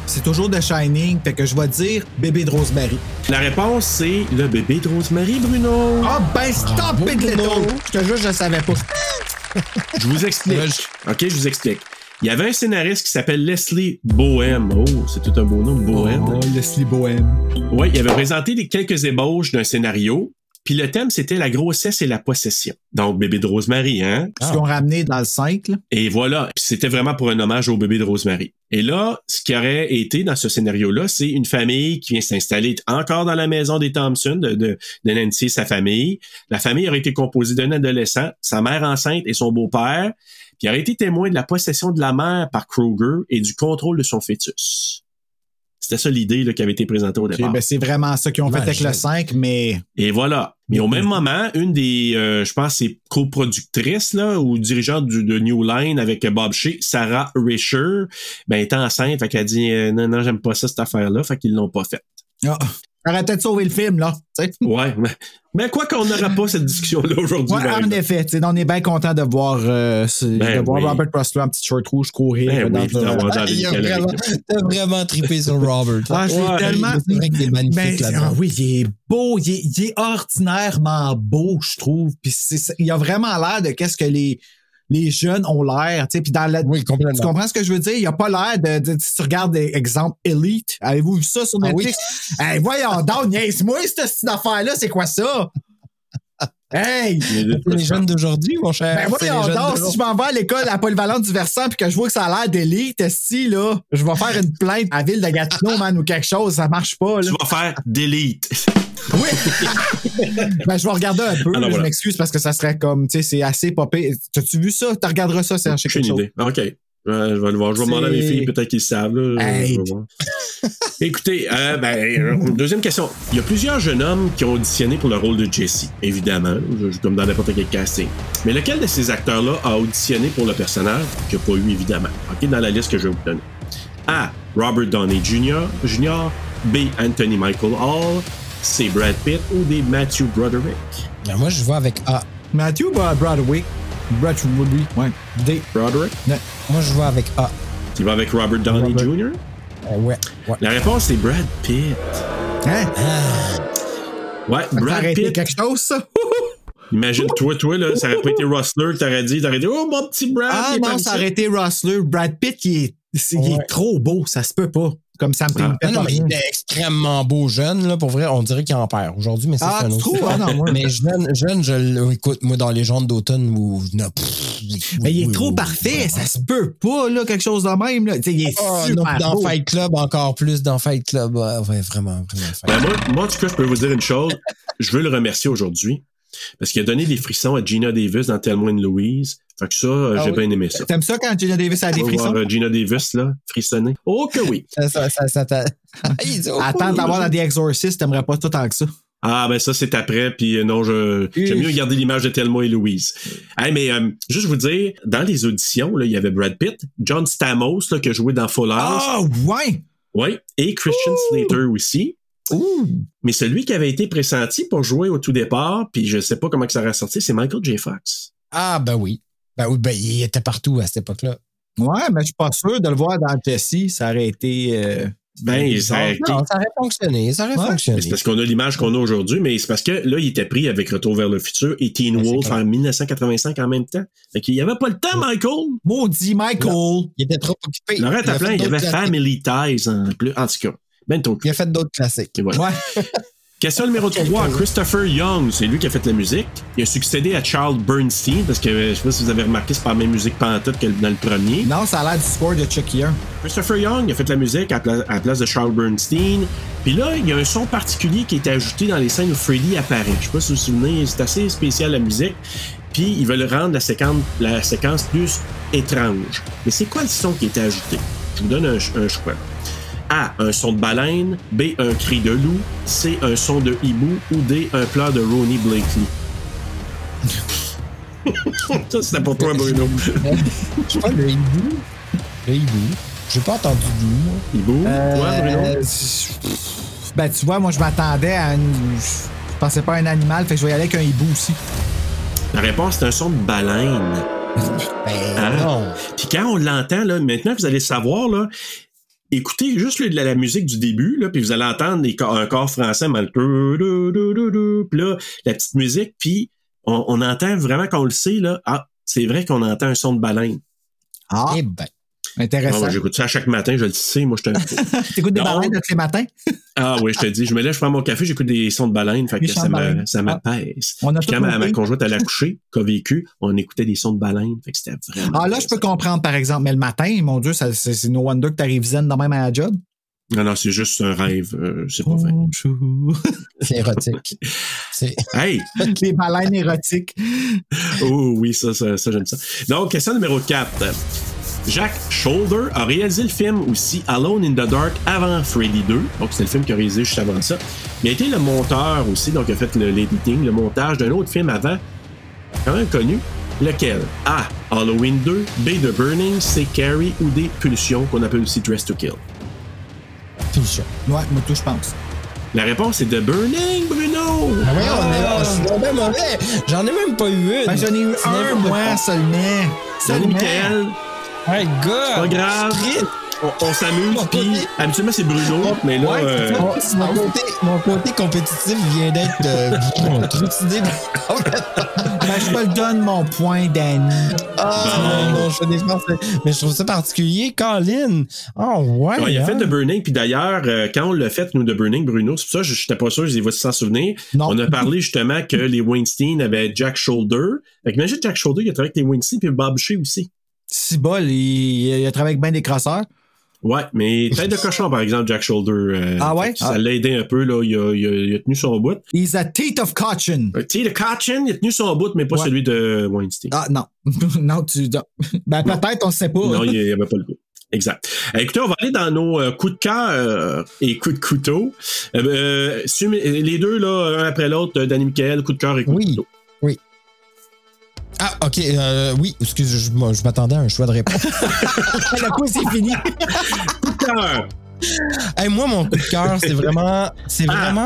C'est toujours The Shining, fait que je vais dire Bébé de Rosemary.
La réponse, c'est le bébé de Rosemary, Bruno.
Ah ben stop it,
Bruno.
Je te jure, je le savais pas.
Je vous explique. OK, je vous explique. Il y avait un scénariste qui s'appelle Leslie Bohem. Oh, c'est tout un beau nom, Bohem.
Oh, Leslie Bohem.
Oui, il avait présenté des- quelques ébauches d'un scénario. Puis le thème, c'était la grossesse et la possession. Donc, bébé de Rosemary, hein?
Ce qu'on ramené dans le 5, là.
Et voilà. Puis c'était vraiment pour un hommage au bébé de Rosemary. Et là, ce qui aurait été dans ce scénario-là, c'est une famille qui vient s'installer encore dans la maison des Thompson, de, de, de Nancy et sa famille. La famille aurait été composée d'un adolescent, sa mère enceinte et son beau-père, qui aurait été témoin de la possession de la mère par Kruger et du contrôle de son fœtus. C'était ça l'idée là, qui avait été présentée au départ.
ben c'est vraiment ça qu'ils ont fait avec le
Imagine.
5, mais.
Et voilà. Mais au même moment, une des, euh, je pense, c'est coproductrices là ou dirigeante du, de New Line avec Bob Shea, Sarah Risher, ben était enceinte, fait qu'elle dit euh, non non j'aime pas ça cette affaire là, fait qu'ils l'ont pas faite.
Ah, ça aurait peut-être sauvé le film, là.
Ouais, mais, mais quoi qu'on n'aura pas cette discussion là aujourd'hui.
Ouais, en effet, on est bien content de voir, euh,
Ben
de voir
oui.
Robert Russler en petite short rouge courir
Ben
dans
oui,
Il a vraiment, t'as vraiment trippé sur Robert.
Ah,
Ouais,
tellement.
C'est vrai qu'il est magnifique
Ben,
là-dedans.
ah oui, il est beau, il est, il est ordinairement beau, je trouve. Puis il a vraiment l'air de qu'est-ce que les les jeunes ont l'air, tu sais. Puis dans la,
Oui,
tu
complètement.
comprends ce que je veux dire? Il a pas l'air de, de- si tu regardes des exemples Elite. Avez-vous vu ça sur
Ah
Netflix? Hey, voyons donc, niaise-moi, cette affaire-là, c'est quoi ça? Hey!
C'est les jeunes d'aujourd'hui, mon cher.
Ben
C'est jeunes
donc, si je m'en vais à l'école à Polyvalente du Versant puis que je vois que ça a l'air d'élite, esti, là, je vais faire une plainte à la ville de Gatineau, man, ou quelque chose, ça marche pas, là.
Tu vas faire delete.
Ben, je vais regarder un peu,
Alors,
je
voilà.
m'excuse parce que ça serait comme, tu sais, c'est assez popé. T'as-tu vu ça? Tu regarderas ça, Serge,
J'ai une
chose.
idée. OK. Euh, je vais le voir. Je vais demander à mes
C'est-
filles, peut-être qu'ils savent. Là.
Hey.
Je vais voir. Écoutez, euh, ben, euh, deuxième question. Il y a plusieurs jeunes hommes qui ont auditionné pour le rôle de Jesse, évidemment, je- comme dans n'importe quel casting. Mais lequel de ces acteurs-là a auditionné pour le personnage qu'il n'y a pas eu, évidemment? OK, dans la liste que je vais vous donner. A. Robert Downey Jr. Jr. B. Anthony Michael Hall. C. Brad Pitt ou D. Matthew Broderick?
Ben, moi, je vois avec A.
Matthew Bro- Broadway. Broadway, ouais. D.
Broderick?
Moi, je vois avec A.
Tu vas avec Robert Downey
Robert.
Jr.?
Euh, ouais. ouais.
La réponse, c'est Brad Pitt.
Hein?
Ouais,
Ça
Brad Pitt.
quelque chose, ça?
Imagine, toi, toi, là, ça aurait pas été Rustler que t'aurais dit, t'aurais dit, oh, mon petit Brad.
Ah
il
non, ça aurait été Rustler. Brad Pitt, est, c'est- il est trop beau, ça se peut pas. Comme ça me
Ah.
fait
Non, non, mais il était extrêmement beau jeune, là. Pour vrai, on dirait qu'il en perd aujourd'hui, mais ça,
Ah,
c'est un autre.
Ah, non, moi.
Mais jeune, jeune, je écoute, moi, dans les gens d'automne où. non, pff, oui,
Mais il est
oui,
trop
oui,
parfait, ça se peut pas, là, quelque chose de même, là. Tu sais, il est
Ah,
super
non, dans
beau.
Fight Club, encore plus dans Fight Club. Ouais, ouais, vraiment, vraiment. Fight
Ben, moi, moi, en tout cas, je peux vous dire une chose. Je veux le remercier aujourd'hui. Parce qu'il a donné des frissons à Gina Davis dans Thelma and Louise. Fait que ça, euh,
Ah
j'ai
oui?
bien aimé ça.
T'aimes ça quand Gina Davis a des frissons?
voir, Gina Davis, là, frissonner. Oh que oui.
Ça, oh,
Attends d'avoir la The Exorcist, t'aimerais pas tout tant que ça.
Ah, ben ça, c'est après, puis euh, non, je j'aime mieux garder l'image de Thelma et Louise. Hey, mais euh, juste vous dire, dans les auditions, là, il y avait Brad Pitt, John Stamos, là, qui a joué dans Full House.
Ah, ouais!
Oui, et Christian Slater aussi. Mais celui qui avait été pressenti pour jouer au tout départ, puis je sais pas comment que ça aurait sorti, c'est Michael J. Fox.
Ah, ben oui. Ben oui, ben il était partout à cette époque-là.
Ouais, mais je suis pas sûr de le voir dans Jesse, ça aurait été. euh,
Ben, ça aurait été-
Non, ça aurait fonctionné. Ça aurait
Ouais.
fonctionné.
C'est parce qu'on a l'image qu'on a aujourd'hui, mais c'est parce que là, il était pris avec Retour vers le futur et Teen Wolf en 1985 en même temps. Fait qu'il y avait pas le temps, Michael.
Maudit Michael!
Il était trop occupé.
Lorette
Il
il y avait. Family Ties en plus. En tout cas, ben ton
Il a fait d'autres classiques.
Et voilà. Question numéro 3, Christopher Young, c'est lui qui a fait la musique. Il a succédé à Charles Bernstein, parce que je sais pas si vous avez remarqué, c'est pas la même musique pantoute que dans le premier.
Non, ça a l'air du score de Chucky 1.
Christopher Young a fait la musique à, la pla- place de Charles Bernstein. Puis là, il y a un son particulier qui a été ajouté dans les scènes où Freddy apparaît. Je sais pas si vous vous souvenez, c'est assez spécial la musique. Puis ils veulent rendre la séquence, la séquence plus étrange. Mais c'est quoi le son qui a été ajouté? Je vous donne un choix. A. Un son de baleine. B. Un cri de loup. C. Un son de hibou. Ou D. Un pleur de Ronnie Blakely. Ça, c'était pour toi, Bruno.
Je sais pas, le hibou. Le hibou. J'ai pas entendu d'où, moi.
Hibou? Toi, Bruno?
Euh, ben, tu vois, moi, je m'attendais à une. Je pensais pas à un animal, fait que je vais y aller avec un hibou aussi.
La réponse, c'est un son de baleine.
Ben,
Hein?
non.
Puis quand on l'entend, là, maintenant vous allez savoir, là, écoutez juste le- la, la musique du début, là, puis vous allez entendre des un corps français, mal puis là, la petite musique, puis on, on entend vraiment qu'on le sait, là, ah, c'est vrai qu'on entend un son de baleine.
Ah,
Eh ben.
Intéressant.
Ah, j'écoute ça chaque matin, je le sais, moi, je te
T'écoutes des baleines tous les matins?
Ah oui, je te dis, je me lève, je prends mon café, j'écoute des sons de baleine, fait
Des
que
sons
ça ça m'apaise.
On a
Puis
tout
quand ma, ma conjointe elle a couché, qu'a vécu, on écoutait des sons de baleine, fait que c'était vraiment...
Ah, là, je peux comprendre, par exemple, mais le matin, mon Dieu, c'est no wonder que t'arrives zen de même à la job.
Non, non, c'est juste un rêve, euh, c'est pas vrai.
C'est érotique.
Hey!
Les baleines érotiques.
Oh oui, ça, ça, ça, j'aime ça. Donc, question numéro 4. Jack Shoulder a réalisé le film aussi Alone in the Dark avant Freddy 2. Donc, c'est le film qu'il a réalisé juste avant ça. Mais il a été le monteur aussi, donc il a fait le- l'editing, le montage d'un autre film avant, quand même connu. Lequel? A. Halloween 2, B. The Burning, C. Carrie ou D. Pulsion, qu'on appelle aussi Dress to Kill.
Pulsion.
Ouais, moi, tout, je pense.
La réponse est The Burning, Bruno!
Ah ouais, on est. Je suis tombé mauvais. J'en ai même pas eu une.
Ben, j'en ai eu un, moi, seulement.
Salut. Michael!
Hey, gars.
Pas grave. On, on s'amuse, puis habituellement c'est Bruno, mais là.
Ouais,
euh,
mon, mon côté, mon côté compétitif vient d'être euh, trucidé.
Ben, je te le donne, mon point, Danny.
Ah, non, non, je fais des efforts, Mais je trouve ça particulier. Colin. Oh, ouais.
Ouais, il a
hein?
fait The Burning, puis d'ailleurs, euh, quand on l'a fait, nous, The Burning, Bruno, c'est pour ça je n'étais pas sûr, je les vois s'en souvenir. On a parlé justement que les Weinstein avaient Jack Shoulder. Fait que imagine Jack Shoulder, il a travaillé avec les Weinstein, puis Bob Shea aussi.
Si bol, il, il a travaillé avec bien des crosseurs.
Ouais, mais tête de cochon, par exemple, Jack Shoulder. euh,
Ah ouais?
Ça
Ah.
l'a aidé un peu, là. Il a, il a- il a tenu son bout.
He's a teeth of caution.
Euh, Teeth of caution, il a tenu son bout, mais pas
Ouais.
celui de Weinstein.
Ah, non. non, tu. non. Ben, peut-être, on ne sait pas.
Non, il n'y avait pas le goût. Exact. Euh, écoutez, on va aller dans nos euh, coups de cœur euh, et coups de couteau. Les deux, là, un après l'autre, Danny Michael, coup de cœur et coup de couteau.
Ah, ok. euh, oui, excuse, je, je m'attendais à un choix de réponse.
Le quiz est fini.
coup de cœur.
Hey, moi, mon coup de cœur, c'est vraiment. C'est vraiment.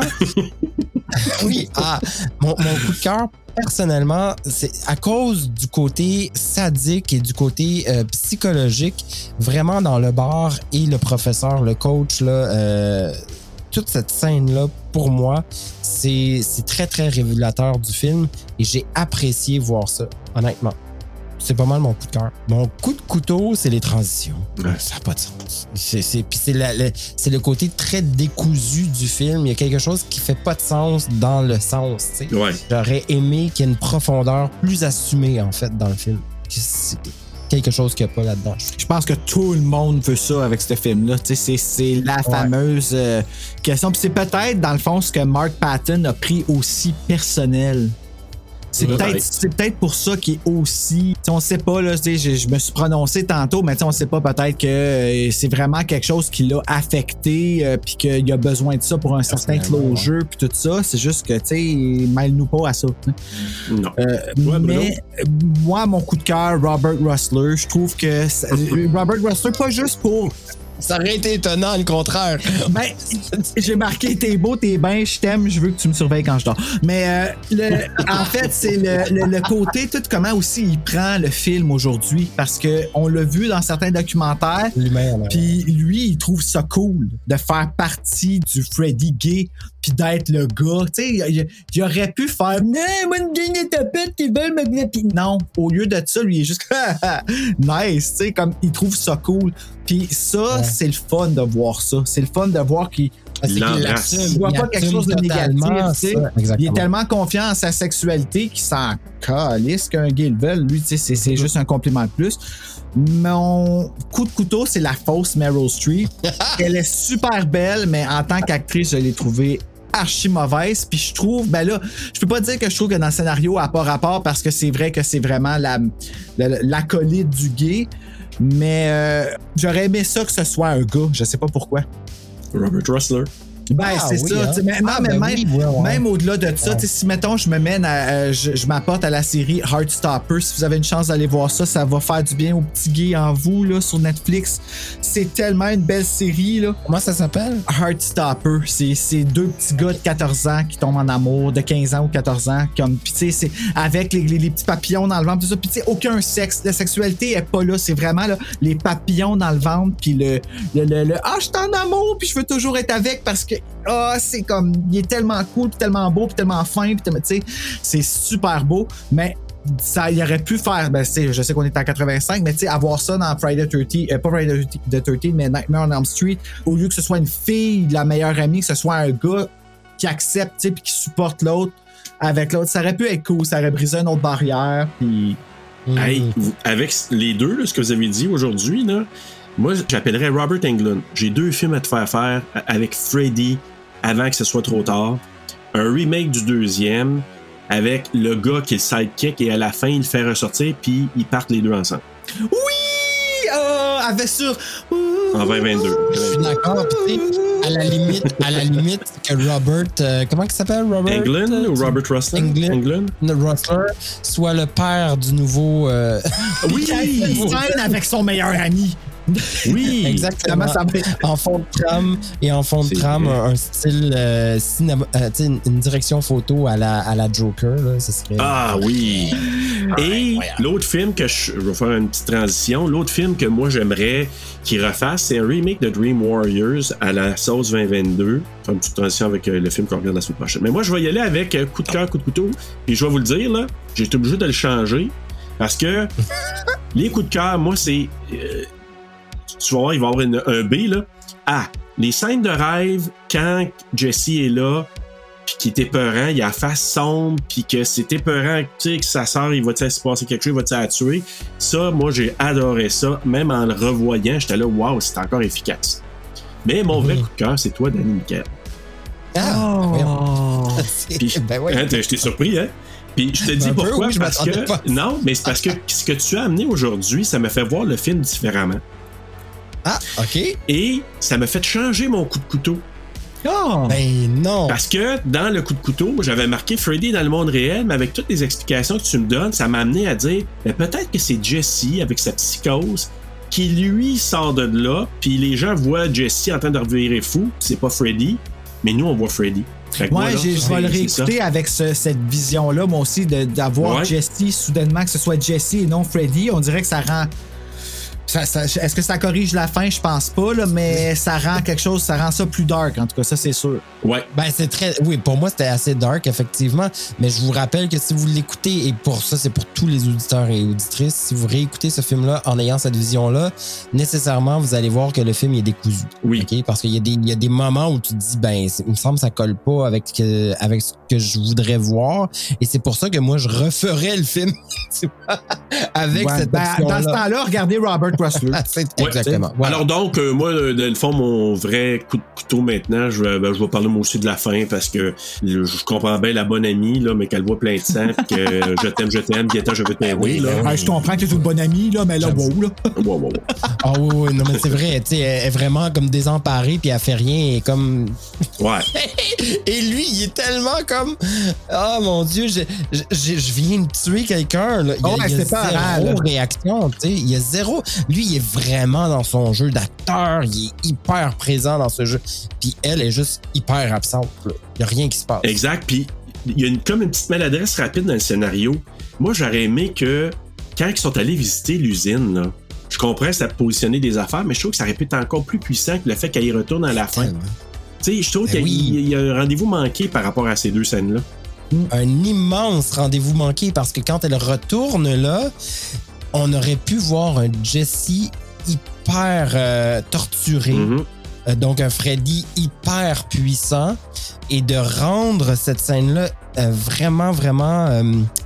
oui, ah, mon, mon coup de cœur, personnellement, c'est à cause du côté sadique et du côté euh, psychologique, vraiment dans le bar et le professeur, le coach, là, euh, toute cette scène-là, pour moi, c'est très, très révélateur du film et j'ai apprécié voir ça, honnêtement. C'est pas mal mon coup de cœur. Mon coup de couteau, c'est les transitions. Ça n'a pas de sens. C'est, puis le, côté très décousu du film. Il y a quelque chose qui fait pas de sens dans le sens.
Ouais.
J'aurais aimé qu'il y ait une profondeur plus assumée, en fait, dans le film. Quelque chose qu'il n'y a pas là-dedans.
Je pense que tout le monde veut ça avec ce film-là. C'est, la fameuse euh, question. C'est peut-être, dans le fond, ce que Mark Patton a pris aussi personnel. C'est
Peut-être.
peut-être pour ça qu'il est aussi. on sait pas, là, je, je me suis prononcé tantôt, mais on sait pas peut-être que euh, c'est vraiment quelque chose qui l'a affecté, euh, puis qu'il a besoin de ça pour un certain closure, puis tout ça. C'est juste que, tu sais, mêle-nous pas à ça. sais.
Non.
Euh, mais moi, mon coup de cœur, Robert Russler, je trouve que ça- Robert Russler, pas juste pour.
Ça aurait été étonnant, le contraire.
Ben, j'ai marqué t'es beau, t'es bien, je t'aime, je veux que tu me surveilles quand je dors. Mais euh, le- en fait, c'est le, le- le côté, tout comment aussi il prend le film aujourd'hui, parce que on l'a vu dans certains documentaires. Puis lui, il trouve ça cool de faire partie du Freddy gay, puis d'être le gars. Tu sais, il, aurait pu faire Non, moi, une gang de tapettes qui veulent me. Puis non, au lieu de ça, lui, il est juste nice. Tu sais, comme il trouve ça cool. Puis ça, c'est le fun de voir ça. C'est le fun de voir qu'il. Il voit pas quelque chose de négatif. Il est tellement confiant en sa sexualité qu'il s'en calisse qu'un gay le veut. Lui, tu sais, c'est- c'est juste un compliment de plus. Mon coup de couteau, c'est la fausse Meryl Streep. Elle est super belle, mais en tant qu'actrice, je l'ai trouvée archi mauvaise. Puis je trouve, ben là, je peux pas dire que je trouve que dans le scénario, à pas rapport parce que c'est vrai que c'est vraiment la, la- l'acolyte du gay. Mais euh, j'aurais aimé ça que ce soit un gars. Je sais pas pourquoi.
Robert Russler.
Ben,
Ah
c'est
oui,
ça.
hein?
Mais, non,
Ah,
mais
ben
même,
oui, ouais, ouais.
même au-delà de ça, si mettons, je me mène à, euh, je, je m'apporte à la série Heartstopper. Si vous avez une chance d'aller voir ça, ça va faire du bien aux petits gays en vous là, sur Netflix. C'est tellement une belle série. Là.
Comment ça s'appelle?
Heartstopper. C'est, deux petits gars de 14 ans qui tombent en amour, de 15 ans ou 14 ans. Comme, puis c'est avec les, les- les petits papillons dans le ventre, tout ça. Puis aucun sexe. La sexualité est pas là. C'est vraiment là, les papillons dans le ventre. Puis le, le, le, le, ah, je suis en amour, puis je veux toujours être avec parce que ah, c'est comme, il est tellement cool, puis tellement beau, puis tellement fin, puis tu sais, c'est super beau, mais ça il aurait pu faire ben, tu sais, je sais qu'on est en 85 mais tu sais avoir ça dans Friday 30 euh, pas Friday the 13 mais Nightmare on Elm Street au lieu que ce soit une fille la meilleure amie que ce soit un gars qui accepte tu sais puis qui supporte l'autre avec l'autre ça aurait pu être cool ça aurait brisé une autre barrière puis
Hey, vous- avec les deux, là, ce que vous avez dit aujourd'hui, là, moi, j'appellerais Robert Englund. J'ai deux films à te faire faire avec Freddy avant que ce soit trop tard. Un remake du deuxième avec le gars qui est le sidekick et à la fin, il le fait ressortir puis ils partent les deux ensemble.
oui euh, avec sur
En 2022.
Je suis d'accord. À la limite, à la limite que Robert, euh, comment il s'appelle Robert?
Englund ou Robert Russell?
Englund, Russler soit le père du nouveau. euh,
oui il scène avec son meilleur ami
Oui,
exactement.
ça
En fond de trame et en fond de trame, un, un style euh, cinéma, euh, une, une direction photo à la, à la Joker, là, ce serait.
Ah oui. Et
incroyable.
l'autre film que je, je vais faire une petite transition, l'autre film que moi j'aimerais qu'il refasse, c'est un remake de Dream Warriors à la sauce 2022. Faire une petite transition avec euh, le film qu'on regarde la semaine prochaine. Mais moi je vais y aller avec coup de cœur, coup de couteau. Puis je vais vous le dire là, j'ai été obligé de le changer parce que les coups de cœur, moi c'est euh, tu vas voir, il va y avoir une- un B là. Ah, les scènes de rêve quand Jesse est là, puis qui est épeurant, il a la face sombre, puis que c'est épeurant, tu sais, que sa sœur, il va-tu se passer quelque chose, il va-tu la tuer? Ça, moi, j'ai adoré ça. Même en le revoyant, j'étais là, waouh, c'est encore efficace. Mais mon vrai coup de cœur, c'est toi, Danny Michael.
Ah.
Oh.
Puis,
ben oui.
hein, t'ai surpris, hein? Puis je te dis
peu,
pourquoi,
oui, je
parce que...
pas.
Non, mais c'est parce que ce que tu as amené aujourd'hui, ça me fait voir le film différemment.
Ah, OK.
Et ça m'a fait changer mon coup de couteau.
Oh.
Ben non.
Parce que dans le coup de couteau, j'avais marqué Freddy dans le monde réel, mais avec toutes les explications que tu me donnes, ça m'a amené à dire ben, peut-être que c'est Jesse avec sa psychose qui lui sort de là, puis les gens voient Jesse en train de revirer fou, c'est pas Freddy, mais nous on voit Freddy. Fait
Ouais, je vais le réécouter avec ce- cette vision-là, moi aussi, d'avoir
Ouais.
Jesse soudainement, que ce soit Jesse et non Freddy. On dirait que ça rend. Ça- ça- Est-ce que ça corrige la fin? Je pense pas, là, mais ça rend quelque chose, ça rend ça plus dark, en tout cas, ça c'est sûr.
Ouais.
Ben, c'est très. Oui, pour moi, c'était assez dark, effectivement. Mais je vous rappelle que si vous l'écoutez, et pour ça, c'est pour tous les auditeurs et auditrices, si vous réécoutez ce film-là en ayant cette vision-là, nécessairement, vous allez voir que le film est décousu.
Oui.
OK? Parce qu'il y, a des- il y a des moments où tu te dis, ben, il me semble que ça colle pas avec, euh, avec ce que je voudrais voir. Et c'est pour ça que moi, je referais le film tu vois, avec
Ouais,
cette
ben,
option
dans ce temps-là, regardez Robert
Exactement. Voilà.
Alors donc, euh, moi, euh, dans le fond, mon vrai coup de couteau maintenant, je vais, ben, je vais parler moi aussi de la fin parce que je, je comprends bien la bonne amie, là, mais qu'elle voit plein de sang, puis que je t'aime, je t'aime, Gaëtan, je veux t'aimer,
Oui,
là.
Ouais, je comprends que t'es une bonne amie, là, mais là, wow, là.
Wow, wow, wow.
Ah oui, oui, non, mais c'est vrai, tu sais, elle est vraiment comme désemparée, puis elle fait rien, et comme.
Ouais.
Et lui, il est tellement comme. Oh mon Dieu, je, je, viens de tuer quelqu'un. là. Il y a,
Oh, ouais,
il y a
c'est pas
zéro
rare, là.
réaction, tu sais. Il y a zéro. Lui, il est vraiment dans son jeu d'acteur. Il est hyper présent dans ce jeu. Puis elle est juste hyper absente. là. Il n'y a rien qui se passe.
Exact. Puis il y a une, comme une petite maladresse rapide dans le scénario. Moi, j'aurais aimé que quand ils sont allés visiter l'usine, je comprends ça positionner des affaires, mais je trouve que ça aurait pu être encore plus puissant que le fait qu'elle y retourne à la fin. Tu sais, je trouve
Ben
qu'il
oui.
y a un rendez-vous manqué par rapport à ces deux scènes-là.
un immense rendez-vous manqué parce que quand elle retourne là, on aurait pu voir un Jesse hyper euh, torturé.
Mhm.
Euh, donc un Freddy hyper puissant et de rendre cette scène-là euh, vraiment, vraiment euh,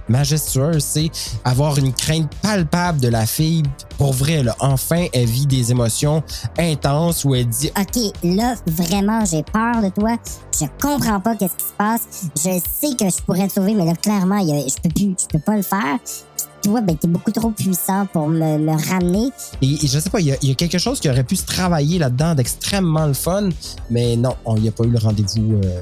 majestueuse, c'est avoir une crainte palpable de la fille. Pour vrai, là, enfin, elle vit des émotions intenses où elle dit
OK, là, vraiment, j'ai peur de toi. Je comprends pas qu'est-ce qui se passe. Je sais que je pourrais te sauver, mais là, clairement, il y a- je peux plus, je peux pas le faire. Toi, ben, t'es beaucoup trop puissant pour me, me ramener.
Et, et je sais pas, il y, a- il y a quelque chose qui aurait pu se travailler là-dedans d'extrêmement le fun, mais non, on n'y a pas eu le rendez-vous euh,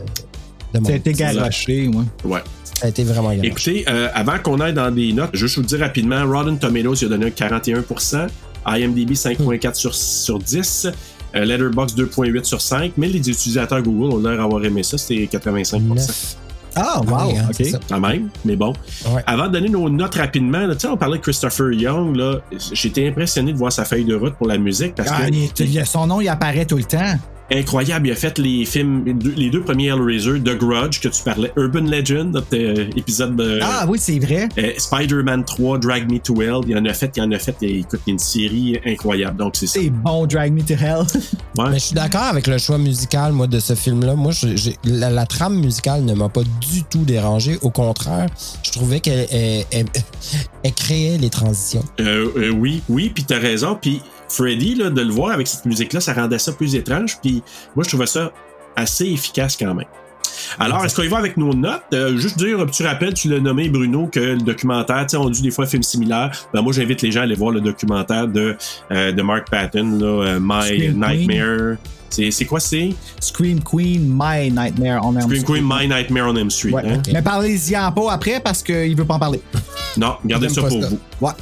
de mon
Ça a été garoché, ouais.
Ouais.
Ça a été vraiment garoché.
Écoutez, euh, avant qu'on aille dans des notes, juste vous dire rapidement, Rotten Tomatoes, il a donné un 41%, IMDb 5.4 sur, sur 10, euh, Letterboxd 2.8 sur 5, mais les utilisateurs Google ont l'air d'avoir aimé ça, c'était 85%.
Neuf.
Ah,
Ah
wow,
oui, hein,
OK.
Quand même, mais bon.
Ouais.
Avant de donner nos notes rapidement, tu sais, on parlait de Christopher Young, là, j'étais impressionné de voir sa feuille de route pour la musique parce
Ah,
que
il- son nom, il apparaît tout le temps.
Incroyable, il a fait les films, les deux premiers Hellraiser, The Grudge que tu parlais, Urban Legend, notre euh, épisode de
Ah oui, c'est vrai.
euh, Spider-Man 3, Drag Me to Hell, il en a fait, il en a fait, et écoute, il y a une série incroyable, donc c'est ça.
C'est bon, Drag Me to Hell.
Ouais.
Mais je suis d'accord avec le choix musical, moi, de ce film-là. Moi, je- j'ai- la, la trame musicale ne m'a pas du tout dérangé. Au contraire, je trouvais qu'elle elle- elle- elle créait les transitions.
Euh, euh, oui, oui, puis t'as raison. Puis Freddy, là, de le voir avec cette musique-là, ça rendait ça plus étrange. Puis moi, je trouvais ça assez efficace quand même. Alors, est-ce qu'on y va avec nos notes? Euh, juste dire petit rappel, tu l'as nommé, Bruno, que le documentaire, tu sais, on dit des fois films similaires. Ben, moi, j'invite les gens à aller voir le documentaire de, euh, de Mark Patton, là, euh, My
Scream
Nightmare. C'est quoi, c'est?
Scream Queen, My Nightmare on
Scream
Street.
Queen, My Nightmare on M Street.
Ouais.
hein?
Mais parlez-y en pas après parce qu'il veut pas en parler.
Non, gardez ça pour
ça.
vous.
Ouais.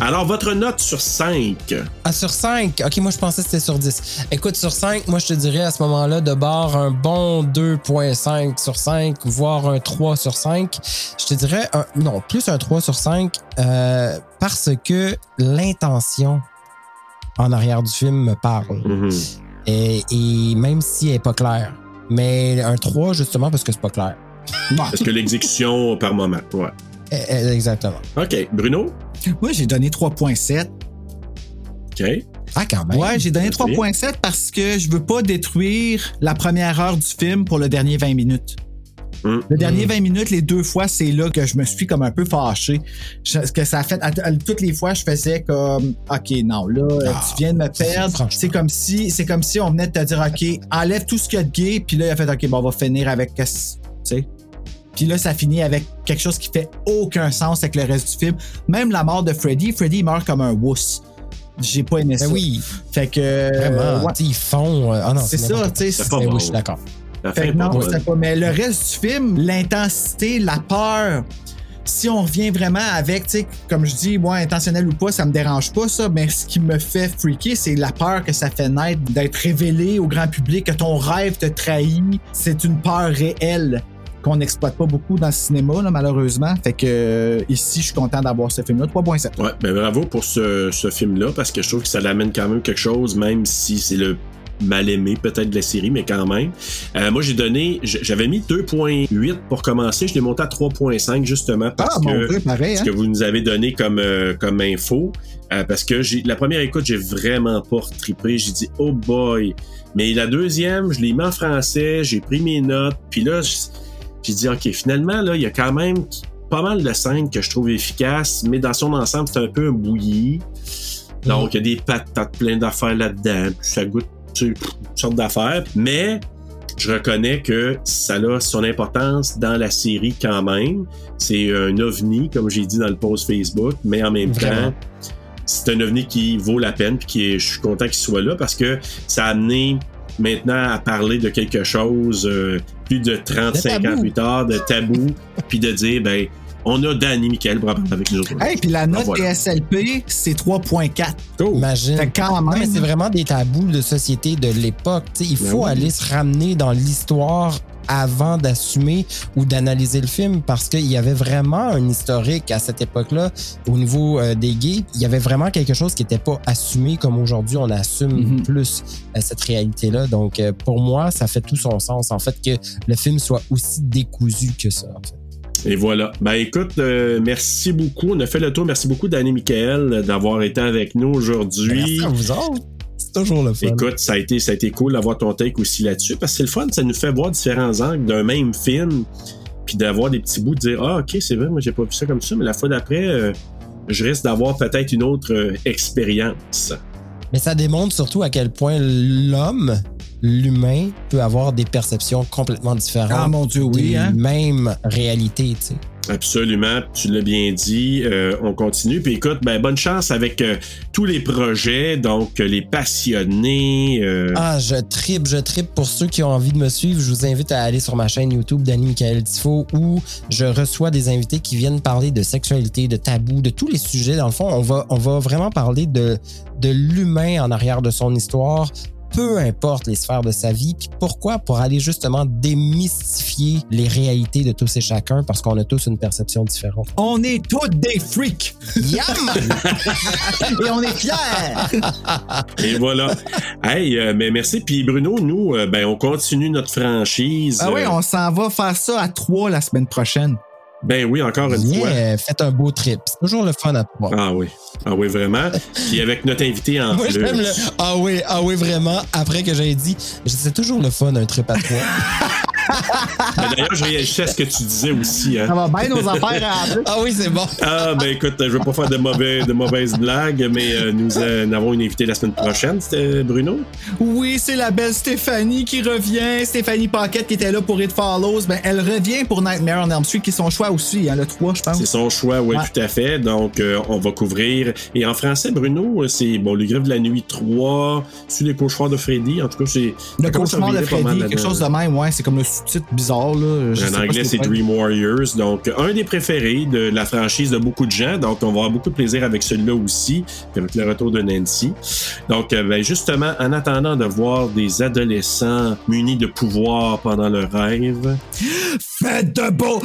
Alors, votre note sur 5.
Ah, sur 5? Ok, moi je pensais que c'était sur 10. Écoute, sur 5, moi je te dirais à ce moment-là de bord un bon 2.5 sur 5, voire un 3 sur 5. Je te dirais, un, non, plus un 3 sur 5 euh, parce que l'intention en arrière du film me parle. et, et même si elle n'est pas claire. Mais un 3 justement parce que c'est pas clair.
Parce que l'exécution par moment, ouais.
Eh, eh, Exactement.
OK. Bruno?
Moi, j'ai donné 3.7.
OK.
Ah, quand même.
Ouais, j'ai donné
Merci.
3.7 parce que je veux pas détruire la première heure du film pour le dernier 20 minutes.
Hum.
Le dernier 20 minutes, les deux fois, c'est là que je me suis comme un peu fâché. Je- que ça a fait, à- à- toutes les fois, je faisais comme, OK, non, là,
Ah,
tu viens de me perdre. C'est comme si, c'est comme si on venait de te dire, OK, enlève tout ce qu'il y a de gay, puis là, il a fait, OK, bon, on va finir avec, qu'est-ce- tu sais. Puis là, ça finit avec quelque chose qui fait aucun sens avec le reste du film. Même la mort de Freddy, Freddy meurt comme un wuss. J'ai pas aimé ça.
Ben oui,
Fait que.
vraiment.
ouais.
tu sais, Ils font. euh, Ah non,
C'est ça, tu sais.
C'est pas
quoi.
Bon.
oui, je suis d'accord.
Fait que non, c'était pas. Mais le reste du film, l'intensité, la peur, si on revient vraiment avec, tu sais, comme je dis, moi, intentionnel ou pas, ça me dérange pas, ça, mais ce qui me fait freaker, c'est la peur que ça fait naître d'être révélé au grand public, que ton rêve te trahit. C'est une peur réelle qu'on n'exploite pas beaucoup dans le cinéma, là, malheureusement. Fait que euh, ici, je suis content d'avoir ce film-là. 3.7.
Ouais, ben bravo pour ce, ce film-là, parce que je trouve que ça l'amène quand même quelque chose, même si c'est le mal aimé peut-être de la série, mais quand même. Euh, moi, j'ai donné, j'avais mis 2.8 pour commencer, je l'ai monté à 3.5 justement parce
Ah,
que
pareil,
ce
hein?
que vous nous avez donné comme, euh, comme info. euh, parce que j'ai la première écoute, j'ai vraiment pas retrippé. J'ai dit, oh boy. Mais la deuxième, je l'ai mis en français, j'ai pris mes notes. Puis là, j- j'ai dit, OK, finalement, là, il y a quand même pas mal de scènes que je trouve efficaces, mais dans son ensemble, c'est un peu un bouilli. Donc, il y a des patates, plein d'affaires là-dedans. Puis ça goûte toutes sortes d'affaires. Mais je reconnais que ça a son importance dans la série quand même. C'est un ovni, comme j'ai dit dans le post Facebook, mais en même
Vraiment.
temps, c'est un ovni qui vaut la peine, puis qui est- je suis content qu'il soit là parce que ça a amené maintenant à parler de quelque chose euh, plus de 35
De
ans plus tard, de tabou, puis de dire, ben, on a Danny Michael parler avec nous autres.
Hey, puis la note
Ah, voilà.
TSLP, c'est 3.4.
Imagine.
Quand même.
c'est vraiment des tabous de société de l'époque. Il
Ben
faut
oui.
aller se ramener dans l'histoire avant d'assumer ou d'analyser le film parce qu'il y avait vraiment un historique à cette époque-là au niveau euh, des gays. Il y avait vraiment quelque chose qui n'était pas assumé comme aujourd'hui on assume
Mhm.
plus euh, cette réalité-là. Donc euh, pour moi, ça fait tout son sens en fait que le film soit aussi décousu que ça. en fait.
Et voilà. Ben écoute, euh, merci beaucoup. On a fait le tour. Merci beaucoup, Danny Michael, d'avoir été avec nous aujourd'hui.
Merci à vous autres. C'est toujours le fun.
Écoute, ça a été, ça a été cool d'avoir ton take aussi là-dessus parce que c'est le fun, ça nous fait voir différents angles d'un même film, puis d'avoir des petits bouts de dire ah ok c'est vrai, moi j'ai pas vu ça comme ça, mais la fois d'après, euh, je risque d'avoir peut-être une autre euh, expérience.
Mais ça démontre surtout à quel point l'homme, l'humain, peut avoir des perceptions complètement différentes.
Ah, mon Dieu, oui,
des
hein?
Même réalité, tu sais.
Absolument, tu l'as bien dit. Euh, on continue. Puis écoute, ben, bonne chance avec euh, tous les projets, donc euh, les passionnés.
Ah, je tripe, je tripe. Pour ceux qui ont envie de me suivre, je vous invite à aller sur ma chaîne YouTube Danny Michael Tifo où je reçois des invités qui viennent parler de sexualité, de tabou, de tous les sujets. Dans le fond, on va, on va vraiment parler de, de l'humain en arrière de son histoire, peu importe les sphères de sa vie. Puis pourquoi? Pour aller justement démystifier les réalités de tous et chacun parce qu'on a tous une perception différente.
On est tous des freaks.
Yam!
Et on est fiers.
Et voilà. hey, euh, mais merci. Puis Bruno, nous, euh, ben, on continue notre franchise.
Ah oui,
Euh,
on s'en va faire ça à trois la semaine prochaine.
Ben oui, encore une fois.
Yeah, faites un beau trip. C'est toujours le fun à trois.
Ah oui. Ah oui, vraiment. Puis avec notre invité en
Moi,
plus.
j'aime le. Ah oui, ah oui, vraiment. Après que j'ai dit, c'est toujours le fun, un trip à trois.
Mais D'ailleurs, je réagissais à ce que tu disais aussi. Hein.
Ça va bien nos affaires à deux.
ah oui, c'est bon.
Ah, ben écoute, je veux pas faire de, mauvais, de mauvaises blagues, mais euh, nous euh, avons une invitée la semaine prochaine. C'était Bruno.
Oui, c'est la belle Stéphanie qui revient. Stéphanie Paquette qui était là pour It Follows. Ben, elle revient pour Nightmare on Elm Street, qui est son choix aussi, hein, le 3, je pense.
C'est son choix, oui,
Ouais.
tout à fait. Donc, euh, on va couvrir. Et en français, Bruno, euh, c'est bon, le griffe de la nuit 3, sur les cauchemars de Freddy. En tout cas, c'est.
Le cauchemar de Freddy, quelque chose de même, ouais, c'est comme le sous-titre bizarre. Là. Je
En anglais, c'est Dream Warriors. Donc, un des préférés de la franchise de beaucoup de gens. Donc, on va avoir beaucoup de plaisir avec celui-là aussi, avec le retour de Nancy. Donc, euh, ben, justement, en attendant de voir des adolescents munis de pouvoir pendant leur rêve,
Faites de beau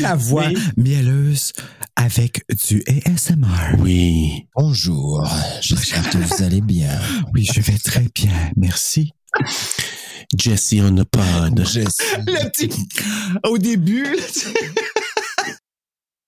la voix mielleuse avec du ASMR.
Oui.
Bonjour. J'espère que vous allez bien.
Oui, je vais très bien. Merci.
Jesse on the pod.
Jesse.
Le petit. Au début,